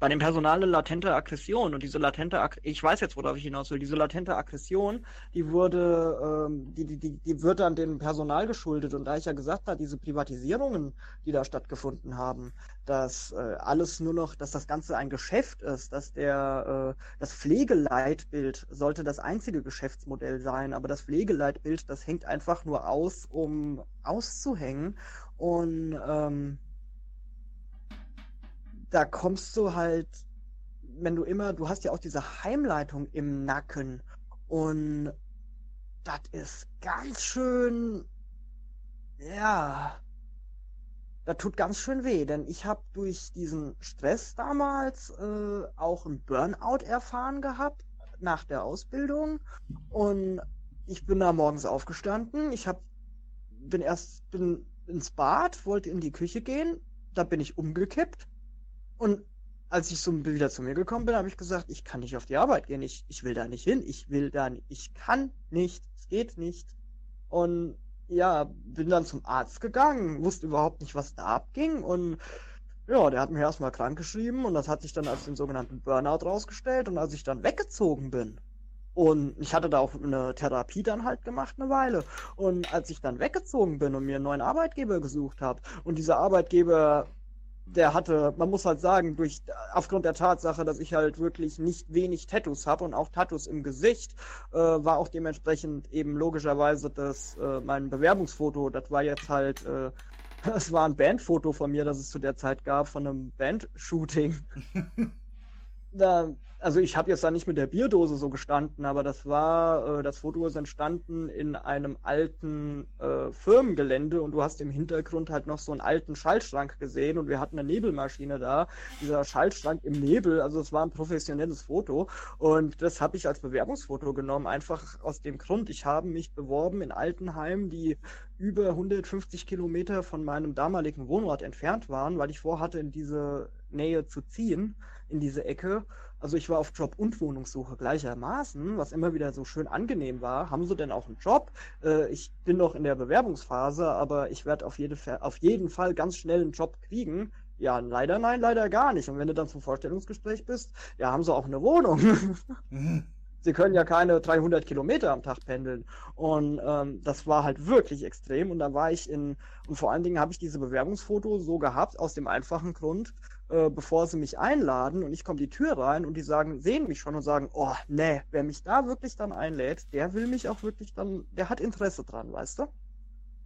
bei dem Personal eine latente Aggression und diese latente, Ag ich weiß jetzt, worauf ich hinaus will, diese latente Aggression, die wurde, ähm, die, die, die, die wird dann dem Personal geschuldet. Und da ich ja gesagt habe, diese Privatisierungen, die da stattgefunden haben, dass äh, alles nur noch, dass das Ganze ein Geschäft ist, dass der, äh, das Pflegeleitbild sollte das einzige Geschäftsmodell sein, aber das Pflegeleitbild, das hängt einfach nur aus, um auszuhängen. Und ähm, da kommst du halt, wenn du immer, du hast ja auch diese Heimleitung im Nacken und das ist ganz schön, ja, das tut ganz schön weh, denn ich habe durch diesen Stress damals äh, auch ein Burnout erfahren gehabt nach der Ausbildung und ich bin da morgens aufgestanden, ich hab, bin erst bin ins Bad, wollte in die Küche gehen, da bin ich umgekippt und als ich so wieder zu mir gekommen bin, habe ich gesagt, ich kann nicht auf die Arbeit gehen. Ich, ich will da nicht hin. Ich will da nicht. Ich kann nicht. Es geht nicht. Und ja, bin dann zum Arzt gegangen, wusste überhaupt nicht, was da abging. Und ja, der hat mir erstmal krank geschrieben und das hat sich dann als den sogenannten Burnout rausgestellt. Und als ich dann weggezogen bin, und ich hatte da auch eine Therapie dann halt gemacht, eine Weile. Und als ich dann weggezogen bin und mir einen neuen Arbeitgeber gesucht habe, und dieser Arbeitgeber der hatte, man muss halt sagen, durch aufgrund der Tatsache, dass ich halt wirklich nicht wenig Tattoos habe und auch Tattoos im Gesicht, äh, war auch dementsprechend eben logischerweise das äh, mein Bewerbungsfoto. Das war jetzt halt, äh, es war ein Bandfoto von mir, das es zu der Zeit gab von einem Bandshooting. da, also ich habe jetzt da nicht mit der Bierdose so gestanden, aber das war, äh, das Foto ist entstanden in einem alten äh, Firmengelände und du hast im Hintergrund halt noch so einen alten Schaltschrank gesehen und wir hatten eine Nebelmaschine da. Dieser Schaltschrank im Nebel, also es war ein professionelles Foto und das habe ich als Bewerbungsfoto genommen, einfach aus dem Grund, ich habe mich beworben in Altenheim, die über 150 Kilometer von meinem damaligen Wohnort entfernt waren, weil ich vorhatte, in diese Nähe zu ziehen, in diese Ecke. Also ich war auf Job- und Wohnungssuche gleichermaßen, was immer wieder so schön angenehm war. Haben Sie denn auch einen Job? Äh, ich bin noch in der Bewerbungsphase, aber ich werde auf, jede, auf jeden Fall ganz schnell einen Job kriegen. Ja, leider nein, leider gar nicht. Und wenn du dann zum Vorstellungsgespräch bist, ja, haben sie auch eine Wohnung. Mhm. sie können ja keine 300 Kilometer am Tag pendeln. Und ähm, das war halt wirklich extrem. Und da war ich in, und vor allen Dingen habe ich diese Bewerbungsfoto so gehabt, aus dem einfachen Grund, äh, bevor sie mich einladen und ich komme die Tür rein und die sagen, sehen mich schon und sagen, oh, nee, wer mich da wirklich dann einlädt, der will mich auch wirklich dann, der hat Interesse dran, weißt du?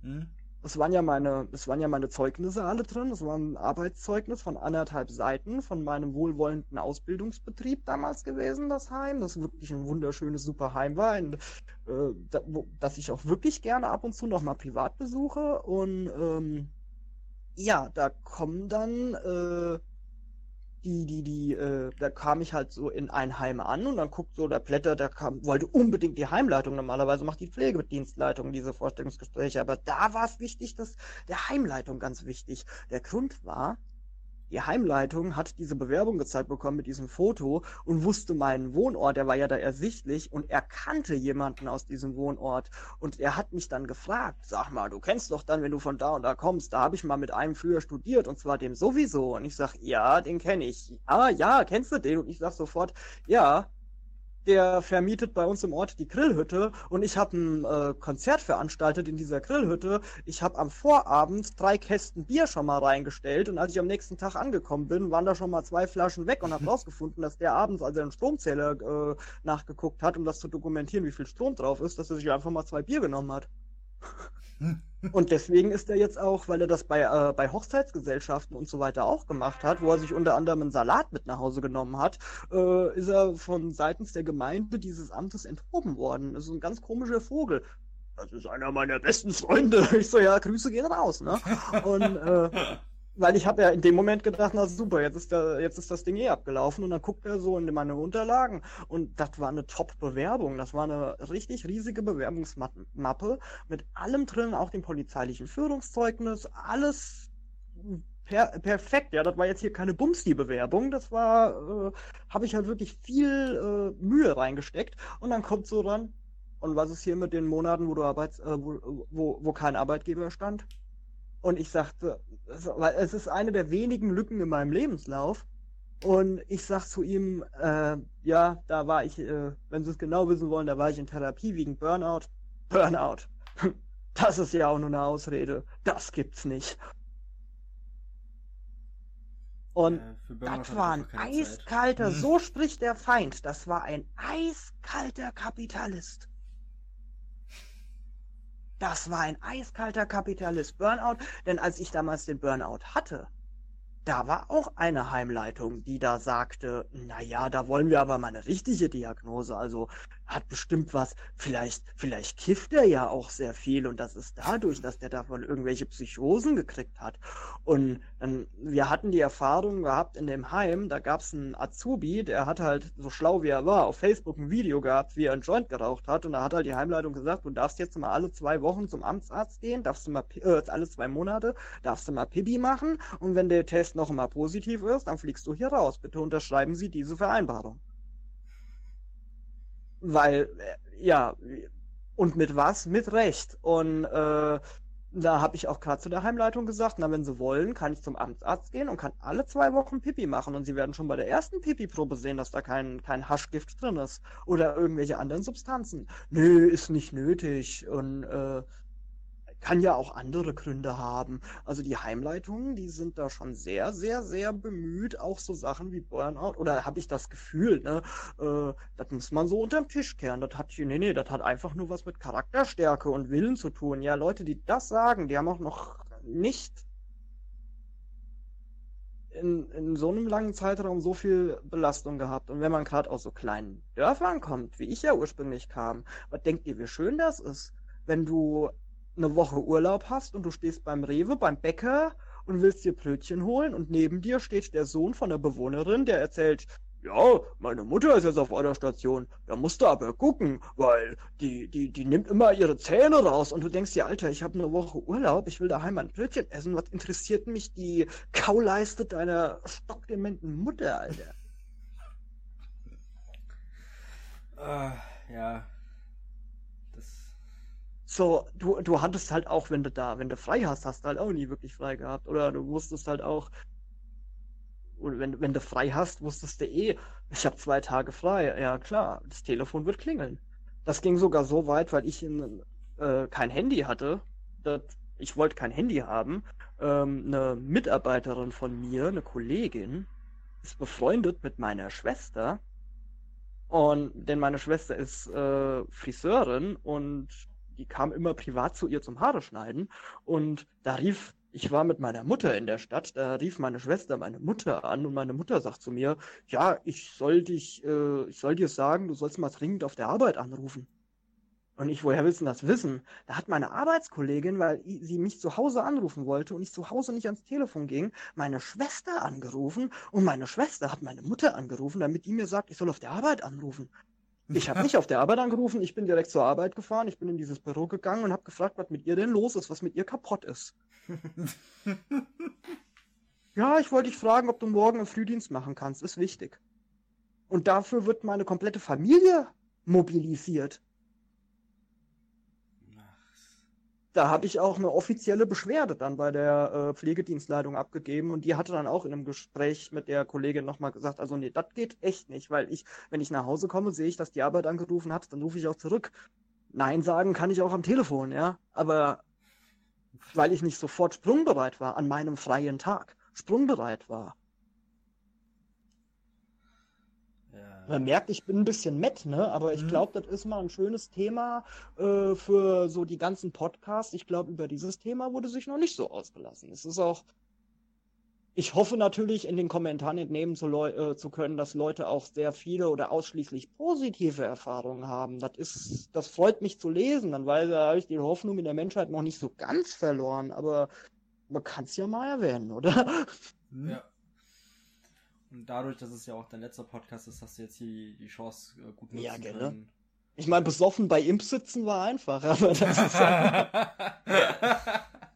Mhm. Es waren ja meine, es waren ja meine Zeugnisse alle drin. Es war ein Arbeitszeugnis von anderthalb Seiten von meinem wohlwollenden Ausbildungsbetrieb damals gewesen, das Heim. Das wirklich ein wunderschönes, super Heim war, ein, äh, das ich auch wirklich gerne ab und zu nochmal privat besuche. Und ähm, ja, da kommen dann äh, die, die, die, äh, da kam ich halt so in ein Heim an und dann guckt so der Blätter, der kam, wollte unbedingt die Heimleitung. Normalerweise macht die Pflegedienstleitung diese Vorstellungsgespräche, aber da war es wichtig, dass der Heimleitung ganz wichtig. Der Grund war, die Heimleitung hat diese Bewerbung gezeigt bekommen mit diesem Foto und wusste meinen Wohnort, der war ja da ersichtlich und er kannte jemanden aus diesem Wohnort. Und er hat mich dann gefragt, sag mal, du kennst doch dann, wenn du von da und da kommst, da habe ich mal mit einem früher studiert und zwar dem sowieso. Und ich sag, ja, den kenne ich. Ah, ja, kennst du den? Und ich sag sofort, ja, der vermietet bei uns im Ort die Grillhütte und ich habe ein äh, Konzert veranstaltet in dieser Grillhütte. Ich habe am Vorabend drei Kästen Bier schon mal reingestellt und als ich am nächsten Tag angekommen bin, waren da schon mal zwei Flaschen weg und habe rausgefunden, dass der abends, als er einen Stromzähler äh, nachgeguckt hat, um das zu dokumentieren, wie viel Strom drauf ist, dass er sich einfach mal zwei Bier genommen hat. Und deswegen ist er jetzt auch, weil er das bei, äh, bei Hochzeitsgesellschaften und so weiter auch gemacht hat, wo er sich unter anderem einen Salat mit nach Hause genommen hat, äh, ist er von seitens der Gemeinde dieses Amtes enthoben worden. Das ist ein ganz komischer Vogel. Das ist einer meiner besten Freunde. Ich so, ja, Grüße gehen raus, ne? Und äh, weil ich habe ja in dem Moment gedacht, na super, jetzt ist, der, jetzt ist das Ding eh abgelaufen und dann guckt er so in meine Unterlagen und das war eine Top-Bewerbung. Das war eine richtig riesige Bewerbungsmappe mit allem drin, auch dem polizeilichen Führungszeugnis, alles per perfekt. Ja, das war jetzt hier keine Bumsti-Bewerbung, das war, äh, habe ich halt wirklich viel äh, Mühe reingesteckt und dann kommt so dann, und was ist hier mit den Monaten, wo du Arbeits, äh, wo, wo, wo kein Arbeitgeber stand? Und ich sagte, weil es ist eine der wenigen Lücken in meinem Lebenslauf. Und ich sag zu ihm, äh, ja, da war ich, äh, wenn Sie es genau wissen wollen, da war ich in Therapie wegen Burnout. Burnout. Das ist ja auch nur eine Ausrede. Das gibt's nicht. Und äh, das war ein eiskalter, Zeit. so spricht der Feind, das war ein eiskalter Kapitalist. Das war ein eiskalter Kapitalist Burnout, denn als ich damals den Burnout hatte, da war auch eine Heimleitung, die da sagte, na ja, da wollen wir aber mal eine richtige Diagnose. Also hat bestimmt was, vielleicht, vielleicht kifft er ja auch sehr viel und das ist dadurch, dass der davon irgendwelche Psychosen gekriegt hat. Und dann, wir hatten die Erfahrung gehabt in dem Heim, da gab es einen Azubi, der hat halt, so schlau wie er war, auf Facebook ein Video gehabt, wie er einen Joint geraucht hat und da hat halt die Heimleitung gesagt, du darfst jetzt mal alle zwei Wochen zum Amtsarzt gehen, darfst du mal, äh, alle zwei Monate, darfst du mal Pibi machen und wenn der Test noch mal positiv ist, dann fliegst du hier raus. Bitte unterschreiben Sie diese Vereinbarung. Weil, äh, ja, und mit was? Mit Recht. Und äh, da habe ich auch gerade zu der Heimleitung gesagt, na, wenn Sie wollen, kann ich zum Amtsarzt gehen und kann alle zwei Wochen Pipi machen. Und Sie werden schon bei der ersten Pipi-Probe sehen, dass da kein, kein Haschgift drin ist. Oder irgendwelche anderen Substanzen. Nö, ist nicht nötig. Und äh, kann ja auch andere Gründe haben. Also die Heimleitungen, die sind da schon sehr, sehr, sehr bemüht, auch so Sachen wie Burnout, oder habe ich das Gefühl, ne, äh, das muss man so unterm Tisch kehren. Das hat, nee, nee, das hat einfach nur was mit Charakterstärke und Willen zu tun. Ja, Leute, die das sagen, die haben auch noch nicht in, in so einem langen Zeitraum so viel Belastung gehabt. Und wenn man gerade aus so kleinen Dörfern kommt, wie ich ja ursprünglich kam, was denkt ihr, wie schön das ist, wenn du eine Woche Urlaub hast und du stehst beim Rewe, beim Bäcker und willst dir Brötchen holen und neben dir steht der Sohn von der Bewohnerin, der erzählt, ja, meine Mutter ist jetzt auf einer Station. Da musst du aber gucken, weil die, die, die nimmt immer ihre Zähne raus und du denkst dir, Alter, ich habe eine Woche Urlaub, ich will daheim ein Brötchen essen. Was interessiert mich die Kauleiste deiner stockdementen Mutter, Alter? Uh, ja, so, du, du hattest halt auch, wenn du da, wenn du frei hast, hast du halt auch nie wirklich frei gehabt. Oder du musstest halt auch, wenn, wenn du frei hast, wusstest du eh, ich habe zwei Tage frei. Ja klar, das Telefon wird klingeln. Das ging sogar so weit, weil ich in, äh, kein Handy hatte. Das, ich wollte kein Handy haben. Ähm, eine Mitarbeiterin von mir, eine Kollegin, ist befreundet mit meiner Schwester. Und denn meine Schwester ist äh, Friseurin und die kam immer privat zu ihr zum Haare schneiden. Und da rief ich war mit meiner Mutter in der Stadt, da rief meine Schwester meine Mutter an und meine Mutter sagt zu mir, ja, ich soll dich, äh, ich soll dir sagen, du sollst mal dringend auf der Arbeit anrufen. Und ich, woher willst du das wissen? Da hat meine Arbeitskollegin, weil sie mich zu Hause anrufen wollte und ich zu Hause nicht ans Telefon ging, meine Schwester angerufen und meine Schwester hat meine Mutter angerufen, damit die mir sagt, ich soll auf der Arbeit anrufen. Ich habe nicht auf der Arbeit angerufen, ich bin direkt zur Arbeit gefahren, ich bin in dieses Büro gegangen und habe gefragt, was mit ihr denn los ist, was mit ihr kaputt ist. ja, ich wollte dich fragen, ob du morgen einen Frühdienst machen kannst, ist wichtig. Und dafür wird meine komplette Familie mobilisiert. Da habe ich auch eine offizielle Beschwerde dann bei der äh, Pflegedienstleitung abgegeben und die hatte dann auch in einem Gespräch mit der Kollegin nochmal gesagt, also nee, das geht echt nicht, weil ich, wenn ich nach Hause komme, sehe ich, dass die Arbeit angerufen hat, dann rufe ich auch zurück. Nein sagen kann ich auch am Telefon, ja, aber weil ich nicht sofort sprungbereit war an meinem freien Tag, sprungbereit war, Man merkt, ich bin ein bisschen matt, ne? Aber ich mhm. glaube, das ist mal ein schönes Thema äh, für so die ganzen Podcasts. Ich glaube, über dieses Thema wurde sich noch nicht so ausgelassen. Es ist auch. Ich hoffe natürlich, in den Kommentaren entnehmen zu, äh, zu, können, dass Leute auch sehr viele oder ausschließlich positive Erfahrungen haben. Das ist, das freut mich zu lesen. Dann weil da habe ich die Hoffnung in der Menschheit noch nicht so ganz verloren. Aber man kann es ja mal erwähnen, oder? Ja. Und dadurch, dass es ja auch dein letzter Podcast ist, hast du jetzt hier die Chance äh, gut nutzen ja, gell, können. Ich meine, besoffen bei Imp sitzen war einfach, aber das ist ja...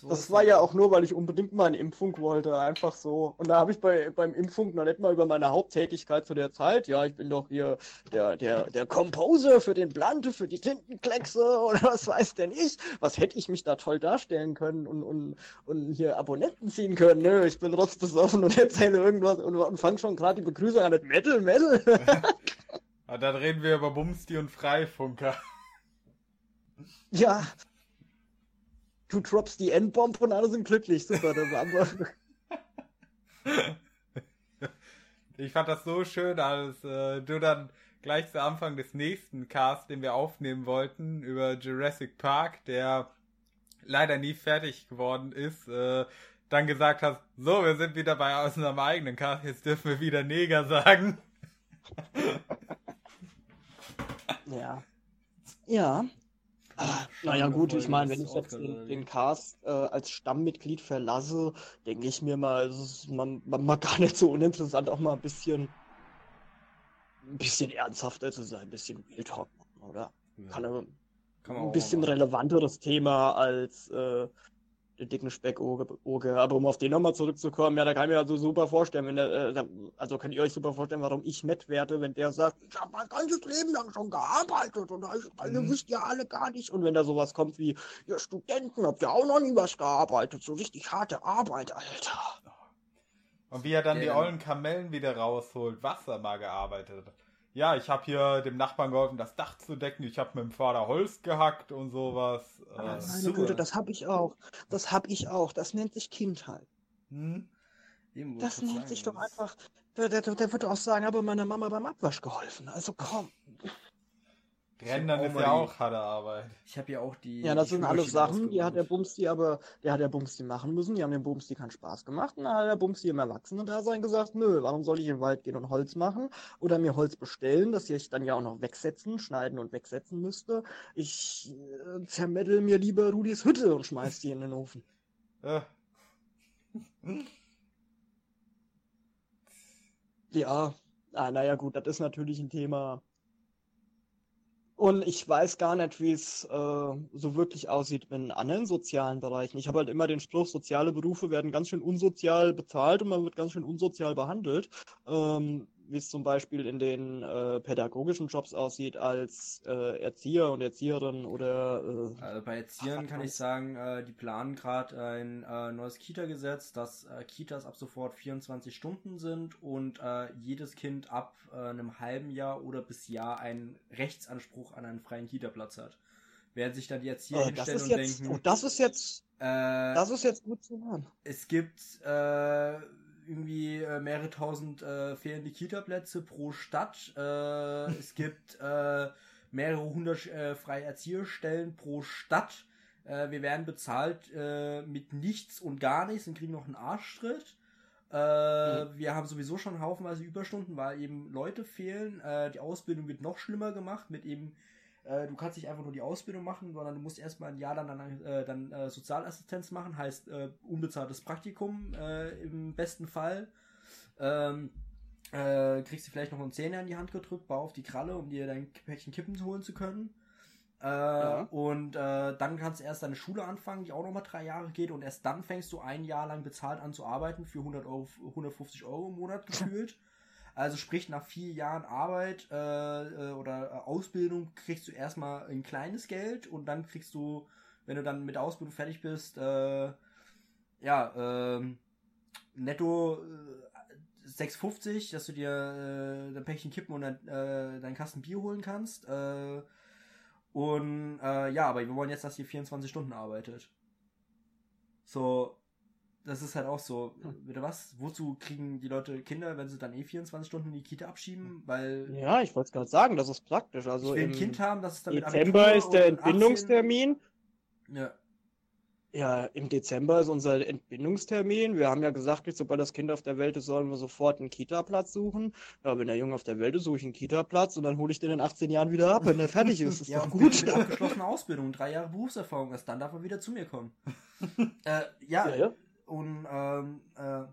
So das war ja auch nur, weil ich unbedingt mal eine Impfung wollte, einfach so. Und da habe ich bei, beim Impfung noch nicht mal über meine Haupttätigkeit zu der Zeit, ja, ich bin doch hier der, der, der Composer für den Blante, für die Tintenkleckse oder was weiß denn ich. Was hätte ich mich da toll darstellen können und, und, und hier Abonnenten ziehen können, ne? Ich bin rotzbesoffen und erzähle irgendwas und, und fange schon gerade die Begrüßung an mit Metal, Metal. ja, dann reden wir über Bumsti und Freifunker. Ja, du droppst die Endbomb und alle sind glücklich. Super, das war Ich fand das so schön, als äh, du dann gleich zu Anfang des nächsten Cast, den wir aufnehmen wollten, über Jurassic Park, der leider nie fertig geworden ist, äh, dann gesagt hast, so, wir sind wieder bei unserem eigenen Cast, jetzt dürfen wir wieder Neger sagen. ja. Ja, Naja gut, ich meine, wenn ich jetzt den, den Cast äh, als Stammmitglied verlasse, denke ich mir mal, es ist man, man, man gar nicht so uninteressant, auch mal ein bisschen ein bisschen ernsthafter zu sein, ein bisschen Real Talk machen, oder? Ja. Kann, Kann ein bisschen relevanteres Thema als äh, den dicken Speckoge. Aber um auf den nochmal zurückzukommen, ja, da kann ich mir also super vorstellen, wenn der, äh, also könnt ihr euch super vorstellen, warum ich nett werde, wenn der sagt, ich habe mein ganzes Leben lang schon gearbeitet und ich, also mhm. wisst ihr alle gar nicht. Und wenn da sowas kommt wie, ihr Studenten habt ja auch noch nie was gearbeitet, so richtig harte Arbeit, Alter. Und wie er dann ja. die ollen Kamellen wieder rausholt, was er mal gearbeitet hat ja, ich habe hier dem Nachbarn geholfen, das Dach zu decken. Ich habe mit dem Vater Holz gehackt und sowas. Äh, meine Güte, das habe ich auch. Das habe ich auch. Das nennt sich Kindheit. Hm? Das nennt sich doch einfach. Der, der, der wird auch sagen, aber meiner Mama beim Abwasch geholfen. Also komm. Rendern ist ja auch harte Arbeit. Ich habe ja auch die. Ja, das die sind alles Sachen, die hat der Bumsti aber, der hat der Bumsti machen müssen. Die haben dem Bumsti keinen Spaß gemacht. Und dann hat der Bumsti im Erwachsenen-Dasein gesagt, nö, warum soll ich in den Wald gehen und Holz machen? Oder mir Holz bestellen, das ich dann ja auch noch wegsetzen, schneiden und wegsetzen müsste. Ich äh, zermettel mir lieber Rudis Hütte und schmeiß die in den Ofen. Ja. ja, ah, naja gut, das ist natürlich ein Thema und ich weiß gar nicht, wie es äh, so wirklich aussieht in anderen sozialen Bereichen. Ich habe halt immer den Spruch, soziale Berufe werden ganz schön unsozial bezahlt und man wird ganz schön unsozial behandelt. Ähm, wie es zum Beispiel in den äh, pädagogischen Jobs aussieht als äh, Erzieher und Erzieherin oder. Äh, also bei Erziehern kann ich sagen, äh, die planen gerade ein äh, neues Kita-Gesetz, dass äh, Kitas ab sofort 24 Stunden sind und jedes Kind ab einem halben Jahr oder bis Jahr einen Rechtsanspruch an einen freien Kita-Platz hat. Werden sich dann die Erzieher äh, hinstellen und jetzt, denken. Oh, das ist jetzt. Das ist jetzt gut zu hören. Es gibt irgendwie äh, mehrere tausend äh, fehlende Kita-Plätze pro Stadt. Äh, es gibt äh, mehrere hundert äh, freie Erzieherstellen pro Stadt. Äh, wir werden bezahlt äh, mit nichts und gar nichts und kriegen noch einen Arschtritt. Äh, mhm. Wir haben sowieso schon haufenweise Überstunden, weil eben Leute fehlen. Äh, die Ausbildung wird noch schlimmer gemacht mit eben äh, du kannst nicht einfach nur die Ausbildung machen, sondern du musst erstmal ein Jahr lang dann, äh, dann äh, Sozialassistenz machen, heißt äh, unbezahltes Praktikum äh, im besten Fall. Ähm, äh, kriegst du vielleicht noch einen Zehner in die Hand gedrückt, bau auf die Kralle, um dir dein Päckchen Kippen holen zu können. Äh, ja. Und äh, dann kannst du erst deine Schule anfangen, die auch nochmal drei Jahre geht, und erst dann fängst du ein Jahr lang bezahlt an zu arbeiten für 100 Euro, 150 Euro im Monat gefühlt. Also sprich, nach vier Jahren Arbeit äh, äh, oder äh, Ausbildung kriegst du erstmal ein kleines Geld und dann kriegst du, wenn du dann mit der Ausbildung fertig bist, äh, ja, äh, netto äh, 6,50, dass du dir äh, dein Päckchen kippen und dann, äh, deinen Kasten Bier holen kannst. Äh, und äh, ja, aber wir wollen jetzt, dass ihr 24 Stunden arbeitet. So, das ist halt auch so, bitte was? Wozu kriegen die Leute Kinder, wenn sie dann eh 24 Stunden in die Kita abschieben? Weil. Ja, ich wollte es gerade sagen, das ist praktisch. Also ich will ein Kind haben, das ist dann Dezember ist der Entbindungstermin. 18... Ja. Ja, im Dezember ist unser Entbindungstermin. Wir haben ja gesagt, sobald das Kind auf der Welt ist, sollen wir sofort einen Kita-Platz suchen. Ja, wenn der Junge auf der Welt ist, suche ich einen Kita-Platz und dann hole ich den in 18 Jahren wieder ab, wenn er fertig ist. ist ja, doch gut. Mit abgeschlossener Ausbildung, drei Jahre Berufserfahrung, erst dann darf er wieder zu mir kommen. äh, ja, ja, ja, und ähm, äh,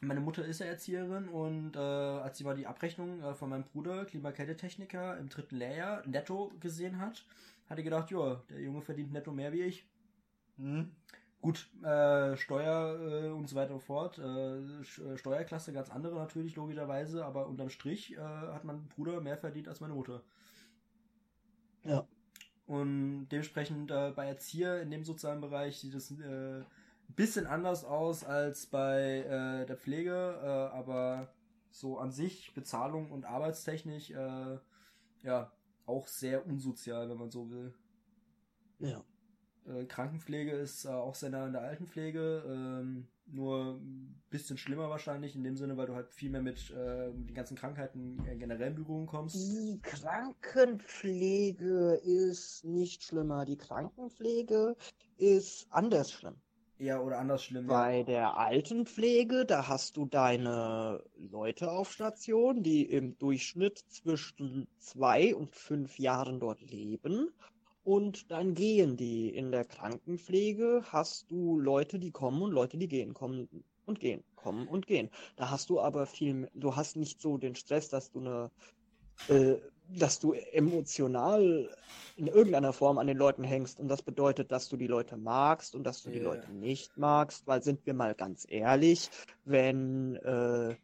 meine Mutter ist ja Erzieherin und äh, als sie mal die Abrechnung äh, von meinem Bruder, Klimakältetechniker, im dritten Lehrjahr netto gesehen hat, hat sie gedacht, ja, der Junge verdient netto mehr wie ich. Hm. Gut, äh, Steuer äh, und so weiter und fort. Äh, äh, Steuerklasse ganz andere natürlich, logischerweise, aber unterm Strich hat mein Bruder mehr verdient als meine Mutter. Ja. Und dementsprechend bei Erzieher in dem sozialen Bereich sieht es äh, bisschen anders aus als bei äh, der Pflege, äh, aber so an sich Bezahlung und Arbeitstechnik äh, ja auch sehr unsozial, wenn man so will. Ja. Äh, Krankenpflege ist äh, auch sehr nah an der Altenpflege, ähm, nur ein bisschen schlimmer wahrscheinlich in dem Sinne, weil du halt viel mehr mit äh, den ganzen Krankheiten generell in Berührung kommst. Die Krankenpflege ist nicht schlimmer. Die Krankenpflege ist anders schlimm. Ja, oder anders schlimm. Bei ja. der Altenpflege, da hast du deine Leute auf Station, die im Durchschnitt zwischen zwei und fünf Jahren dort leben. Und dann gehen die. In der Krankenpflege hast du Leute, die kommen und Leute, die gehen, kommen und gehen, kommen und gehen. Da hast du aber viel, du hast nicht so den Stress, dass du eine äh, dass du emotional in irgendeiner Form an den Leuten hängst und das bedeutet, dass du die Leute magst und dass du yeah. die Leute nicht magst, weil sind wir mal ganz ehrlich, wenn äh,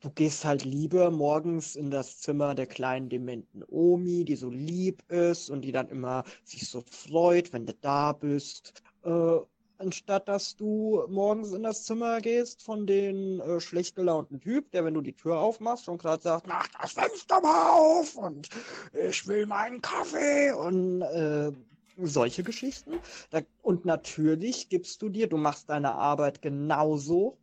du gehst halt lieber morgens in das Zimmer der kleinen dementen Omi, die so lieb ist und die dann immer sich so freut, wenn du da bist, äh, anstatt dass du morgens in das Zimmer gehst von den äh, schlecht gelaunten Typ, der, wenn du die Tür aufmachst, schon gerade sagt, mach das Fenster mal auf und ich will meinen Kaffee und äh, solche Geschichten. Da, und natürlich gibst du dir, du machst deine Arbeit genauso,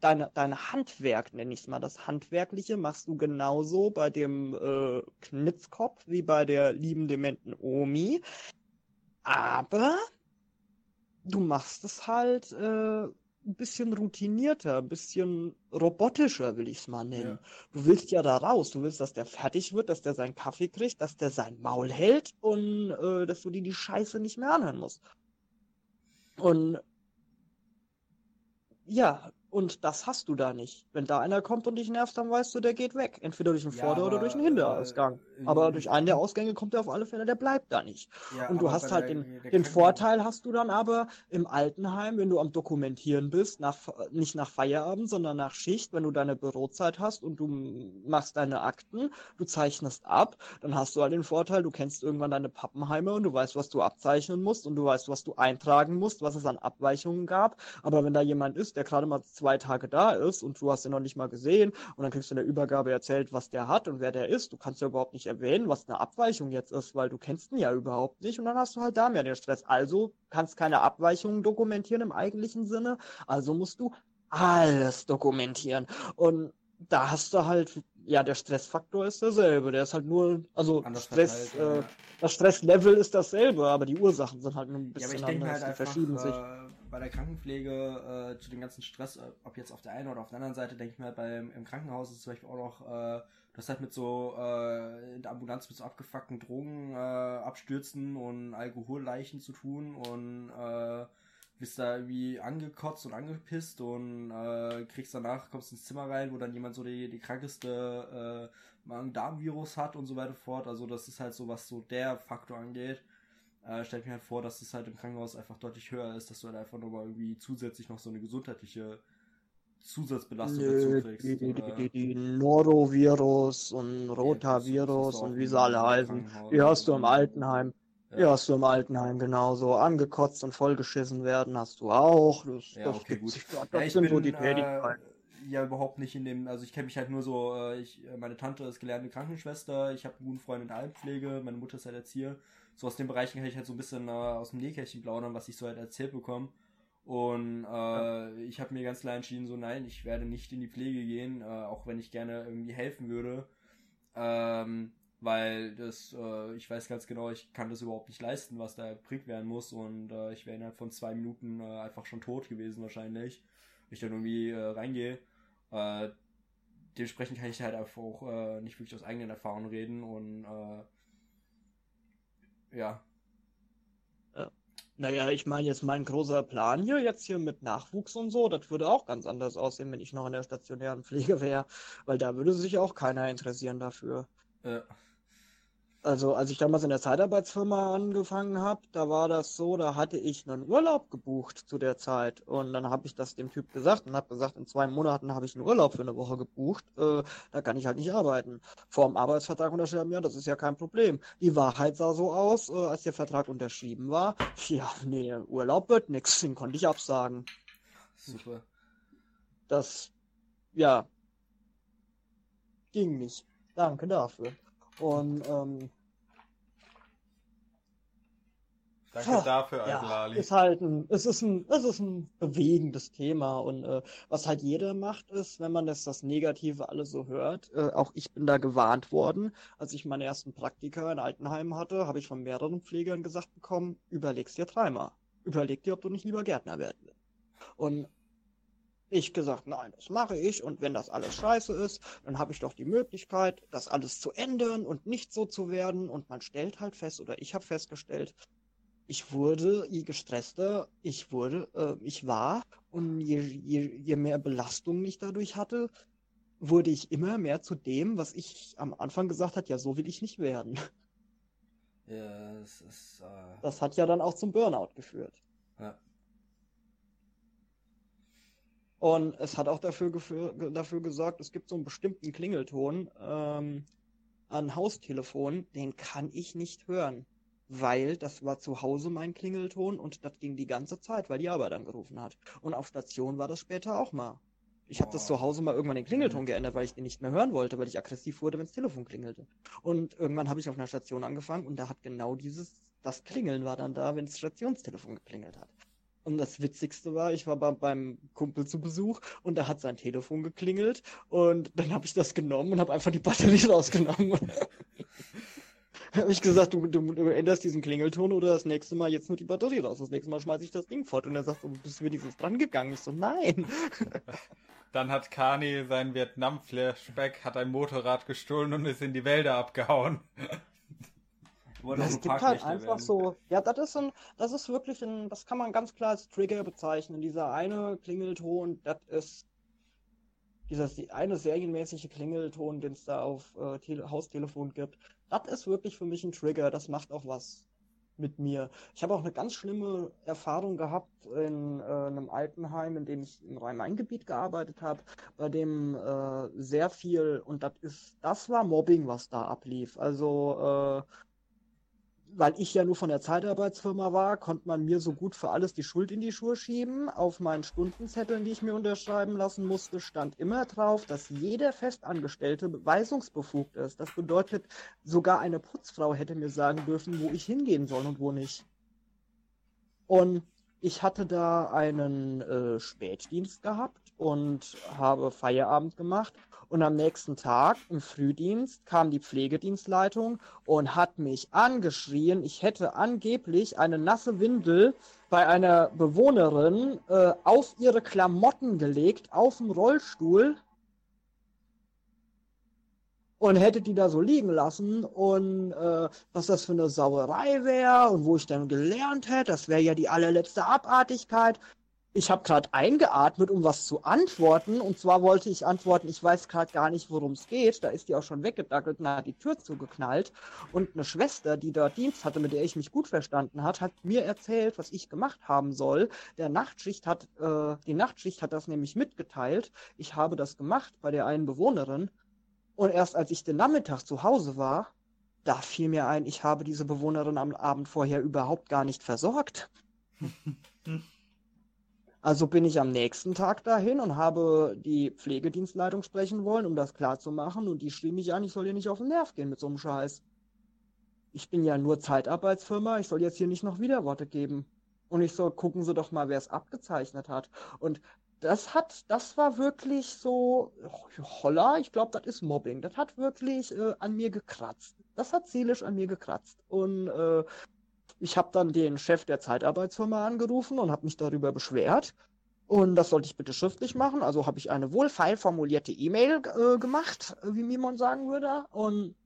deine, deine Handwerk, nenne ich es mal, das Handwerkliche machst du genauso bei dem äh, Knitzkopf wie bei der lieben dementen Omi. Aber du machst es halt äh, ein bisschen routinierter, ein bisschen robotischer, will ich es mal nennen. Ja. Du willst ja da raus, du willst, dass der fertig wird, dass der seinen Kaffee kriegt, dass der sein Maul hält und äh, dass du dir die Scheiße nicht mehr anhören musst. Und ja, Und das hast du da nicht. Wenn da einer kommt und dich nervt, dann weißt du, der geht weg. Entweder durch den ja, Vorder- oder durch den Hinterausgang. Aber durch einen der Ausgänge kommt er auf alle Fälle, der bleibt da nicht. Ja, und du hast halt der, den, der den Vorteil hast du dann aber im Altenheim, wenn du am Dokumentieren bist, nach, nicht nach Feierabend, sondern nach Schicht, wenn du deine Bürozeit hast und du machst deine Akten, du zeichnest ab, dann hast du halt den Vorteil, du kennst irgendwann deine Pappenheime und du weißt, was du abzeichnen musst und du weißt, was du eintragen musst, was es an Abweichungen gab. Aber wenn da jemand ist, der gerade mal zwei Tage da ist und du hast ihn noch nicht mal gesehen und dann kriegst du in der Übergabe erzählt, was der hat und wer der ist. Du kannst ja überhaupt nicht erwähnen, was eine Abweichung jetzt ist, weil du kennst ihn ja überhaupt nicht und dann hast du halt da mehr den Stress. Also kannst keine Abweichungen dokumentieren im eigentlichen Sinne, also musst du alles dokumentieren. Und da hast du halt, ja, der Stressfaktor ist derselbe. Der ist halt nur, also Anders Stress, äh, ja. das Stresslevel ist dasselbe, aber die Ursachen sind halt nur ein bisschen ja, aber ich anders. Halt einfach, verschieben sich. Äh, bei der Krankenpflege äh, zu dem ganzen Stress, äh, ob jetzt auf der einen oder auf der anderen Seite, denke ich mal, beim im Krankenhaus ist zum Beispiel auch noch, hast halt mit so äh, in der Ambulanz mit so abgefuckten Drogen äh, abstürzen und Alkoholleichen zu tun und äh, bist da irgendwie angekotzt und angepisst und äh, kriegst danach, kommst ins Zimmer rein, wo dann jemand so die, die krankeste äh, Magen-Darm-Virus hat und so weiter fort. Also das ist halt so, was so der Faktor angeht äh, stelle mir halt vor, dass es halt im Krankenhaus einfach deutlich höher ist, dass du halt einfach nochmal irgendwie zusätzlich noch so eine gesundheitliche Zusatzbelastung dazu kriegst. Die, die, die, die, Norovirus und Rotavirus und wie sie alle heißen, die hast du im Altenheim. Ja. Die hast du im Altenheim genauso. Angekotzt und vollgeschissen werden hast du auch. Das, ja, okay, gut. Sich, das ja, sind bin, so die Tätigkeiten. Äh, ja, überhaupt nicht in dem, also ich kenne mich halt nur so, äh, ich, meine Tante ist gelernte Krankenschwester, ich habe einen guten Freund in der Altenpflege, meine Mutter ist halt Erzieher so aus den Bereichen kann ich halt so ein bisschen äh, aus dem Nähkästchen plaudern, was ich so halt erzählt bekomme. Und äh, ich habe mir ganz klar entschieden, so nein, ich werde nicht in die Pflege gehen, äh, auch wenn ich gerne irgendwie helfen würde. Ähm, weil das, äh, ich weiß ganz genau, ich kann das überhaupt nicht leisten, was da erbringt werden muss. Und äh, ich wäre innerhalb von zwei Minuten äh, einfach schon tot gewesen wahrscheinlich, wenn ich dann irgendwie äh, reingehe. Äh, dementsprechend kann ich halt einfach auch äh, nicht wirklich aus eigenen Erfahrungen reden und äh, ja. Naja, ich meine jetzt mein großer Plan hier, jetzt hier mit Nachwuchs und so, das würde auch ganz anders aussehen, wenn ich noch in der stationären Pflege wäre, weil da würde sich auch keiner interessieren dafür. Ja. Also, als ich damals in der Zeitarbeitsfirma angefangen habe, da war das so, da hatte ich einen Urlaub gebucht zu der Zeit. Und dann habe ich das dem Typ gesagt und habe gesagt, in zwei Monaten habe ich einen Urlaub für eine Woche gebucht. Äh, da kann ich halt nicht arbeiten. Vor dem Arbeitsvertrag unterschreiben, ja, das ist ja kein Problem. Die Wahrheit sah so aus, äh, als der Vertrag unterschrieben war. Ja, nee, Urlaub wird nix, den konnte ich absagen. Super. Das, ja, ging nicht. Danke dafür. Und ähm, Danke ha, dafür, ja, Ist halt ein, es ist ein, es ist ein bewegendes Thema und äh, was halt jeder macht, ist, wenn man das, das Negative alles so hört, äh, auch ich bin da gewarnt worden, als ich meine ersten Praktika in Altenheim hatte, habe ich von mehreren Pflegern gesagt bekommen, überleg's dir dreimal. Überleg dir, ob du nicht lieber Gärtner werden willst. Und ich gesagt, nein, das mache ich und wenn das alles scheiße ist, dann habe ich doch die Möglichkeit, das alles zu ändern und nicht so zu werden und man stellt halt fest oder ich habe festgestellt, ich wurde, je gestresster ich wurde, äh, ich war und je, je, je mehr Belastung ich dadurch hatte, wurde ich immer mehr zu dem, was ich am Anfang gesagt hat, ja, so will ich nicht werden. Ja, das ist. Äh... Das hat ja dann auch zum Burnout geführt. Ja. Und es hat auch dafür, dafür gesorgt, es gibt so einen bestimmten Klingelton ähm, an Haustelefon, den kann ich nicht hören. Weil das war zu Hause mein Klingelton und das ging die ganze Zeit, weil die Arbeit angerufen hat. Und auf Station war das später auch mal. Ich habe das zu Hause mal irgendwann den Klingelton geändert, weil ich den nicht mehr hören wollte, weil ich aggressiv wurde, wenn das Telefon klingelte. Und irgendwann habe ich auf einer Station angefangen und da hat genau dieses, das Klingeln war dann da, wenn das Stationstelefon geklingelt hat. Und das Witzigste war, ich war bei, beim Kumpel zu Besuch und da hat sein Telefon geklingelt und dann habe ich das genommen und habe einfach die Batterie rausgenommen. habe ich gesagt, du, du, du, änderst diesen Klingelton oder das nächste Mal jetzt nur die Batterie raus. Das nächste Mal schmeiße ich das Ding fort. Und er sagt, du bist wenigstens dran gegangen. Ich so, nein. Dann hat Kani sein Vietnam-Flashback, hat ein Motorrad gestohlen und ist in die Wälder abgehauen. Ja, es gibt halt einfach werden. so, ja, das ist ein, das ist wirklich ein, das kann man ganz klar als Trigger bezeichnen. Dieser eine Klingelton, das ist dieser eine serienmäßige Klingelton, den es da auf äh, Tele Haustelefon gibt, das ist wirklich für mich ein Trigger. Das macht auch was mit mir. Ich habe auch eine ganz schlimme Erfahrung gehabt in äh, einem Altenheim, in dem ich im Rhein-Main-Gebiet gearbeitet habe, bei dem äh, sehr viel und das ist, das war Mobbing, was da ablief. Also äh, weil ich ja nur von der Zeitarbeitsfirma war, konnte man mir so gut für alles die Schuld in die Schuhe schieben. Auf meinen Stundenzetteln, die ich mir unterschreiben lassen musste, stand immer drauf, dass jeder Festangestellte beweisungsbefugt ist. Das bedeutet, sogar eine Putzfrau hätte mir sagen dürfen, wo ich hingehen soll und wo nicht. Und ich hatte da einen äh, Spätdienst gehabt und habe Feierabend gemacht. Und am nächsten Tag im Frühdienst kam die Pflegedienstleitung und hat mich angeschrien, ich hätte angeblich eine nasse Windel bei einer Bewohnerin äh, auf ihre Klamotten gelegt, auf dem Rollstuhl und hätte die da so liegen lassen. Und äh, was das für eine Sauerei wäre und wo ich dann gelernt hätte, das wäre ja die allerletzte Abartigkeit ich habe gerade eingeatmet, um was zu antworten. Und zwar wollte ich antworten, ich weiß gerade gar nicht, worum es geht. Da ist die auch schon weggedackelt und hat die Tür zugeknallt. Und eine Schwester, die dort Dienst hatte, mit der ich mich gut verstanden hat, hat mir erzählt, was ich gemacht haben soll. Der Nachtschicht hat, äh, die Nachtschicht hat das nämlich mitgeteilt. Ich habe das gemacht bei der einen Bewohnerin. Und erst als ich den Nachmittag zu Hause war, da fiel mir ein, ich habe diese Bewohnerin am Abend vorher überhaupt gar nicht versorgt. Also bin ich am nächsten Tag dahin und habe die Pflegedienstleitung sprechen wollen, um das klarzumachen. Und die schrie mich an, ich soll hier nicht auf den Nerv gehen mit so einem Scheiß. Ich bin ja nur Zeitarbeitsfirma, ich soll jetzt hier nicht noch Widerworte geben. Und ich soll, gucken Sie doch mal, wer es abgezeichnet hat. Und das hat, das war wirklich so, holla, ich glaube, das ist Mobbing. Das hat wirklich äh, an mir gekratzt. Das hat seelisch an mir gekratzt. Und äh, ich habe dann den Chef der Zeitarbeitsfirma angerufen und habe mich darüber beschwert. Und das sollte ich bitte schriftlich machen. Also habe ich eine wohlfeil formulierte E-Mail äh, gemacht, wie Mimon sagen würde. Und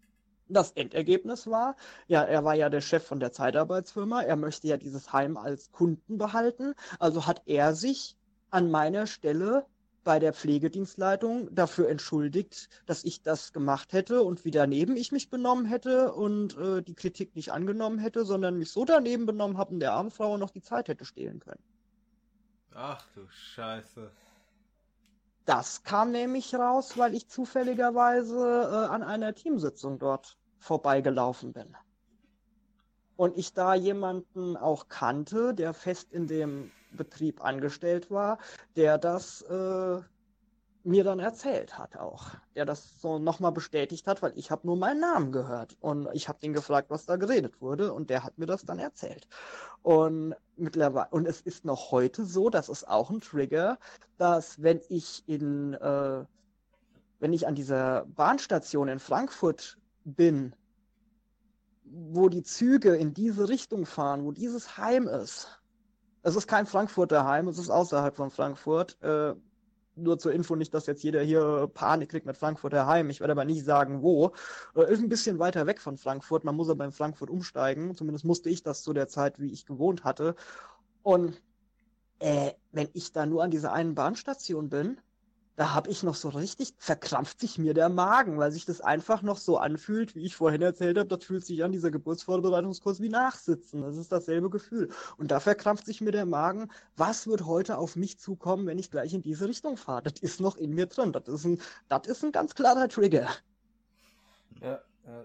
das Endergebnis war, ja, er war ja der Chef von der Zeitarbeitsfirma. Er möchte ja dieses Heim als Kunden behalten. Also hat er sich an meiner Stelle bei der Pflegedienstleitung dafür entschuldigt, dass ich das gemacht hätte und wie daneben ich mich benommen hätte und äh, die Kritik nicht angenommen hätte, sondern mich so daneben benommen habe und der armen Frau noch die Zeit hätte stehlen können. Ach du Scheiße. Das kam nämlich raus, weil ich zufälligerweise äh, an einer Teamsitzung dort vorbeigelaufen bin. Und ich da jemanden auch kannte, der fest in dem Betrieb angestellt war, der das äh, mir dann erzählt hat auch. Der das so nochmal bestätigt hat, weil ich habe nur meinen Namen gehört. Und ich habe ihn gefragt, was da geredet wurde. Und der hat mir das dann erzählt. Und mittlerweile, und es ist noch heute so, das ist auch ein Trigger, dass wenn ich in, äh, wenn ich an dieser Bahnstation in Frankfurt bin, wo die Züge in diese Richtung fahren, wo dieses Heim ist, es ist kein Frankfurter Heim, es ist außerhalb von Frankfurt. Äh, nur zur Info nicht, dass jetzt jeder hier Panik kriegt mit Frankfurter Heim. Ich werde aber nicht sagen, wo. Äh, ist ein bisschen weiter weg von Frankfurt. Man muss aber in Frankfurt umsteigen. Zumindest musste ich das zu der Zeit, wie ich gewohnt hatte. Und äh, wenn ich da nur an dieser einen Bahnstation bin, da habe ich noch so richtig, verkrampft sich mir der Magen, weil sich das einfach noch so anfühlt, wie ich vorhin erzählt habe, das fühlt sich an, dieser Geburtsvorbereitungskurs wie Nachsitzen. Das ist dasselbe Gefühl. Und da verkrampft sich mir der Magen, was wird heute auf mich zukommen, wenn ich gleich in diese Richtung fahre? Das ist noch in mir drin. Das ist ein, das ist ein ganz klarer Trigger. Ja, ja.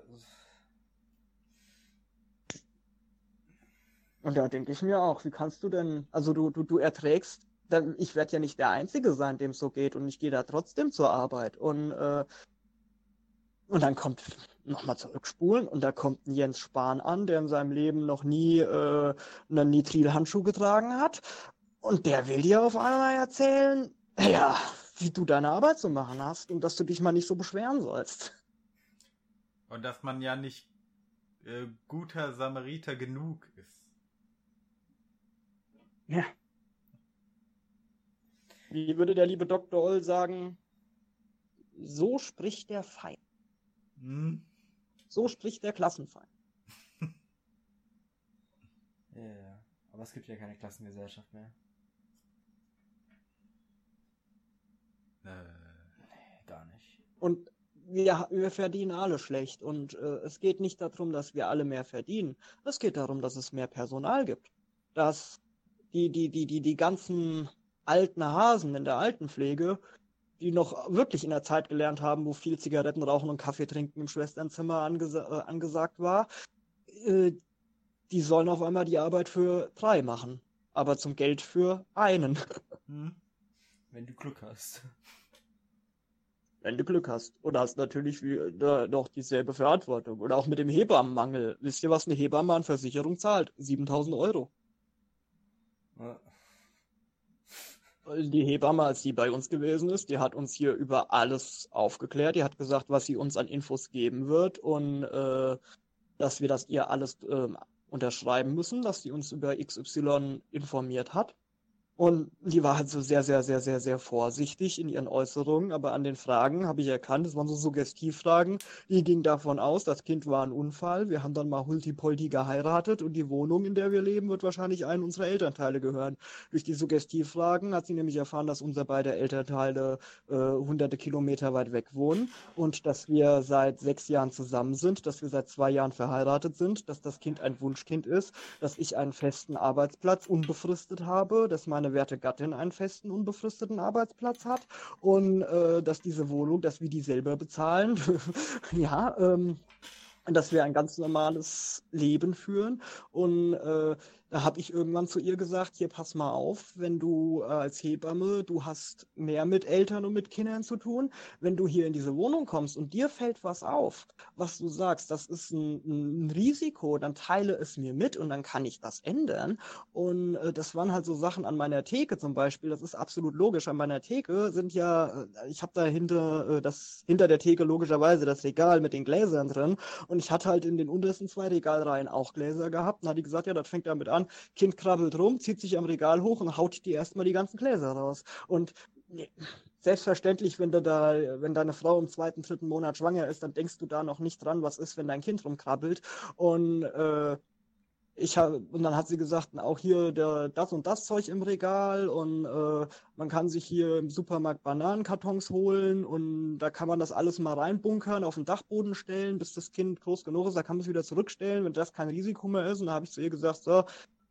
Und da denke ich mir auch, wie kannst du denn, also du, du, du erträgst dann, ich werde ja nicht der Einzige sein, dem es so geht und ich gehe da trotzdem zur Arbeit. Und, äh, und dann kommt nochmal zurückspulen und da kommt ein Jens Spahn an, der in seinem Leben noch nie äh, einen Nitrilhandschuh getragen hat. Und der will dir auf einmal erzählen, ja, wie du deine Arbeit zu machen hast und dass du dich mal nicht so beschweren sollst. Und dass man ja nicht äh, guter Samariter genug ist. Ja. Wie würde der liebe Dr. Oll sagen? So spricht der Feind. Hm. So spricht der Klassenfeind. Ja. Aber es gibt ja keine Klassengesellschaft mehr. Äh, Nee, gar nicht. Und wir, wir verdienen alle schlecht. Und äh, es geht nicht darum, dass wir alle mehr verdienen. Es geht darum, dass es mehr Personal gibt. Dass die, die, die, die, die ganzen alten Hasen in der Altenpflege, die noch wirklich in der Zeit gelernt haben, wo viel Zigaretten rauchen und Kaffee trinken im Schwesternzimmer angesa äh, angesagt war, äh, die sollen auf einmal die Arbeit für drei machen. Aber zum Geld für einen. Hm? Wenn du Glück hast. Wenn du Glück hast. Und hast natürlich wie, äh, noch dieselbe Verantwortung. Oder auch mit dem Hebammenmangel. Wisst ihr, was eine Hebamme an Versicherung zahlt? 7000 Euro. Ja. Die Hebamme, als die bei uns gewesen ist, die hat uns hier über alles aufgeklärt. Die hat gesagt, was sie uns an Infos geben wird und äh, dass wir das ihr alles ähm, unterschreiben müssen, dass sie uns über XY informiert hat. Und die war halt so sehr, sehr, sehr, sehr, sehr vorsichtig in ihren Äußerungen, aber an den Fragen habe ich erkannt, das waren so Suggestivfragen, die gingen davon aus, das Kind war ein Unfall, wir haben dann mal Hulti-Polti geheiratet und die Wohnung, in der wir leben, wird wahrscheinlich einem unserer Elternteile gehören. Durch die Suggestivfragen hat sie nämlich erfahren, dass unsere beide Elternteile äh, hunderte Kilometer weit weg wohnen und dass wir seit sechs Jahren zusammen sind, dass wir seit zwei Jahren verheiratet sind, dass das Kind ein Wunschkind ist, dass ich einen festen Arbeitsplatz unbefristet habe, dass meine werte Gattin einen festen unbefristeten Arbeitsplatz hat und äh, dass diese Wohnung, dass wir die selber bezahlen, ja, ähm, dass wir ein ganz normales Leben führen und äh, da habe ich irgendwann zu ihr gesagt, hier pass mal auf, wenn du äh, als Hebamme, du hast mehr mit Eltern und mit Kindern zu tun, wenn du hier in diese Wohnung kommst und dir fällt was auf, was du sagst, das ist ein, ein Risiko, dann teile es mir mit und dann kann ich das ändern. Und äh, das waren halt so Sachen an meiner Theke zum Beispiel, das ist absolut logisch. An meiner Theke sind ja, äh, ich habe da hinter äh, das hinter der Theke logischerweise das Regal mit den Gläsern drin und ich hatte halt in den untersten zwei Regalreihen auch Gläser gehabt. Und hat die gesagt, ja, das fängt damit an, Kind krabbelt rum, zieht sich am Regal hoch und haut dir erstmal die ganzen Gläser raus. Und selbstverständlich, wenn du da, wenn deine Frau im zweiten, dritten Monat schwanger ist, dann denkst du da noch nicht dran, was ist, wenn dein Kind rumkrabbelt. Und äh, ich habe und dann hat sie gesagt, auch hier der das und das Zeug im Regal und äh, man kann sich hier im Supermarkt Bananenkartons holen und da kann man das alles mal reinbunkern, auf den Dachboden stellen, bis das Kind groß genug ist, da kann man es wieder zurückstellen, wenn das kein Risiko mehr ist. Und da habe ich zu ihr gesagt, so,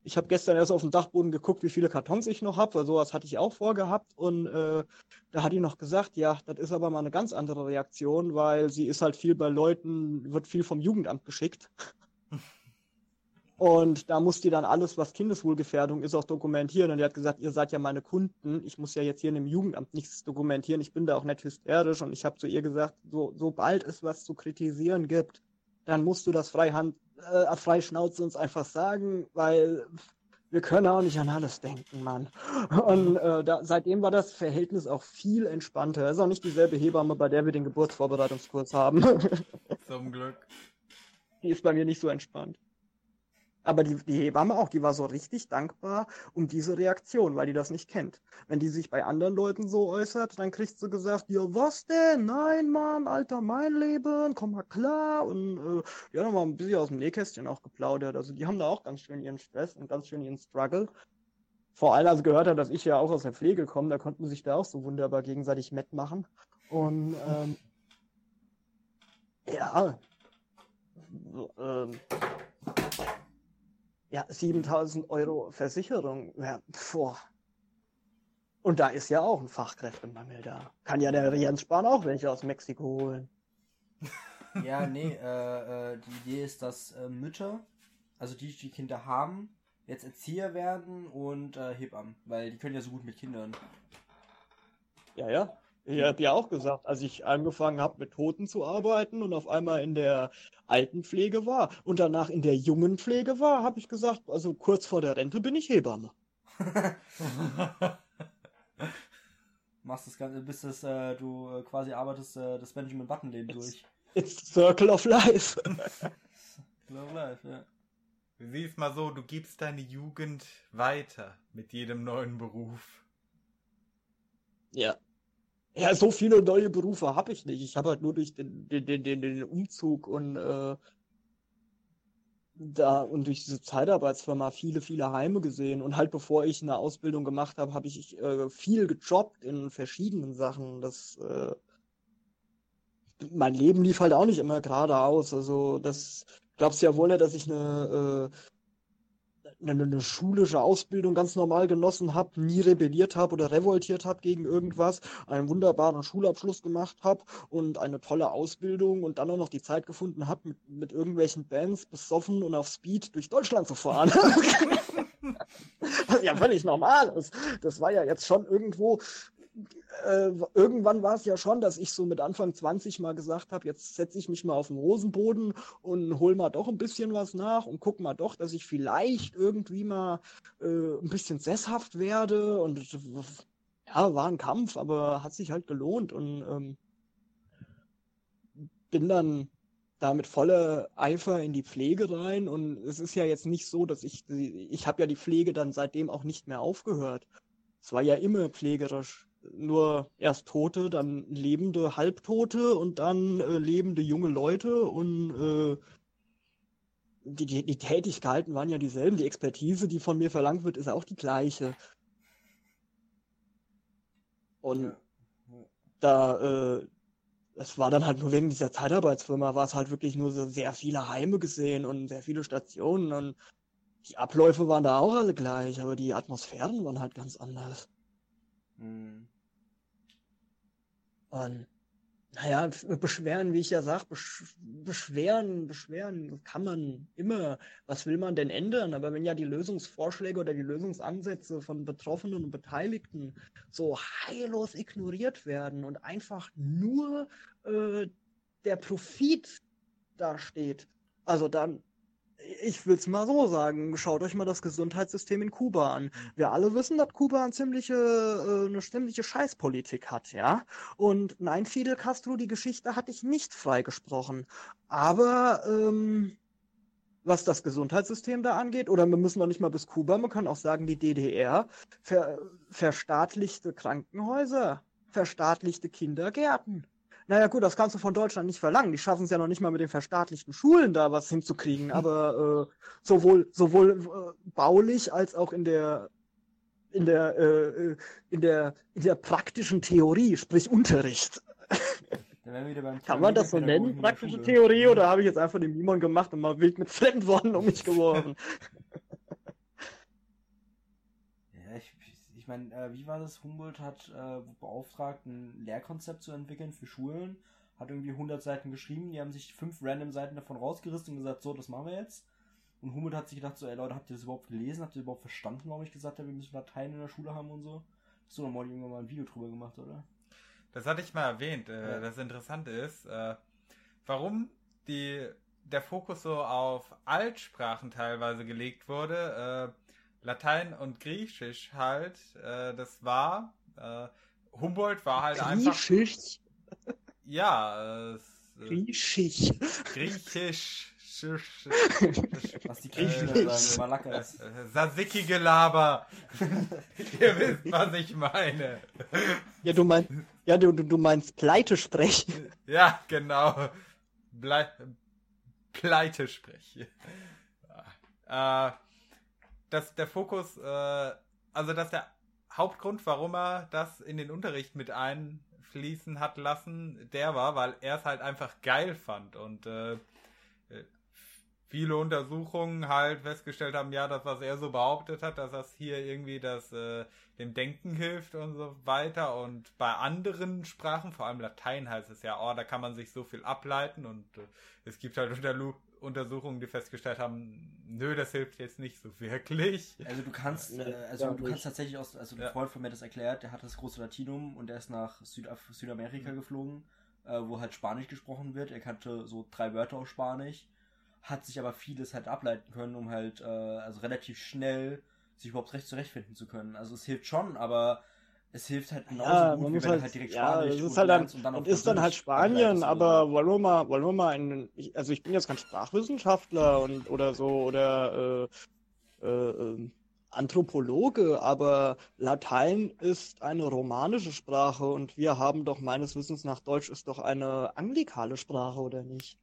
ich habe gestern erst auf den Dachboden geguckt, wie viele Kartons ich noch habe, weil sowas hatte ich auch vorgehabt. Und äh, da hat die noch gesagt, ja, das ist aber mal eine ganz andere Reaktion, weil sie ist halt viel bei Leuten, wird viel vom Jugendamt geschickt. Und da muss die dann alles, was Kindeswohlgefährdung ist, auch dokumentieren. Und die hat gesagt, ihr seid ja meine Kunden. Ich muss ja jetzt hier in dem Jugendamt nichts dokumentieren. Ich bin da auch nicht hysterisch. Und ich habe zu ihr gesagt, so, sobald es was zu kritisieren gibt, dann musst du das freihand, äh, frei Schnauze uns einfach sagen, weil wir können auch nicht an alles denken, Mann. Und äh, da, seitdem war das Verhältnis auch viel entspannter. Es ist auch nicht dieselbe Hebamme, bei der wir den Geburtsvorbereitungskurs haben. Zum Glück. Die ist bei mir nicht so entspannt. Aber die, die Hebamme auch, die war so richtig dankbar um diese Reaktion, weil die das nicht kennt. Wenn die sich bei anderen Leuten so äußert, dann kriegt sie gesagt, ja was denn? Nein, Mann, Alter, mein Leben, komm mal klar. Und äh, die haben mal ein bisschen aus dem Nähkästchen auch geplaudert. Also die haben da auch ganz schön ihren Stress und ganz schön ihren Struggle. Vor allem, als gehört hat, dass ich ja auch aus der Pflege komme, da konnten sich da auch so wunderbar gegenseitig Met machen. Und ähm, ja, so, ähm, ja, 7000 Euro Versicherung. Ja, boah. Und da ist ja auch ein Fachkräftemangel da. Kann ja der Jens Spahn auch welche aus Mexiko holen. Ja, nee, äh, äh, die Idee ist, dass äh, Mütter, also die, die Kinder haben, jetzt Erzieher werden und äh, Hebammen, weil die können ja so gut mit Kindern. Ja, ja. Ich habe ja auch gesagt, als ich angefangen habe mit Toten zu arbeiten und auf einmal in der Altenpflege war und danach in der jungen Pflege war, habe ich gesagt, also kurz vor der Rente bin ich Hebamme. Machst das Ganze, bis das, äh, du äh, quasi arbeitest äh, das Benjamin Button Leben durch. It's the circle of life. Love Life, ja. Sieh's mal so, du gibst deine Jugend weiter mit jedem neuen Beruf. Ja. Ja, so viele neue Berufe habe ich nicht. Ich habe halt nur durch den, den, den, den, Umzug und äh, da und durch diese Zeitarbeitsfirma viele, viele Heime gesehen. Und halt bevor ich eine Ausbildung gemacht habe, habe ich äh, viel gejobbt in verschiedenen Sachen. Das äh, mein Leben lief halt auch nicht immer geradeaus. Also das glaubst du ja wohl nicht, dass ich eine, äh, eine, eine schulische Ausbildung ganz normal genossen habe, nie rebelliert habe oder revoltiert habe gegen irgendwas, einen wunderbaren Schulabschluss gemacht habe und eine tolle Ausbildung und dann auch noch die Zeit gefunden habe, mit, mit irgendwelchen Bands besoffen und auf Speed durch Deutschland zu fahren. Was ja völlig normal ist. Das war ja jetzt schon irgendwo äh, irgendwann war es ja schon, dass ich so mit Anfang 20 mal gesagt habe, jetzt setze ich mich mal auf den Rosenboden und hol mal doch ein bisschen was nach und guck mal doch, dass ich vielleicht irgendwie mal äh, ein bisschen sesshaft werde. Und ja, war ein Kampf, aber hat sich halt gelohnt und ähm, bin dann da mit voller Eifer in die Pflege rein und es ist ja jetzt nicht so, dass ich, ich habe ja die Pflege dann seitdem auch nicht mehr aufgehört. Es war ja immer pflegerisch nur erst Tote, dann lebende Halbtote und dann äh, lebende junge Leute und äh, die, die, die Tätigkeiten waren ja dieselben. Die Expertise, die von mir verlangt wird, ist auch die gleiche. Und ja. da, äh, es war dann halt nur wegen dieser Zeitarbeitsfirma, war es halt wirklich nur so sehr viele Heime gesehen und sehr viele Stationen und die Abläufe waren da auch alle gleich, aber die Atmosphären waren halt ganz anders. Mhm. Und naja, beschweren, wie ich ja sag, beschweren, beschweren kann man immer. Was will man denn ändern? Aber wenn ja die Lösungsvorschläge oder die Lösungsansätze von Betroffenen und Beteiligten so heillos ignoriert werden und einfach nur äh, der Profit dasteht, also dann ich will es mal so sagen, schaut euch mal das Gesundheitssystem in Kuba an. Wir alle wissen, dass Kuba eine ziemliche, äh, eine ziemliche Scheißpolitik hat, ja. Und nein, Fidel Castro, die Geschichte hatte ich nicht freigesprochen. Aber ähm, was das Gesundheitssystem da angeht, oder wir müssen noch nicht mal bis Kuba, man kann auch sagen, die DDR, ver verstaatlichte Krankenhäuser, verstaatlichte Kindergärten. Naja, gut, das kannst du von Deutschland nicht verlangen. Die schaffen es ja noch nicht mal mit den verstaatlichten Schulen da was hinzukriegen. Aber äh, sowohl, sowohl äh, baulich als auch in der in der, äh, in der in der praktischen Theorie, sprich Unterricht. Kann man das so nennen, praktische Theorie, oder habe ich jetzt einfach den Mimon gemacht und mal wild mit Fremdworten um mich geworfen? ich meine, äh, wie war das? Humboldt hat äh, beauftragt, ein Lehrkonzept zu entwickeln für Schulen. Hat irgendwie 100 Seiten geschrieben. Die haben sich fünf random Seiten davon rausgerissen und gesagt, so, das machen wir jetzt. Und Humboldt hat sich gedacht, so, ey Leute, habt ihr das überhaupt gelesen? Habt ihr überhaupt verstanden, warum ich gesagt habe, wir müssen Latein in der Schule haben und so? Hast du noch mal irgendwann mal ein Video drüber gemacht, oder? Das hatte ich mal erwähnt. Äh, ja. Das Interessante ist, äh, warum die, der Fokus so auf Altsprachen teilweise gelegt wurde. Äh, Latein und Griechisch halt, äh, das war, äh, Humboldt war halt Griechisch? einfach. Griechisch? Ja, äh, Griechisch. Griechisch. Was die Griechen äh, sagen, Malakas. Äh, Sasiki-Gelaber. Ihr wisst, was ich meine. Ja, du meinst, ja, du, du meinst Pleite sprechen. Ja, genau. Ble Pleite sprechen. Äh, dass der Fokus, äh, also dass der Hauptgrund, warum er das in den Unterricht mit einfließen hat lassen, der war, weil er es halt einfach geil fand und äh, viele Untersuchungen halt festgestellt haben, ja, das, was er so behauptet hat, dass das hier irgendwie das äh, dem Denken hilft und so weiter. Und bei anderen Sprachen, vor allem Latein heißt es ja, oh, da kann man sich so viel ableiten und äh, es gibt halt unter Untersuchungen, die festgestellt haben, nö, das hilft jetzt nicht so wirklich. Also du kannst, äh, also ja, du kannst tatsächlich aus, also ein ja. Freund von mir das erklärt, der hat das große Latinum und der ist nach Südaf Südamerika mhm. geflogen, äh, wo halt Spanisch gesprochen wird. Er kannte so drei Wörter auf Spanisch, hat sich aber vieles halt ableiten können, um halt, äh, also relativ schnell sich überhaupt recht zurechtfinden zu können. Also es hilft schon, aber es hilft halt genauso ja, gut, wie wenn halt, halt direkt ja, Spanisch das ist halt dann, und dann und ist dann halt Spanien, aber wollen wir mal, wollen wir mal einen, ich, also ich bin jetzt kein Sprachwissenschaftler und oder so oder äh, äh, ähm, Anthropologe, aber Latein ist eine romanische Sprache und wir haben doch meines Wissens nach Deutsch ist doch eine anglikale Sprache, oder nicht?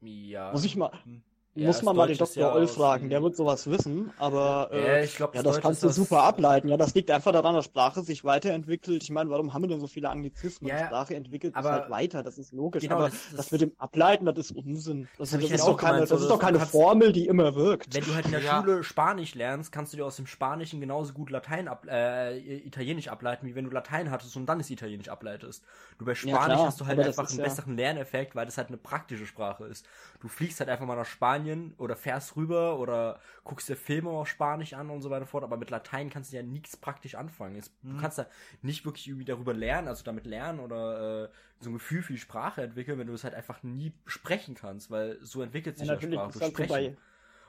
Ja. Muss ich mal, hm. Ja, Muss das man mal den ist Dr. ja Oll fragen, der wird sowas wissen, aber Ja, äh, ja, das Deutsch kannst ist du das- super ableiten. Ja, das liegt einfach daran, dass Sprache sich weiterentwickelt. Ich meine, warum haben wir denn so viele Anglizismen? Sprache entwickelt sich aber- halt weiter, das ist logisch. Genau, aber das- das, das- mit dem Ableiten, das ist Unsinn. Das, Das das ist halt doch keine, gemeint, das ist doch dass du keine kannst- Formel, die immer wirkt. Wenn du halt in der. Schule Spanisch lernst, kannst du dir aus dem Spanischen genauso gut Latein ab, äh, Italienisch ableiten, wie wenn du Latein hattest und dann das Italienisch ableitest. Du bei Spanisch hast du halt das einfach ist einen ja- besseren Lerneffekt, weil das halt eine praktische Sprache ist. Du fliegst halt einfach mal nach Spanien oder fährst rüber oder guckst dir Filme auf Spanisch an und so weiter und fort, aber mit Latein kannst du ja nichts praktisch anfangen. Du kannst da nicht wirklich irgendwie darüber lernen, also damit lernen oder äh, so ein Gefühl für die Sprache entwickeln, wenn du es halt einfach nie sprechen kannst, weil so entwickelt sich ja, natürlich Sprache. Ist durch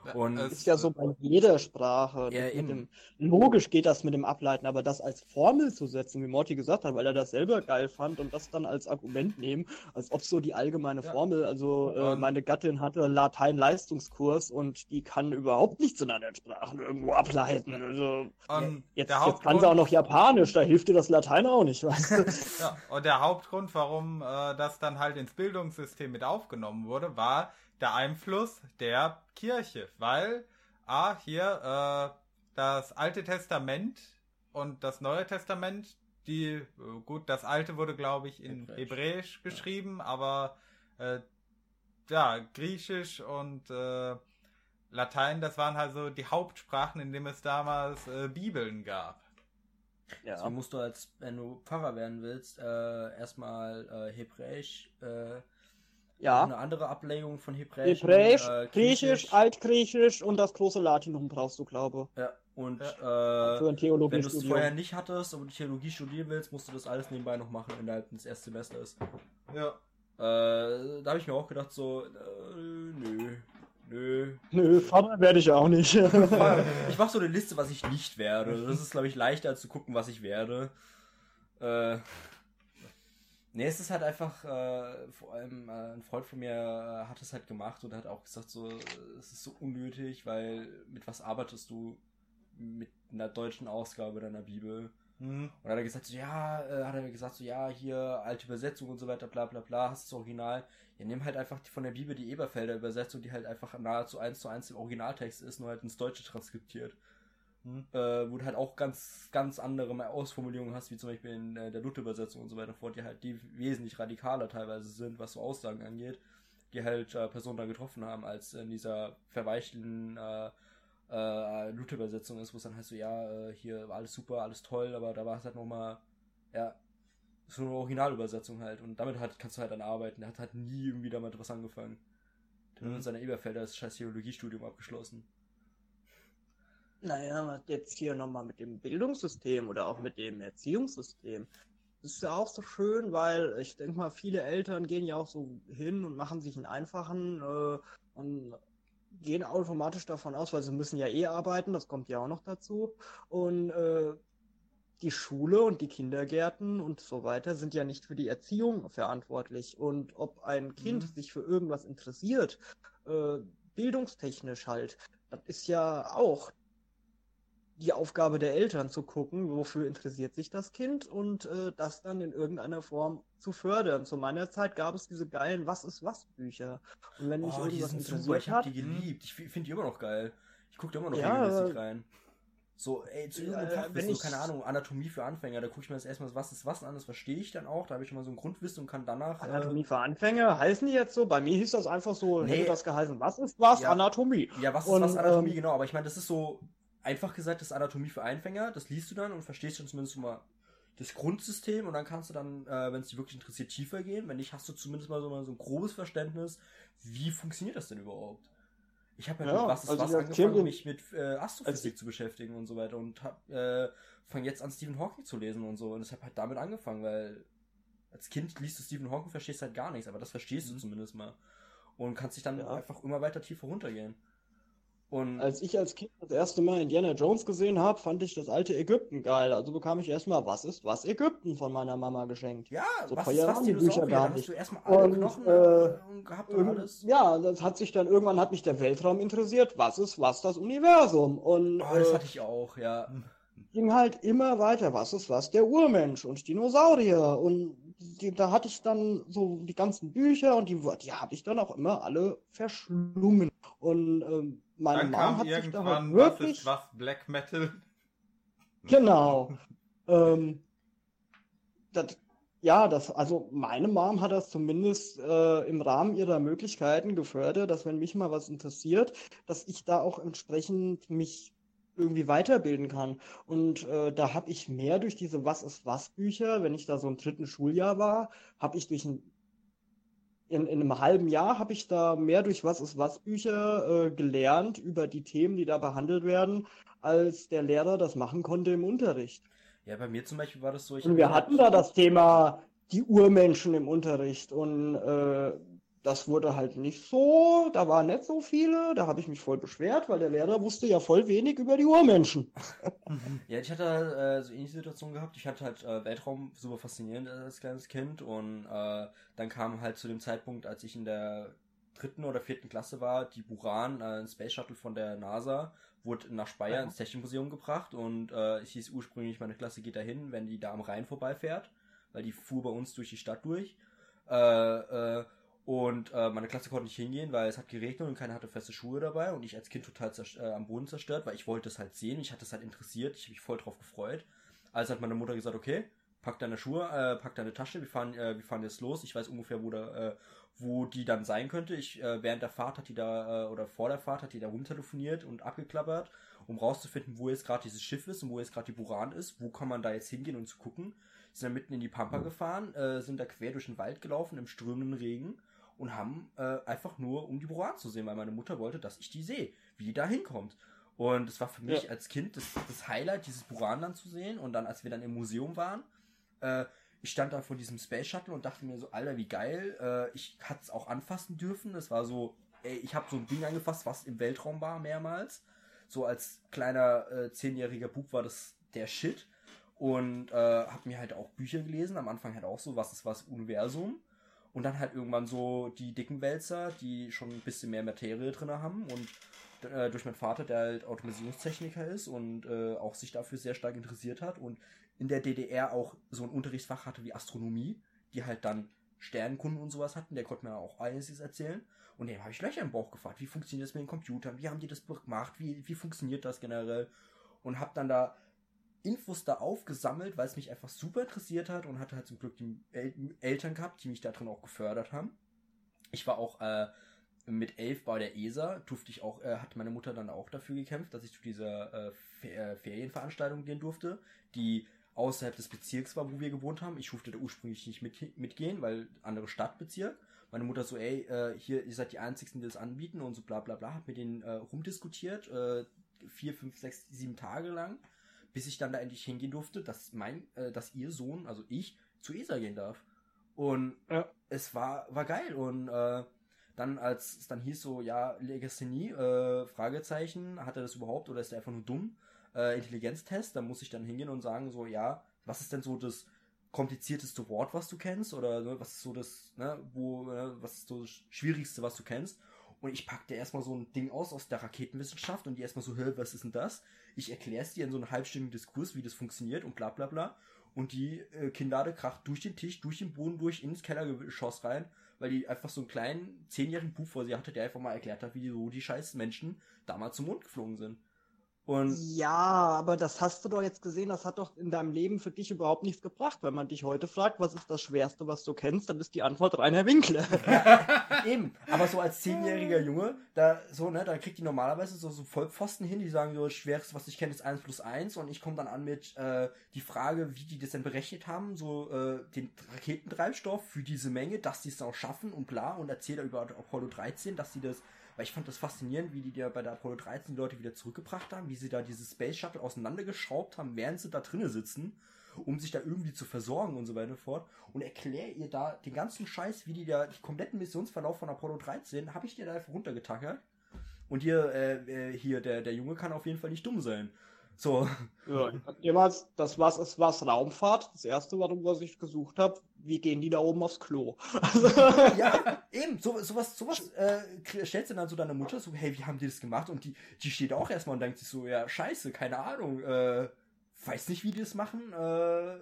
das. Und es- ist ja so bei jeder Sprache. Ja, Das dem, logisch geht das mit dem Ableiten, aber das als Formel zu setzen, wie Morty gesagt hat, weil er das selber geil fand und das dann als Argument nehmen, als ob so die allgemeine Ja. Formel, also äh, meine Gattin hatte Latein-Leistungskurs und die kann überhaupt nichts in anderen Sprachen irgendwo ableiten. Also und jetzt, jetzt kann sie auch noch Japanisch, da hilft dir das Latein auch nicht, weißt du? ja, und der Hauptgrund, warum äh, das dann halt ins Bildungssystem mit aufgenommen wurde, war der Einfluss der Kirche, weil ah hier äh, das Alte Testament und das Neue Testament, die äh, gut, das Alte wurde glaube ich in Hebräisch. Hebräisch geschrieben, aber äh, ja Griechisch und äh, Latein, das waren halt so die Hauptsprachen, in denen es damals äh, Bibeln gab. So musst du als, wenn du Pfarrer werden willst, äh, erstmal äh, Hebräisch, äh, ja. eine andere Ablegung von Hebräisch, Hebräisch, äh, Griechisch, Altgriechisch und das große Latinum brauchst du, glaube Ja, und für äh, ein wenn du es vorher nicht hattest und Theologie studieren willst, musst du das alles nebenbei noch machen innerhalb des ersten Semesters. Ja. Äh, da habe ich mir auch gedacht, so, äh, nö, nö. Nö, Pfarrer werde ich auch nicht. Ich mache so eine Liste, was ich nicht werde. Das ist, glaube ich, leichter als zu gucken, was ich werde. Äh, nee, es ist halt einfach, äh, vor allem äh, ein Freund von mir äh, hat es halt gemacht und hat auch gesagt, so, es ist so unnötig, weil mit was arbeitest du mit einer deutschen Ausgabe deiner Bibel? Hm. Und dann hat er gesagt, so, ja, äh, hat er gesagt, so, ja, hier alte Übersetzung und so weiter, bla bla bla, hast du das Original? Ja, nimm halt einfach die, von der Bibel die Eberfelder Übersetzung, die halt einfach nahezu eins zu eins im Originaltext ist, nur halt ins Deutsche transkriptiert. Hm. Äh, wo du halt auch ganz, ganz andere Ausformulierungen hast, wie zum Beispiel in äh, der Luther-Übersetzung und so weiter fort, die halt die wesentlich radikaler teilweise sind, was so Aussagen angeht, die halt äh, Personen da getroffen haben, als in dieser verweichten äh, äh, Luther-Übersetzung ist, wo es dann heißt so, ja, äh, hier war alles super, alles toll, aber da war es halt nochmal, ja, so eine Originalübersetzung halt. Und damit halt kannst du halt dann arbeiten. Er hat halt nie irgendwie damit was angefangen. Der hat Mhm. mit seiner Eberfelder das scheiß Theologiestudium abgeschlossen. Naja, jetzt hier nochmal mit dem Bildungssystem oder auch mit dem Erziehungssystem. Das ist ja auch so schön, weil ich denke mal, viele Eltern gehen ja auch so hin und machen sich einen einfachen äh, und gehen automatisch davon aus, weil sie müssen ja eh arbeiten, das kommt ja auch noch dazu. Und äh, die Schule und die Kindergärten und so weiter sind ja nicht für die Erziehung verantwortlich. Und ob ein Kind Mhm. sich für irgendwas interessiert, äh, bildungstechnisch halt, das ist ja auch die Aufgabe der Eltern zu gucken, wofür interessiert sich das Kind und äh, das dann in irgendeiner Form zu fördern. Zu meiner Zeit gab es diese geilen Was ist was Bücher. Und wenn mich Oh, die irgendwas sind super, interessiert ich hab die geliebt. Ich finde die immer noch geil. Ich gucke da immer noch Ja, regelmäßig rein. So, ey, zu Ja, irgendeinem äh, Fachwissen, wenn so, ich- keine Ahnung, Anatomie für Anfänger, da gucke ich mir das erstmal was ist was an, das verstehe ich dann auch, da habe ich schon mal so ein Grundwissen und kann danach. äh, Anatomie für Anfänger, heißen die jetzt so? Bei mir hieß das einfach so, Nee. hätte das geheißen, was ist was? Ja. Anatomie. Ja, was ist Und, was Anatomie, ähm, genau, aber ich meine, das ist so einfach gesagt, das ist Anatomie für Einfänger, das liest du dann und verstehst schon zumindest mal das Grundsystem und dann kannst du dann, äh, wenn es dich wirklich interessiert, tiefer gehen. Wenn nicht, hast du zumindest mal so, mal so ein grobes Verständnis, wie funktioniert das denn überhaupt? Ich habe ja, Ja, was ist also was angefangen, mich mit äh, Astrophysik zu beschäftigen und so weiter und hab, äh, fange jetzt an, Stephen Hawking zu lesen und so und ich habe halt damit angefangen, weil als Kind liest du Stephen Hawking, verstehst halt gar nichts, aber das verstehst du Mhm. zumindest mal und kannst dich dann Ja. einfach immer weiter tiefer runtergehen. Und Als ich als Kind das erste Mal Indiana Jones gesehen habe, fand ich das alte Ägypten geil. Also bekam ich erstmal Was ist was Ägypten von meiner Mama geschenkt. Ja, So was teuer ist was die? Bücher gar nicht. du erstmal alle Und, Knochen äh, äh, gehabt und alles. Ja, das hat sich dann irgendwann hat mich der Weltraum interessiert. Was ist was das Universum? Und Oh, das äh, hatte ich auch, ja. ging halt immer weiter. Was ist was der Urmensch und Dinosaurier und die, da hatte ich dann so die ganzen Bücher und die, die habe ich dann auch immer alle verschlungen. Und ähm, meine Dann Mom hat sich da halt was wirklich. ist was, Black Metal? Genau. ähm, das, ja, das, also meine Mom hat das zumindest äh, im Rahmen ihrer Möglichkeiten gefördert, dass wenn mich mal was interessiert, dass ich da auch entsprechend mich irgendwie weiterbilden kann. Und äh, da habe ich mehr durch diese Was ist was Bücher, wenn ich da so im dritten Schuljahr war, habe ich durch ein in, in einem halben Jahr habe ich da mehr durch Was ist was Bücher äh, gelernt über die Themen, die da behandelt werden, als der Lehrer das machen konnte im Unterricht. Ja, bei mir zum Beispiel war das so, ich Und wir hatten da das Thema die Urmenschen im Unterricht und äh, das wurde halt nicht so, da waren nicht so viele, da habe ich mich voll beschwert, weil der Lehrer wusste ja voll wenig über die Urmenschen. Ja, ich hatte äh, so ähnliche Situationen gehabt. Ich hatte halt äh, Weltraum super faszinierend als kleines Kind und äh, dann kam halt zu dem Zeitpunkt, als ich in der dritten oder vierten Klasse war, die Buran, äh, ein Space Shuttle von der NASA, wurde nach Speyer Ja. ins Technikmuseum gebracht und äh, es hieß ursprünglich, meine Klasse geht dahin, wenn die da am Rhein vorbeifährt, weil die fuhr bei uns durch die Stadt durch. Äh, äh, und äh, meine Klasse konnte nicht hingehen, weil es hat geregnet und keiner hatte feste Schuhe dabei und ich als Kind total äh, am Boden zerstört, weil ich wollte es halt sehen, ich hatte es halt interessiert, ich habe mich voll drauf gefreut. Also hat meine Mutter gesagt, okay, pack deine Schuhe, äh, pack deine Tasche, wir fahren, äh, wir fahren jetzt los. Ich weiß ungefähr, wo, da, äh, wo die dann sein könnte. Ich, äh, während der Fahrt hat die da, äh, oder vor der Fahrt hat die da rumtelefoniert und abgeklappert, um rauszufinden, wo jetzt gerade dieses Schiff ist und wo jetzt gerade die Buran ist, wo kann man da jetzt hingehen und zu gucken. Sind dann mitten in die Pampa gefahren, äh, sind da quer durch den Wald gelaufen im strömenden Regen und haben äh, einfach nur, um die Buran zu sehen, weil meine Mutter wollte, dass ich die sehe, wie die da hinkommt. Und es war für mich Ja. als Kind das, das Highlight, dieses Buran dann zu sehen. Und dann, als wir dann im Museum waren, äh, ich stand da vor diesem Space Shuttle und dachte mir so, Alter, wie geil. Äh, ich hatte es auch anfassen dürfen. Es war so, ey, ich habe so ein Ding angefasst, was im Weltraum war, mehrmals. So als kleiner äh, zehnjähriger Bub war das der Shit. Und äh, habe mir halt auch Bücher gelesen. Am Anfang halt auch so, was ist was Universum. Und dann halt irgendwann so die dicken Wälzer, die schon ein bisschen mehr Materie drin haben. Und äh, durch meinen Vater, der halt Automatisierungstechniker ist und äh, auch sich dafür sehr stark interessiert hat und in der DDR auch so ein Unterrichtsfach hatte wie Astronomie, die halt dann Sternenkunden und sowas hatten, der konnte mir auch einiges erzählen. Und dem habe ich Löcher im Bauch gefragt, wie funktioniert das mit den Computern, wie haben die das gemacht, wie, wie funktioniert das generell? Und habe dann da Infos da aufgesammelt, weil es mich einfach super interessiert hat und hatte halt zum Glück die El Eltern gehabt, die mich da drin auch gefördert haben. Ich war auch äh, mit elf bei der ESA, durfte ich auch, äh, hat meine Mutter dann auch dafür gekämpft, dass ich zu dieser äh, Fer Ferienveranstaltung gehen durfte, die außerhalb des Bezirks war, wo wir gewohnt haben. Ich durfte da ursprünglich nicht mit, mitgehen, weil andere Stadtbezirk. Meine Mutter so, ey, äh, hier, ihr seid die Einzigen, die das anbieten und so bla bla bla, hat mit denen äh, rumdiskutiert, äh, vier, fünf, sechs, sieben Tage lang, bis ich dann da endlich hingehen durfte, dass mein, äh, dass ihr Sohn, also ich, zu ESA gehen darf. Und Ja. es war, war geil und äh, dann als es dann hieß so, ja, Legasthenie, äh, Fragezeichen, hat er das überhaupt oder ist er einfach nur dumm? Äh, Intelligenztest, da muss ich dann hingehen und sagen so, ja, was ist denn so das komplizierteste Wort, was du kennst oder ne, was ist so das, ne, wo, ne, was ist so das Schwierigste, was du kennst? Und ich packte erstmal so ein Ding aus aus der Raketenwissenschaft und die erstmal so, hä, was ist denn das? Ich erkläre es dir in so einem halbstündigen Diskurs, wie das funktioniert und bla bla bla. Und die äh, Kinnlade kracht durch den Tisch, durch den Boden durch, ins Kellergeschoss rein, weil die einfach so einen kleinen, zehnjährigen Bub vor sie hatte, der einfach mal erklärt hat, wie so die scheiß Menschen damals zum Mond geflogen sind. Und Ja, aber das hast du doch jetzt gesehen, das hat doch in deinem Leben für dich überhaupt nichts gebracht. Wenn man dich heute fragt, was ist das Schwerste, was du kennst, dann ist die Antwort Rainer Winkler. Eben, aber so als zehnjähriger Junge, da so, ne, da kriegt die normalerweise so, so Vollpfosten hin, die sagen so, das Schwerste, was ich kenne, ist 1 plus 1 und ich komme dann an mit äh, die Frage, wie die das denn berechnet haben, so äh, den Raketentreibstoff für diese Menge, dass die es auch schaffen und bla und erzähle über Apollo 13, dass sie das, weil ich fand das faszinierend, wie die da bei der Apollo 13 die Leute wieder zurückgebracht haben, wie sie da dieses Space Shuttle auseinandergeschraubt haben, während sie da drinnen sitzen um sich da irgendwie zu versorgen und so weiter und fort. Und erkläre ihr da den ganzen Scheiß, wie die da, die kompletten Missionsverlauf von Apollo 13, habe ich dir da einfach runtergetackert. Und hier, äh, äh, hier, der, der Junge kann auf jeden Fall nicht dumm sein. So. Ja, jemals, das was es was Raumfahrt. Das erste, warum was ich gesucht habe, wie gehen die da oben aufs Klo? Also, ja, eben, so, sowas, sowas äh, stellst du dann so deiner Mutter so, hey, wie haben die das gemacht? Und die, die steht auch erstmal und denkt sich so, ja, scheiße, keine Ahnung, äh, weiß nicht, wie die das machen, äh,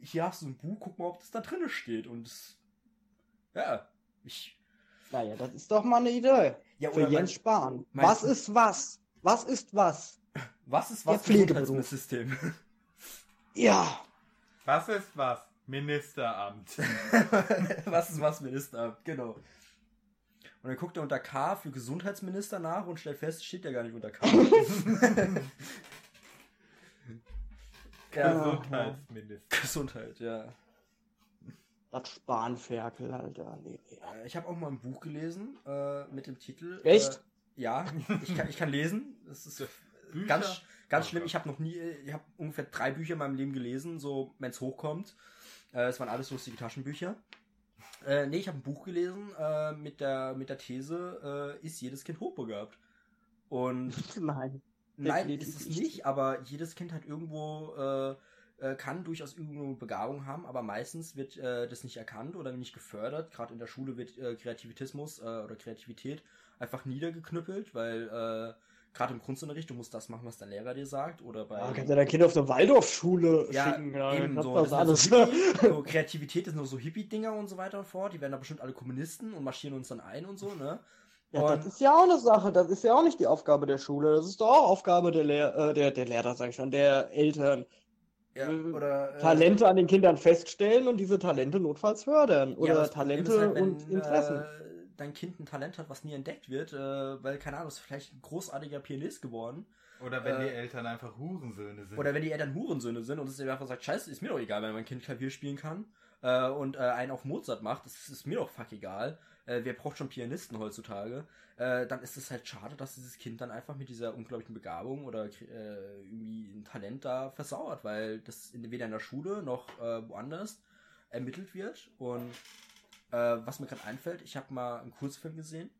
hier hast du ein Buch, guck mal, ob das da drin steht. Und das, ja, ich. Naja, das ist doch mal eine Idee. Ja, Für oder Jens mein, Spahn. mein- Was ist was? Was ist was? Was ist was für Pflegeberuf. Gesundheitssystem? Ja. Was ist was? Ministeramt. was ist was Ministeramt? Genau. Und dann guckt er unter K für Gesundheitsminister nach und stellt fest, steht ja gar nicht unter K. ja, Gesundheitsminister. Gesundheit, ja. Das Spanferkel, Alter. Nee, nee. Äh, Ich habe auch mal ein Buch gelesen äh, mit dem Titel. Echt? Äh, ja, ich kann, ich kann lesen. Das ist Bücher? ganz, ganz Oh schlimm. Ich habe noch nie, ich habe ungefähr drei Bücher in meinem Leben gelesen, so wenn es hochkommt. Äh, Es waren alles lustige Taschenbücher. Äh, nee, ich habe ein Buch gelesen äh, mit, der, mit der These, äh, ist jedes Kind hochbegabt? Und Nein. Nein, ist es nicht. nicht, aber jedes Kind hat irgendwo, äh, äh, kann durchaus irgendwo eine Begabung haben, aber meistens wird äh, das nicht erkannt oder nicht gefördert. Gerade in der Schule wird äh, Kreativitismus äh, oder Kreativität einfach niedergeknüppelt, weil äh, gerade im Kunstunterricht, du musst das machen, was dein Lehrer dir sagt, oder bei... Ja, kannst ja dein Kind auf eine Waldorfschule Ja, schicken. Ja, eben so. das alles. alles. So, Kreativität ist nur so Hippie-Dinger und so weiter und fort. Die werden da bestimmt alle Kommunisten und marschieren uns dann ein und so, ne? Ja, Und- das ist ja auch eine Sache. Das ist ja auch nicht die Aufgabe der Schule. Das ist doch auch Aufgabe der, Lehr äh, der, der Lehrer, sag ich schon, der Eltern. Ja, Äh, oder, äh, Talente an den Kindern feststellen und diese Talente notfalls fördern. Ja, Oder Problem Talente halt, wenn, und Interessen. Äh, dein Kind ein Talent hat, was nie entdeckt wird, äh, weil, keine Ahnung, ist vielleicht ein großartiger Pianist geworden. Oder wenn Äh, die Eltern einfach Hurensöhne sind. Oder wenn die Eltern Hurensöhne sind und es dir einfach sagt, scheiße, ist mir doch egal, wenn mein Kind Klavier spielen kann äh, und äh, einen auf Mozart macht, das ist mir doch fuck egal. Äh, wer braucht schon Pianisten heutzutage? Äh, dann ist es halt schade, dass dieses Kind dann einfach mit dieser unglaublichen Begabung oder äh, irgendwie ein Talent da versauert, weil das in, weder in der Schule noch woanders ermittelt wird. Und äh, was mir gerade einfällt, ich habe mal einen Kurzfilm gesehen.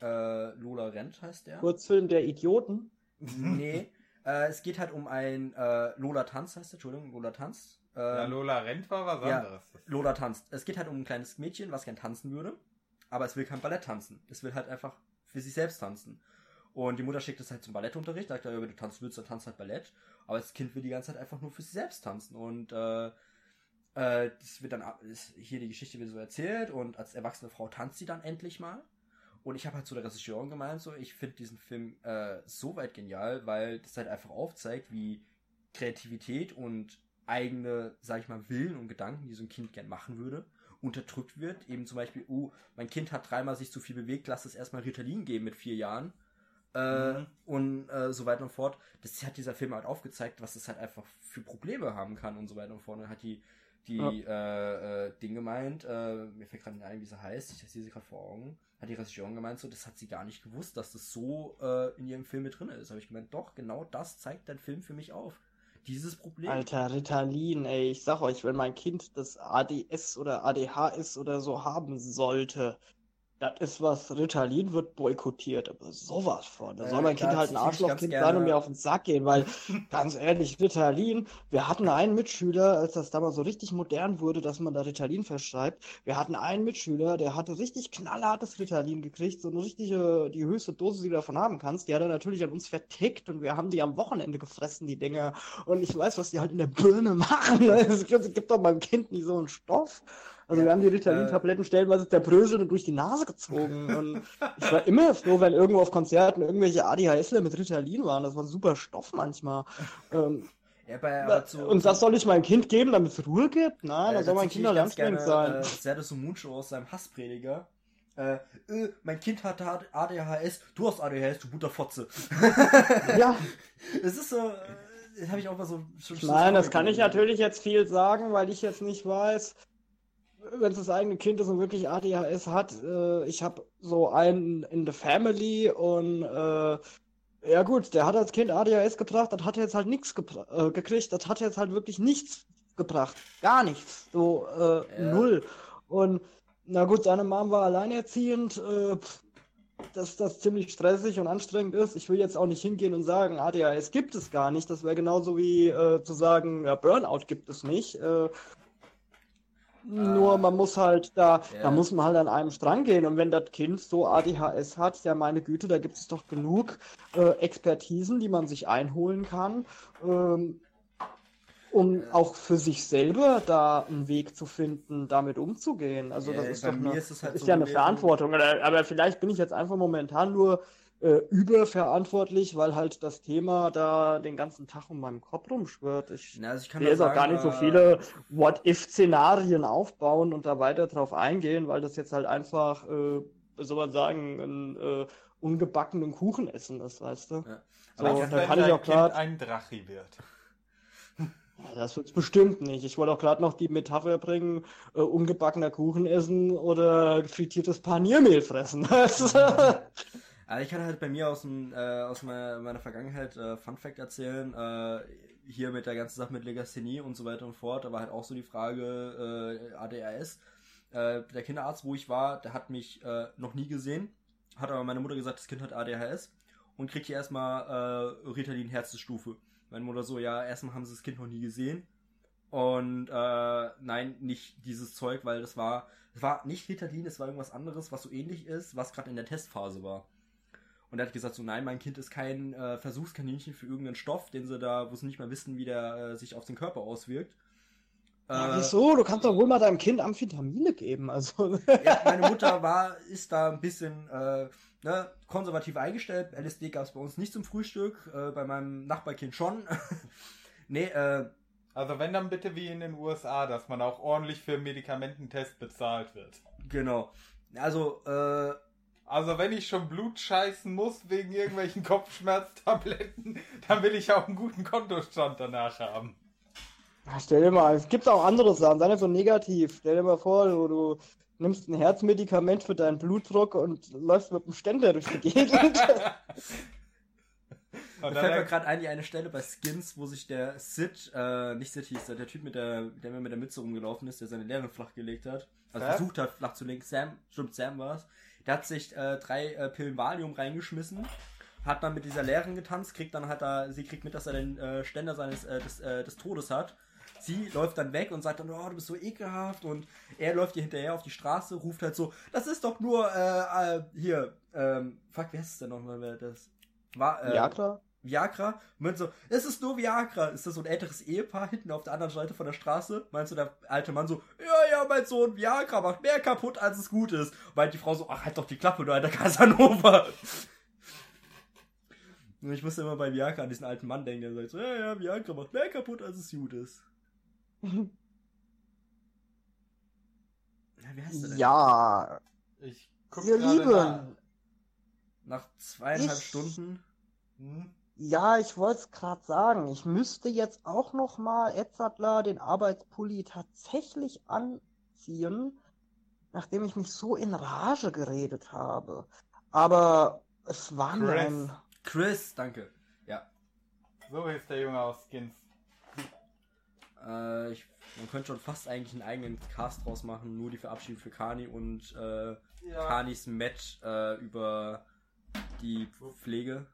Äh, Lola Rent heißt der. Kurzfilm der Idioten. Nee, äh, es geht halt um ein äh, Lola Tanz heißt der, Entschuldigung, Lola Tanz. Äh, ja, Lola Rent war was ja. anderes. Lola tanzt. Es geht halt um ein kleines Mädchen, was gern tanzen würde, aber es will kein Ballett tanzen. Es will halt einfach für sich selbst tanzen. Und die Mutter schickt es halt zum Ballettunterricht, sagt, ja, wenn du tanzen willst, dann tanzt halt Ballett. Aber das Kind will die ganze Zeit einfach nur für sich selbst tanzen. Und äh, äh, das wird dann hier die Geschichte wird so erzählt und als erwachsene Frau tanzt sie dann endlich mal. Und ich habe halt zu der Regisseurin gemeint, so, ich finde diesen Film äh, so weit genial, weil das halt einfach aufzeigt, wie Kreativität und eigene, sag ich mal, Willen und Gedanken, die so ein Kind gern machen würde, unterdrückt wird. Eben zum Beispiel, oh, mein Kind hat dreimal sich zu viel bewegt, lass es erstmal Ritalin geben mit vier Jahren. Äh, Mhm. Und äh, so weiter und fort. Das hat dieser Film halt aufgezeigt, was es halt einfach für Probleme haben kann und so weiter und fort. Und hat die, die äh, äh, Ding gemeint, äh, mir fällt gerade nicht ein, wie sie heißt, ich sehe sie gerade vor Augen, hat die Regisseurin gemeint, so, das hat sie gar nicht gewusst, dass das so äh, in ihrem Film mit drin ist. Habe ich gemeint, doch, genau das zeigt dein Film für mich auf. Dieses Problem. Alter, Ritalin, ey, ich sag euch, wenn mein Kind das ADS oder ADHS oder so haben sollte, das ist was, Ritalin wird boykottiert, aber sowas von. Da soll mein Kind da halt ein Arschlochkind sein und mir auf den Sack gehen, weil, ganz ehrlich, Ritalin, wir hatten einen Mitschüler, als das damals so richtig modern wurde, dass man da Ritalin verschreibt, wir hatten einen Mitschüler, der hatte richtig knallhartes Ritalin gekriegt, so eine richtige, die höchste Dosis, die du davon haben kannst, die hat er natürlich an uns vertickt und wir haben die am Wochenende gefressen, die Dinger. Und ich weiß, was die halt in der Birne machen. Es gibt, es gibt doch meinem Kind nicht so einen Stoff. Also wir haben die Ritalin-Tabletten stellenweise zerbröselt und durch die Nase gezogen. Und ich war immer froh, wenn irgendwo auf Konzerten irgendwelche ADHSler mit Ritalin waren. Das war ein super Stoff manchmal. Ähm, ja, zu, und das soll ich meinem Kind geben, damit es Ruhe gibt? Nein, Äh, da soll mein Kind anstrengend gerne, sein. Äh, Serdasu Muncho aus seinem Hassprediger. Äh, äh, mein Kind hat ADHS, du hast ADHS, du Butterfotze. Ja, Es ist so, äh, das habe ich auch mal so schon meine, das kann ich natürlich jetzt viel sagen, weil ich jetzt nicht weiß, wenn es das eigene Kind ist und wirklich ADHS hat. Äh, ich habe so einen in the Family und äh, ja gut, der hat als Kind ADHS gebracht, das hat jetzt halt nichts äh, gekriegt, das hat jetzt halt wirklich nichts gebracht. Gar nichts. So äh, Ja. null. Und na gut, seine Mom war alleinerziehend. Äh, dass das ziemlich stressig und anstrengend ist. Ich will jetzt auch nicht hingehen und sagen, ADHS gibt es gar nicht. Das wäre genauso wie äh, zu sagen, ja, Burnout gibt es nicht. Äh, nur man muss halt da, Ja. da muss man halt an einem Strang gehen. Und wenn das Kind so ADHS hat, ja meine Güte, da gibt es doch genug äh, Expertisen, die man sich einholen kann. Ähm, um auch für sich selber da einen Weg zu finden, damit umzugehen. Also Ja, das ist doch eine, ist halt ist so ja eine Verantwortung. Aber vielleicht bin ich jetzt einfach momentan nur äh, überverantwortlich, weil halt das Thema da den ganzen Tag um meinem Kopf rumschwirrt. Ich Na, also ich kann will jetzt auch gar nicht so äh, viele What-If-Szenarien aufbauen und da weiter drauf eingehen, weil das jetzt halt einfach, äh, soll man sagen, ein äh, ungebackenen Kuchen essen ist, weißt du? Ja. So, Aber Was ich ist, da wenn kann ich auch Kind ein Drachi wird? Das wird's bestimmt nicht. Ich wollte auch gerade noch die Metapher bringen, äh, ungebackener Kuchen essen oder frittiertes Paniermehl fressen. Also ich kann halt bei mir aus, dem, äh, aus meiner, meiner Vergangenheit äh, Fun Fact erzählen. Äh, hier mit der ganzen Sache mit Legasthenie und so weiter und fort. Aber halt auch so die Frage äh, ADHS. Äh, der Kinderarzt, wo ich war, der hat mich äh, noch nie gesehen. Hat aber meine Mutter gesagt, das Kind hat ADHS. Und kriegt hier erstmal äh, Ritalin Herzstufe. Meine Mutter so, ja, erstmal haben sie das Kind noch nie gesehen. Und äh, nein, nicht dieses Zeug, weil das war, das war nicht Ritalin, es war irgendwas anderes, was so ähnlich ist, was gerade in der Testphase war. Und er hat gesagt so, nein, mein Kind ist kein äh, Versuchskaninchen für irgendeinen Stoff, den sie da, wo sie nicht mal wissen, wie der äh, sich auf den Körper auswirkt. Ja, Äh, wieso? Du kannst doch wohl mal deinem Kind Amphetamine geben. Also. ja, meine Mutter war, ist da ein bisschen äh, ne, konservativ eingestellt. LSD gab es bei uns nicht zum Frühstück, äh, bei meinem Nachbarkind schon. nee, äh, Also wenn dann bitte wie in den USA, dass man auch ordentlich für Medikamententest bezahlt wird. genau. Also, äh, Also wenn ich schon Blut scheißen muss wegen irgendwelchen Kopfschmerztabletten, dann will ich auch einen guten Kontostand danach haben. Ja, stell dir mal, es gibt auch andere Sachen, sei nicht so negativ. Stell dir mal vor, du, du nimmst ein Herzmedikament für deinen Blutdruck und läufst mit dem Ständer durch die Gegend. Mir fällt mir gerade ein, die eine Stelle bei Skins, wo sich der Sid, äh, nicht Sid hieß, der, der Typ mit der, der mir mit der Mütze rumgelaufen ist, der seine Lehrerin flachgelegt hat, also Sam? versucht hat, flach zu legen, Sam, stimmt, Sam war's, der hat sich äh, drei äh, Pillen Valium reingeschmissen, hat dann mit dieser Lehrerin getanzt, kriegt dann halt da, sie kriegt mit, dass er den äh, Ständer seines, äh, des, äh, des Todes hat. Sie läuft dann weg und sagt dann, oh, du bist so ekelhaft und er läuft ihr hinterher auf die Straße, ruft halt so, das ist doch nur, äh, äh, hier, ähm, fuck, wie heißt es denn nochmal, wer das war, äh, Viagra? Viagra. Meint so, es ist nur Viagra. Ist das so ein älteres Ehepaar hinten auf der anderen Seite von der Straße? Meinst du, der alte Mann so, ja, ja, mein Sohn, Viagra macht mehr kaputt, als es gut ist. Meint die Frau so, ach, halt doch die Klappe, du alter Casanova. Und ich musste immer bei Viagra an diesen alten Mann denken, der sagt so, ja, ja, Viagra macht mehr kaputt, als es gut ist. Ja, wie heißt der denn? Ja, ich guck ihr gerade nach. Lieben. Nach zweieinhalb Ich- Stunden. Hm? Ja, ich wollte es gerade sagen. Ich müsste jetzt auch noch mal Edzardler den Arbeitspulli tatsächlich anziehen, nachdem ich mich so in Rage geredet habe. Aber es war nur Chris. ein... Chris, danke. Ja. So ist der Junge aus Skins. Äh, ich, man könnte schon fast eigentlich einen eigenen Cast draus machen, nur die Verabschiedung für Kani und äh, Kanis Match äh, über die Pflege.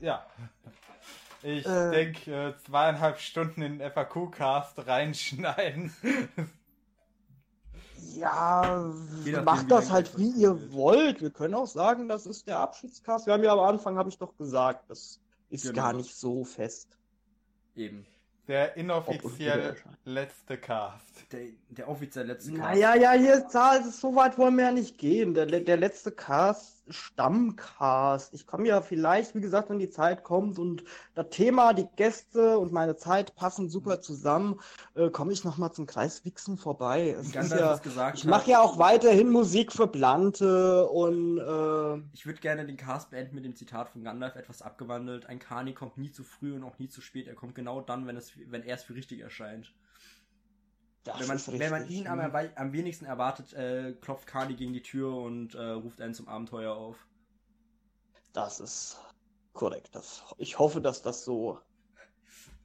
Ja. Ich Äh. denke, äh, zweieinhalb Stunden in den FAQ-Cast reinschneiden. Ja, nachdem, macht das halt wie ihr wollt. Wir können auch sagen, das ist der Abschiedscast. Wir haben ja am Anfang, habe ich doch gesagt, das ist Genau. gar nicht so fest. Eben. Der inoffiziell letzte Cast. Der, der offiziell letzte Cast. Naja, ja, hier Zahl, so weit wollen wir ja nicht gehen. Der, der letzte Cast, Stammcast. Ich komme ja vielleicht, wie gesagt, wenn die Zeit kommt und das Thema, die Gäste und meine Zeit passen super zusammen, äh, komme ich nochmal zum vorbei. Wie ist Gandalf ja, ich mache ja auch weiterhin Musik für Blante und äh, Ich würde gerne den Cast beenden mit dem Zitat von Gandalf, etwas abgewandelt. Ein Kani kommt nie zu früh und auch nie zu spät. Er kommt genau dann, wenn, es, wenn er es für richtig erscheint. Das wenn, man, ist wenn man richtig, ihn am, ne? erwei- am wenigsten erwartet, äh, klopft Kani gegen die Tür und äh, ruft einen zum Abenteuer auf. Das ist korrekt. Das, ich hoffe, dass das so,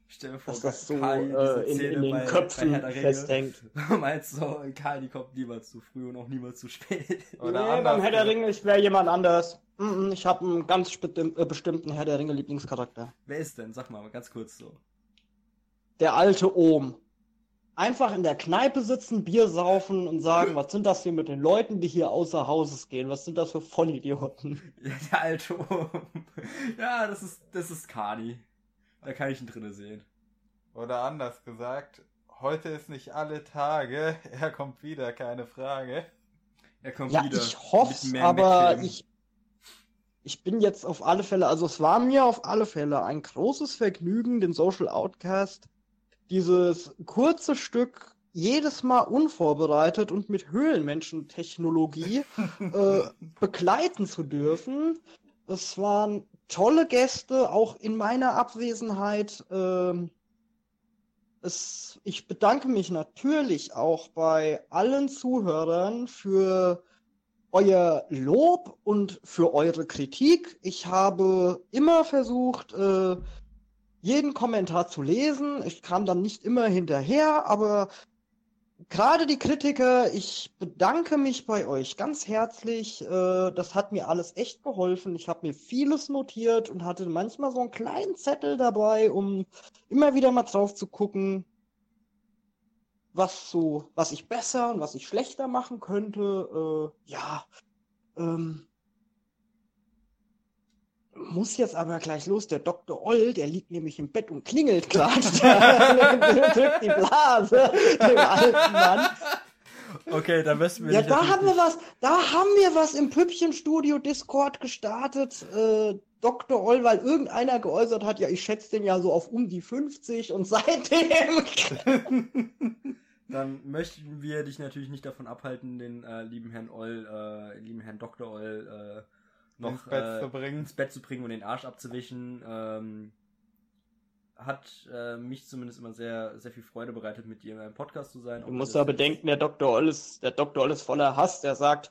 Stell dir vor, dass das so äh, in, Szene in den bei- bei Köpfen Herr der Ringe. festhängt. Meinst du, Kani kommt niemals zu früh und auch niemals zu spät? Oder nee, beim Herr der. Ringe, ich wäre jemand anders. Ich habe einen ganz äh, bestimmten Herr der Ringe Lieblingscharakter. Wer ist denn? Sag mal, ganz kurz so. Der alte Ohm. Einfach in der Kneipe sitzen, Bier saufen und sagen, was sind das hier mit den Leuten, die hier außer Hauses gehen? Was sind das für Vollidioten? Ja, der alte Ohm. Ja, das ist, das ist Kani. Da kann ich ihn drinne sehen. Oder anders gesagt, heute ist nicht alle Tage, er kommt wieder, keine Frage. Er kommt Ja, wieder. ich hoffe aber Mitcremen. ich, ich bin jetzt auf alle Fälle, also es war mir auf alle Fälle ein großes Vergnügen, den Social Outcast, dieses kurze Stück jedes Mal unvorbereitet und mit Höhlenmenschentechnologie äh, begleiten zu dürfen. Es waren tolle Gäste, auch in meiner Abwesenheit. Ähm, es, ich bedanke mich natürlich auch bei allen Zuhörern für euer Lob und für eure Kritik. Ich habe immer versucht, äh, jeden Kommentar zu lesen. Ich kam dann nicht immer hinterher, aber gerade die Kritiker, ich bedanke mich bei euch ganz herzlich. Äh, das hat mir alles echt geholfen. Ich habe mir vieles notiert und hatte manchmal so einen kleinen Zettel dabei, um immer wieder mal drauf zu gucken, was so, was ich besser und was ich schlechter machen könnte. Äh, ja, ähm, muss jetzt aber gleich los. Der Dr. Oll, der liegt nämlich im Bett und klingelt gerade. Der drückt die Blase dem alten Mann. Okay, da müssen wir Ja, da haben wir was, da haben wir was im Püppchenstudio Discord gestartet. Äh, Dr. Oll, weil irgendeiner geäußert hat, ja, ich schätze den ja so auf um die 50 und seitdem. Dann möchten wir dich natürlich nicht davon abhalten, den äh, lieben Herrn Oll, äh, lieben Herrn Dr. Oll, äh, noch ins Bett äh, zu bringen. ins Bett zu bringen und den Arsch abzuwischen. Ähm, hat äh, mich zumindest immer sehr, sehr viel Freude bereitet, mit dir in einem Podcast zu sein. Du musst aber bedenken, der Dr. Oll ist, der Dr. Oll ist voller Hass, der sagt,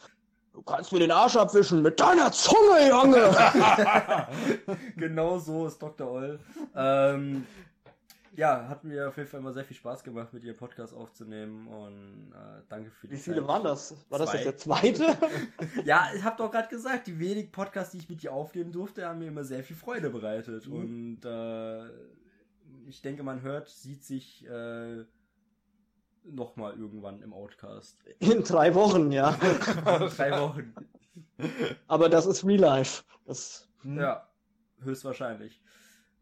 du kannst mir den Arsch abwischen mit deiner Zunge, Junge! genau so ist Dr. Oll. Ähm, ja, hat mir auf jeden Fall immer sehr viel Spaß gemacht, mit dir Podcast aufzunehmen und äh, danke für die Wie viele Zeit. waren das? War das Zwei. jetzt der zweite? Ja, ich habe doch gerade gesagt, die wenigen Podcasts, die ich mit dir aufnehmen durfte, haben mir immer sehr viel Freude bereitet. Mhm. Und äh, ich denke, man hört, sieht sich äh, nochmal irgendwann im Outcast. In drei Wochen, ja. Drei Wochen. Aber das ist Real Life. Das, Hm. Ja, höchstwahrscheinlich.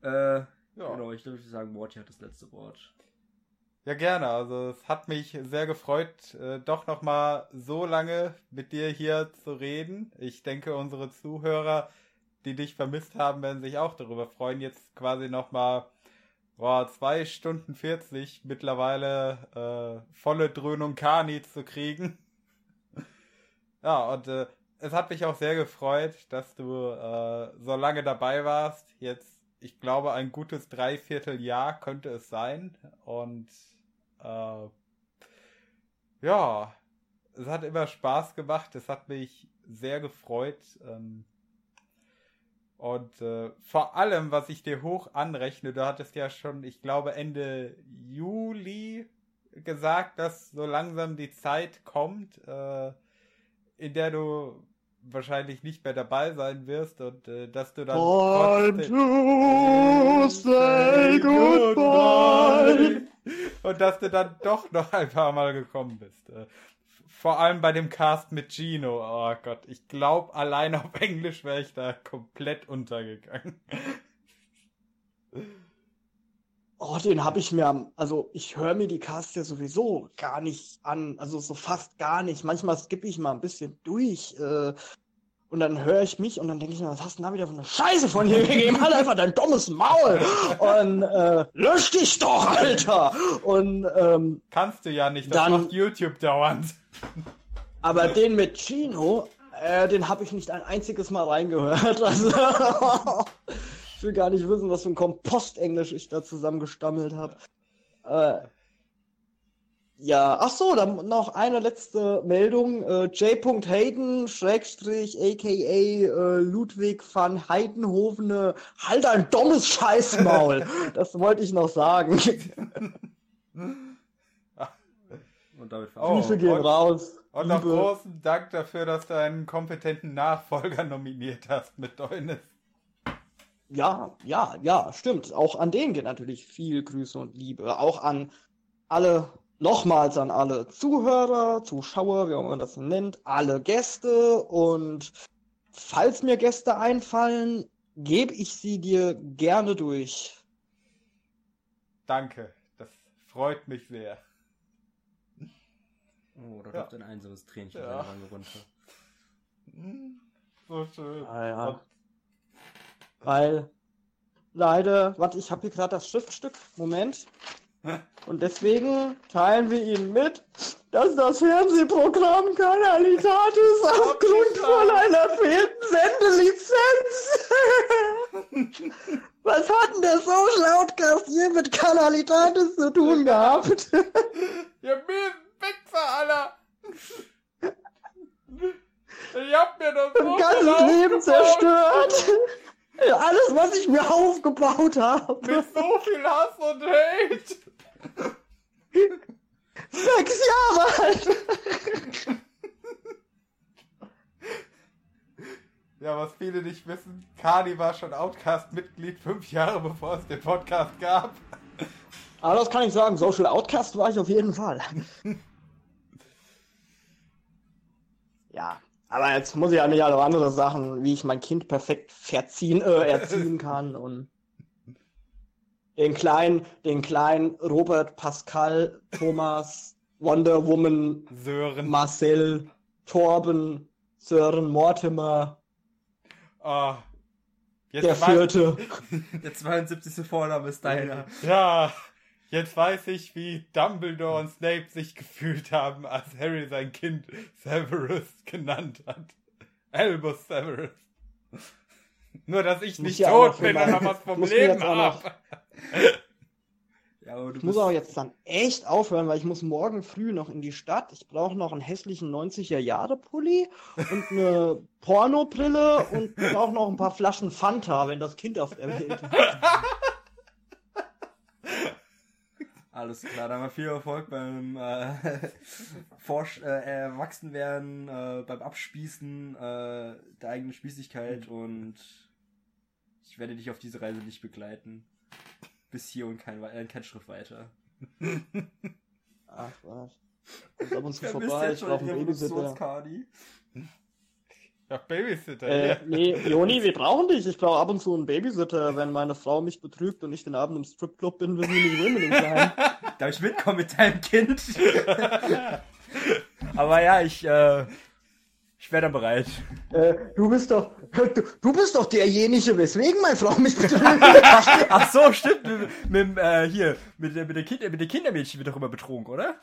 Äh, Ja. Genau, ich würde sagen, Morty hat das letzte Wort. Ja, gerne. Also es hat mich sehr gefreut, äh, doch nochmal so lange mit dir hier zu reden. Ich denke, unsere Zuhörer, die dich vermisst haben, werden sich auch darüber freuen, jetzt quasi nochmal boah, zwei Stunden 40 mittlerweile äh, volle Dröhnung Kani zu kriegen. Ja, und äh, es hat mich auch sehr gefreut, dass du äh, so lange dabei warst. Jetzt, ich glaube, ein gutes Dreivierteljahr könnte es sein. Und äh, ja, es hat immer Spaß gemacht. Es hat mich sehr gefreut. Ähm, und äh, vor allem, was ich dir hoch anrechne, du hattest ja schon, ich glaube, Ende Juli gesagt, dass so langsam die Zeit kommt, äh, in der du wahrscheinlich nicht mehr dabei sein wirst und äh, dass du dann Time to say goodbye. Und dass du dann doch noch ein paar Mal gekommen bist. Äh, Vor allem bei dem Cast mit Gino. Oh Gott, ich glaube, allein auf Englisch wäre ich da komplett untergegangen. Oh, den habe ich mir, also ich höre mir die Casts ja sowieso gar nicht an, also so fast gar nicht. Manchmal skippe ich mal ein bisschen durch äh, und dann höre ich mich und dann denke ich mir, was hast du denn da wieder für eine Scheiße von dir gegeben? Halt einfach dein dummes Maul und äh, lösch dich doch, Alter! Und ähm, Kannst du ja nicht, das Dann- macht YouTube dauernd. aber den mit Chino, äh, den habe ich nicht ein einziges Mal reingehört. Also, ich will gar nicht wissen, was für ein Kompostenglisch ich da zusammengestammelt habe. Äh, ja, ach so, dann noch eine letzte Meldung. Äh, J. Hayden, Schrägstrich, aka äh, Ludwig van Heidenhovene, halt ein dummes Scheißmaul. das wollte ich noch sagen. Und damit Oh, Grüße gehen und- raus. Und noch großen Dank dafür, dass du einen kompetenten Nachfolger nominiert hast mit Deunis. Ja, ja, ja, stimmt. Auch an den geht natürlich viel Grüße und Liebe. Auch an alle, nochmals an alle Zuhörer, Zuschauer, wie auch immer man das nennt, alle Gäste. Und falls mir Gäste einfallen, gebe ich sie dir gerne durch. danke. Das freut mich sehr. Oh, da Ja. läuft ein einsames Tränchen Ja. runter. So schön. Ah, ja. Weil, leider, warte, ich habe hier gerade das Schriftstück. Moment. Und deswegen teilen wir Ihnen mit, dass das Fernsehprogramm Kanalitatis aufgrund von einer fehlenden Sendelizenz. Was hat denn der Social Outcast hier mit Kanalitatis zu tun gehabt? Ihr Wichser, Alter! Ich hab mir das so ganzes Leben zerstört. Alles, was ich mir aufgebaut habe. Mit so viel Hass und Hate. Sechs Jahre alt. Ja, was viele nicht wissen, Kani war schon Outcast-Mitglied fünf Jahre bevor es den Podcast gab. Aber das kann ich sagen, Social Outcast war ich auf jeden Fall. ja, aber jetzt muss ich ja nicht alle andere Sachen, wie ich mein Kind perfekt verziehen, äh, erziehen kann und den kleinen, den kleinen Robert, Pascal, Thomas, Wonder Woman, Sören. Marcel, Torben, Sören Mortimer, Oh. Jetzt der vierte. Der 72. Vorname ist deiner. Ja, jetzt weiß ich, wie Dumbledore und Snape sich gefühlt haben, als Harry sein Kind Severus genannt hat. Albus Severus. Nur, dass ich nicht tot bin noch was vom Leben jetzt auch noch- hab. Ja, aber Ich muss auch jetzt dann echt aufhören, weil ich muss morgen früh noch in die Stadt. Ich brauche noch einen hässlichen 90er-Jahre-Pulli und eine Pornobrille und brauche noch ein paar Flaschen Fanta, wenn das Kind auf der Welt ist. Alles klar, dann mal viel Erfolg beim äh, Forsch äh, Erwachsenwerden, äh, beim Abspießen äh, der eigenen Spießigkeit und ich werde dich auf diese Reise nicht begleiten. Bis hier und kein, äh, kein Schritt weiter. Ach was. Kommt ab und zu Vermisst vorbei, ich brauche einen Babysitter. Ja, Babysitter. Äh, ja. nee, Joni, wir brauchen dich. Ich brauche ab und zu einen Babysitter. Wenn meine Frau mich betrügt und ich den Abend im Stripclub bin, wissen wir nicht, dem Kleinen. Darf ich mitkommen mit deinem Kind? Aber ja, ich, äh, ich wäre dann bereit. Äh, du bist doch, du, du bist doch derjenige, weswegen meine Frau mich betrügt. Ach so, stimmt. Mit, mit, äh, hier, mit, mit, der kind, mit den Kindermädchen wird doch immer betrogen, oder?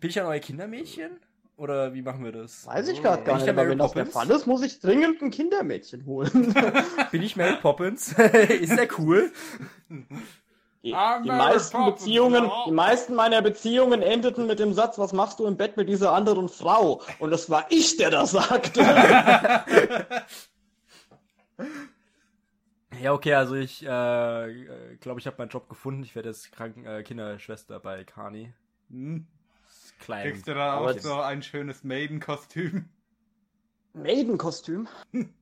Bin ich dann euer Kindermädchen? Oder wie machen wir das? Weiß ich gerade Bin gar ich nicht, aber wenn das der Poppins? Fall ist, muss ich dringend ein Kindermädchen holen. Bin ich Mary Poppins? ist der cool? Die, die meisten Poppins, Beziehungen, ja. die meisten meiner Beziehungen endeten mit dem Satz, was machst du im Bett mit dieser anderen Frau? Und es war ich, der das sagte. Ja, okay, also ich äh, glaube, ich habe meinen Job gefunden. Ich werde jetzt Kranken äh, Kinderschwester bei Kani. Hm. Klein. Kriegst du Aber auch so ein schönes Maiden-Kostüm? Maidenkostüm.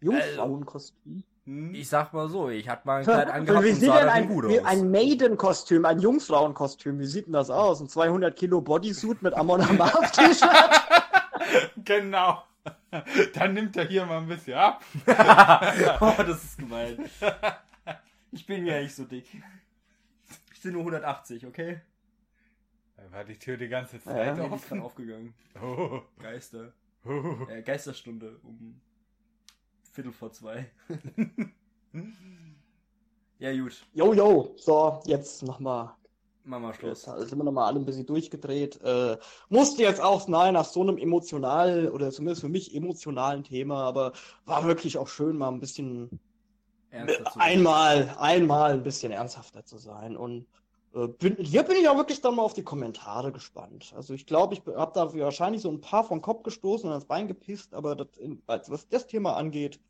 Jungfrauenkostüm. Hm? Ich sag mal so, ich hatte mal ein Kleid Wie angehabt und sieht sah denn da ein, gut wie aus. ein Maidenkostüm, ein Jungfrauenkostüm, wie sieht denn das aus? Ein 200 Kilo Bodysuit mit Amon Amarth T-Shirt? Genau. Dann nimmt er hier mal ein bisschen ab. oh, das ist gemein. Ich bin ja nicht so dick. Ich bin nur 180, okay? Da war die Tür die ganze Ja, Zeit ist offen. gerade aufgegangen. Oh. Geister. Oh. Äh, Geisterstunde um Viertel vor zwei. ja, gut. Jo, jo, so, jetzt nochmal Machen wir Schluss. Jetzt sind wir nochmal alle ein bisschen durchgedreht. Äh, musste jetzt auch sein, nach so einem emotional oder zumindest für mich emotionalen Thema, aber war wirklich auch schön, mal ein bisschen Ernster zu einmal, einmal ein bisschen ernsthafter zu sein. Und bin, hier bin ich auch wirklich dann mal auf die Kommentare gespannt. Also ich glaube, ich habe da wahrscheinlich so ein paar vom Kopf gestoßen und ans Bein gepisst, aber das, was das Thema angeht,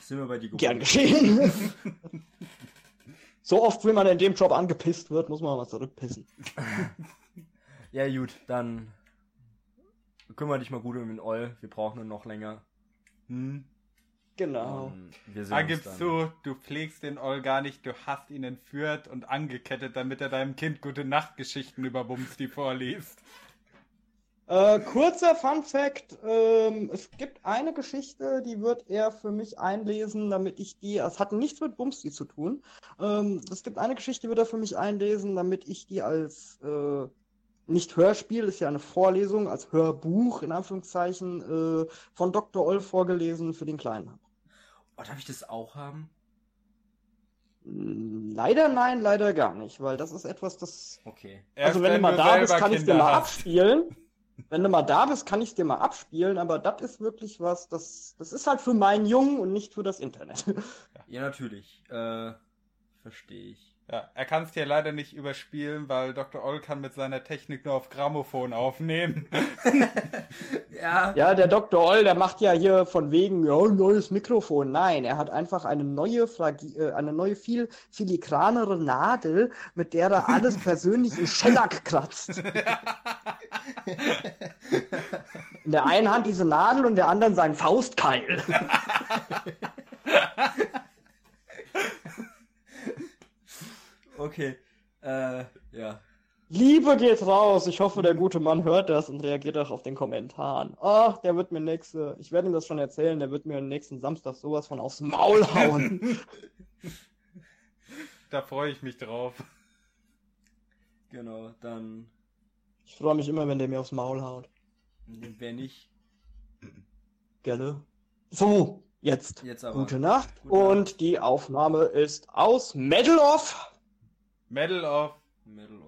Sind wir bei dir gern geschehen. so oft, wie man in dem Job angepisst wird, muss man mal zurückpissen. Ja, gut, dann kümmere dich mal gut um den Oll. Wir brauchen ihn noch länger. Hm. Genau. Da gibst du, du pflegst den Oll gar nicht, du hast ihn entführt und angekettet, damit er deinem Kind gute Nachtgeschichten über Bumsti vorliest. Äh, kurzer Fun Fact: ähm, Es gibt eine Geschichte, die wird er für mich einlesen, damit ich die. Es hat nichts mit Bumsti zu tun. Ähm, es gibt eine Geschichte, die wird er für mich einlesen, damit ich die als äh, nicht Hörspiel, ist ja eine Vorlesung, als Hörbuch in Anführungszeichen äh, von Dr. Oll vorgelesen für den Kleinen habe. Oh, darf ich das auch haben? Leider nein, leider gar nicht, weil das ist etwas, das. Okay. Also Erst wenn du mal da bist, kann ich dir Kinder mal hast. abspielen. Wenn du mal da bist, kann ich dir mal abspielen, aber das ist wirklich was, das, das ist halt für meinen Jungen und nicht für das Internet. Ja, natürlich. Äh, verstehe ich. Ja, er kann es dir leider nicht überspielen, weil Dr. Oll kann mit seiner Technik nur auf Grammophon aufnehmen. Ja. Ja, der Dr. Oll, der macht ja hier von wegen, ja, ein neues Mikrofon. Nein, er hat einfach eine neue, Fragi äh, eine neue, viel filigranere Nadel, mit der er alles persönlich in Schellack kratzt. In der einen Hand diese Nadel und in der anderen sein Faustkeil. Okay. Äh, ja. Liebe geht raus. Ich hoffe, der gute Mann hört das und reagiert auch auf den Kommentaren. Ach, der wird mir nächste, ich werde ihm das schon erzählen, der wird mir nächsten Samstag sowas von aufs Maul hauen. Da freue ich mich drauf. Genau, dann. Ich freue mich immer, wenn der mir aufs Maul haut. Wer nicht. Gelle? So, jetzt. Jetzt aber. Gute Nacht. Gute Nacht. Und die Aufnahme ist aus Medal of. Medal of Medal of.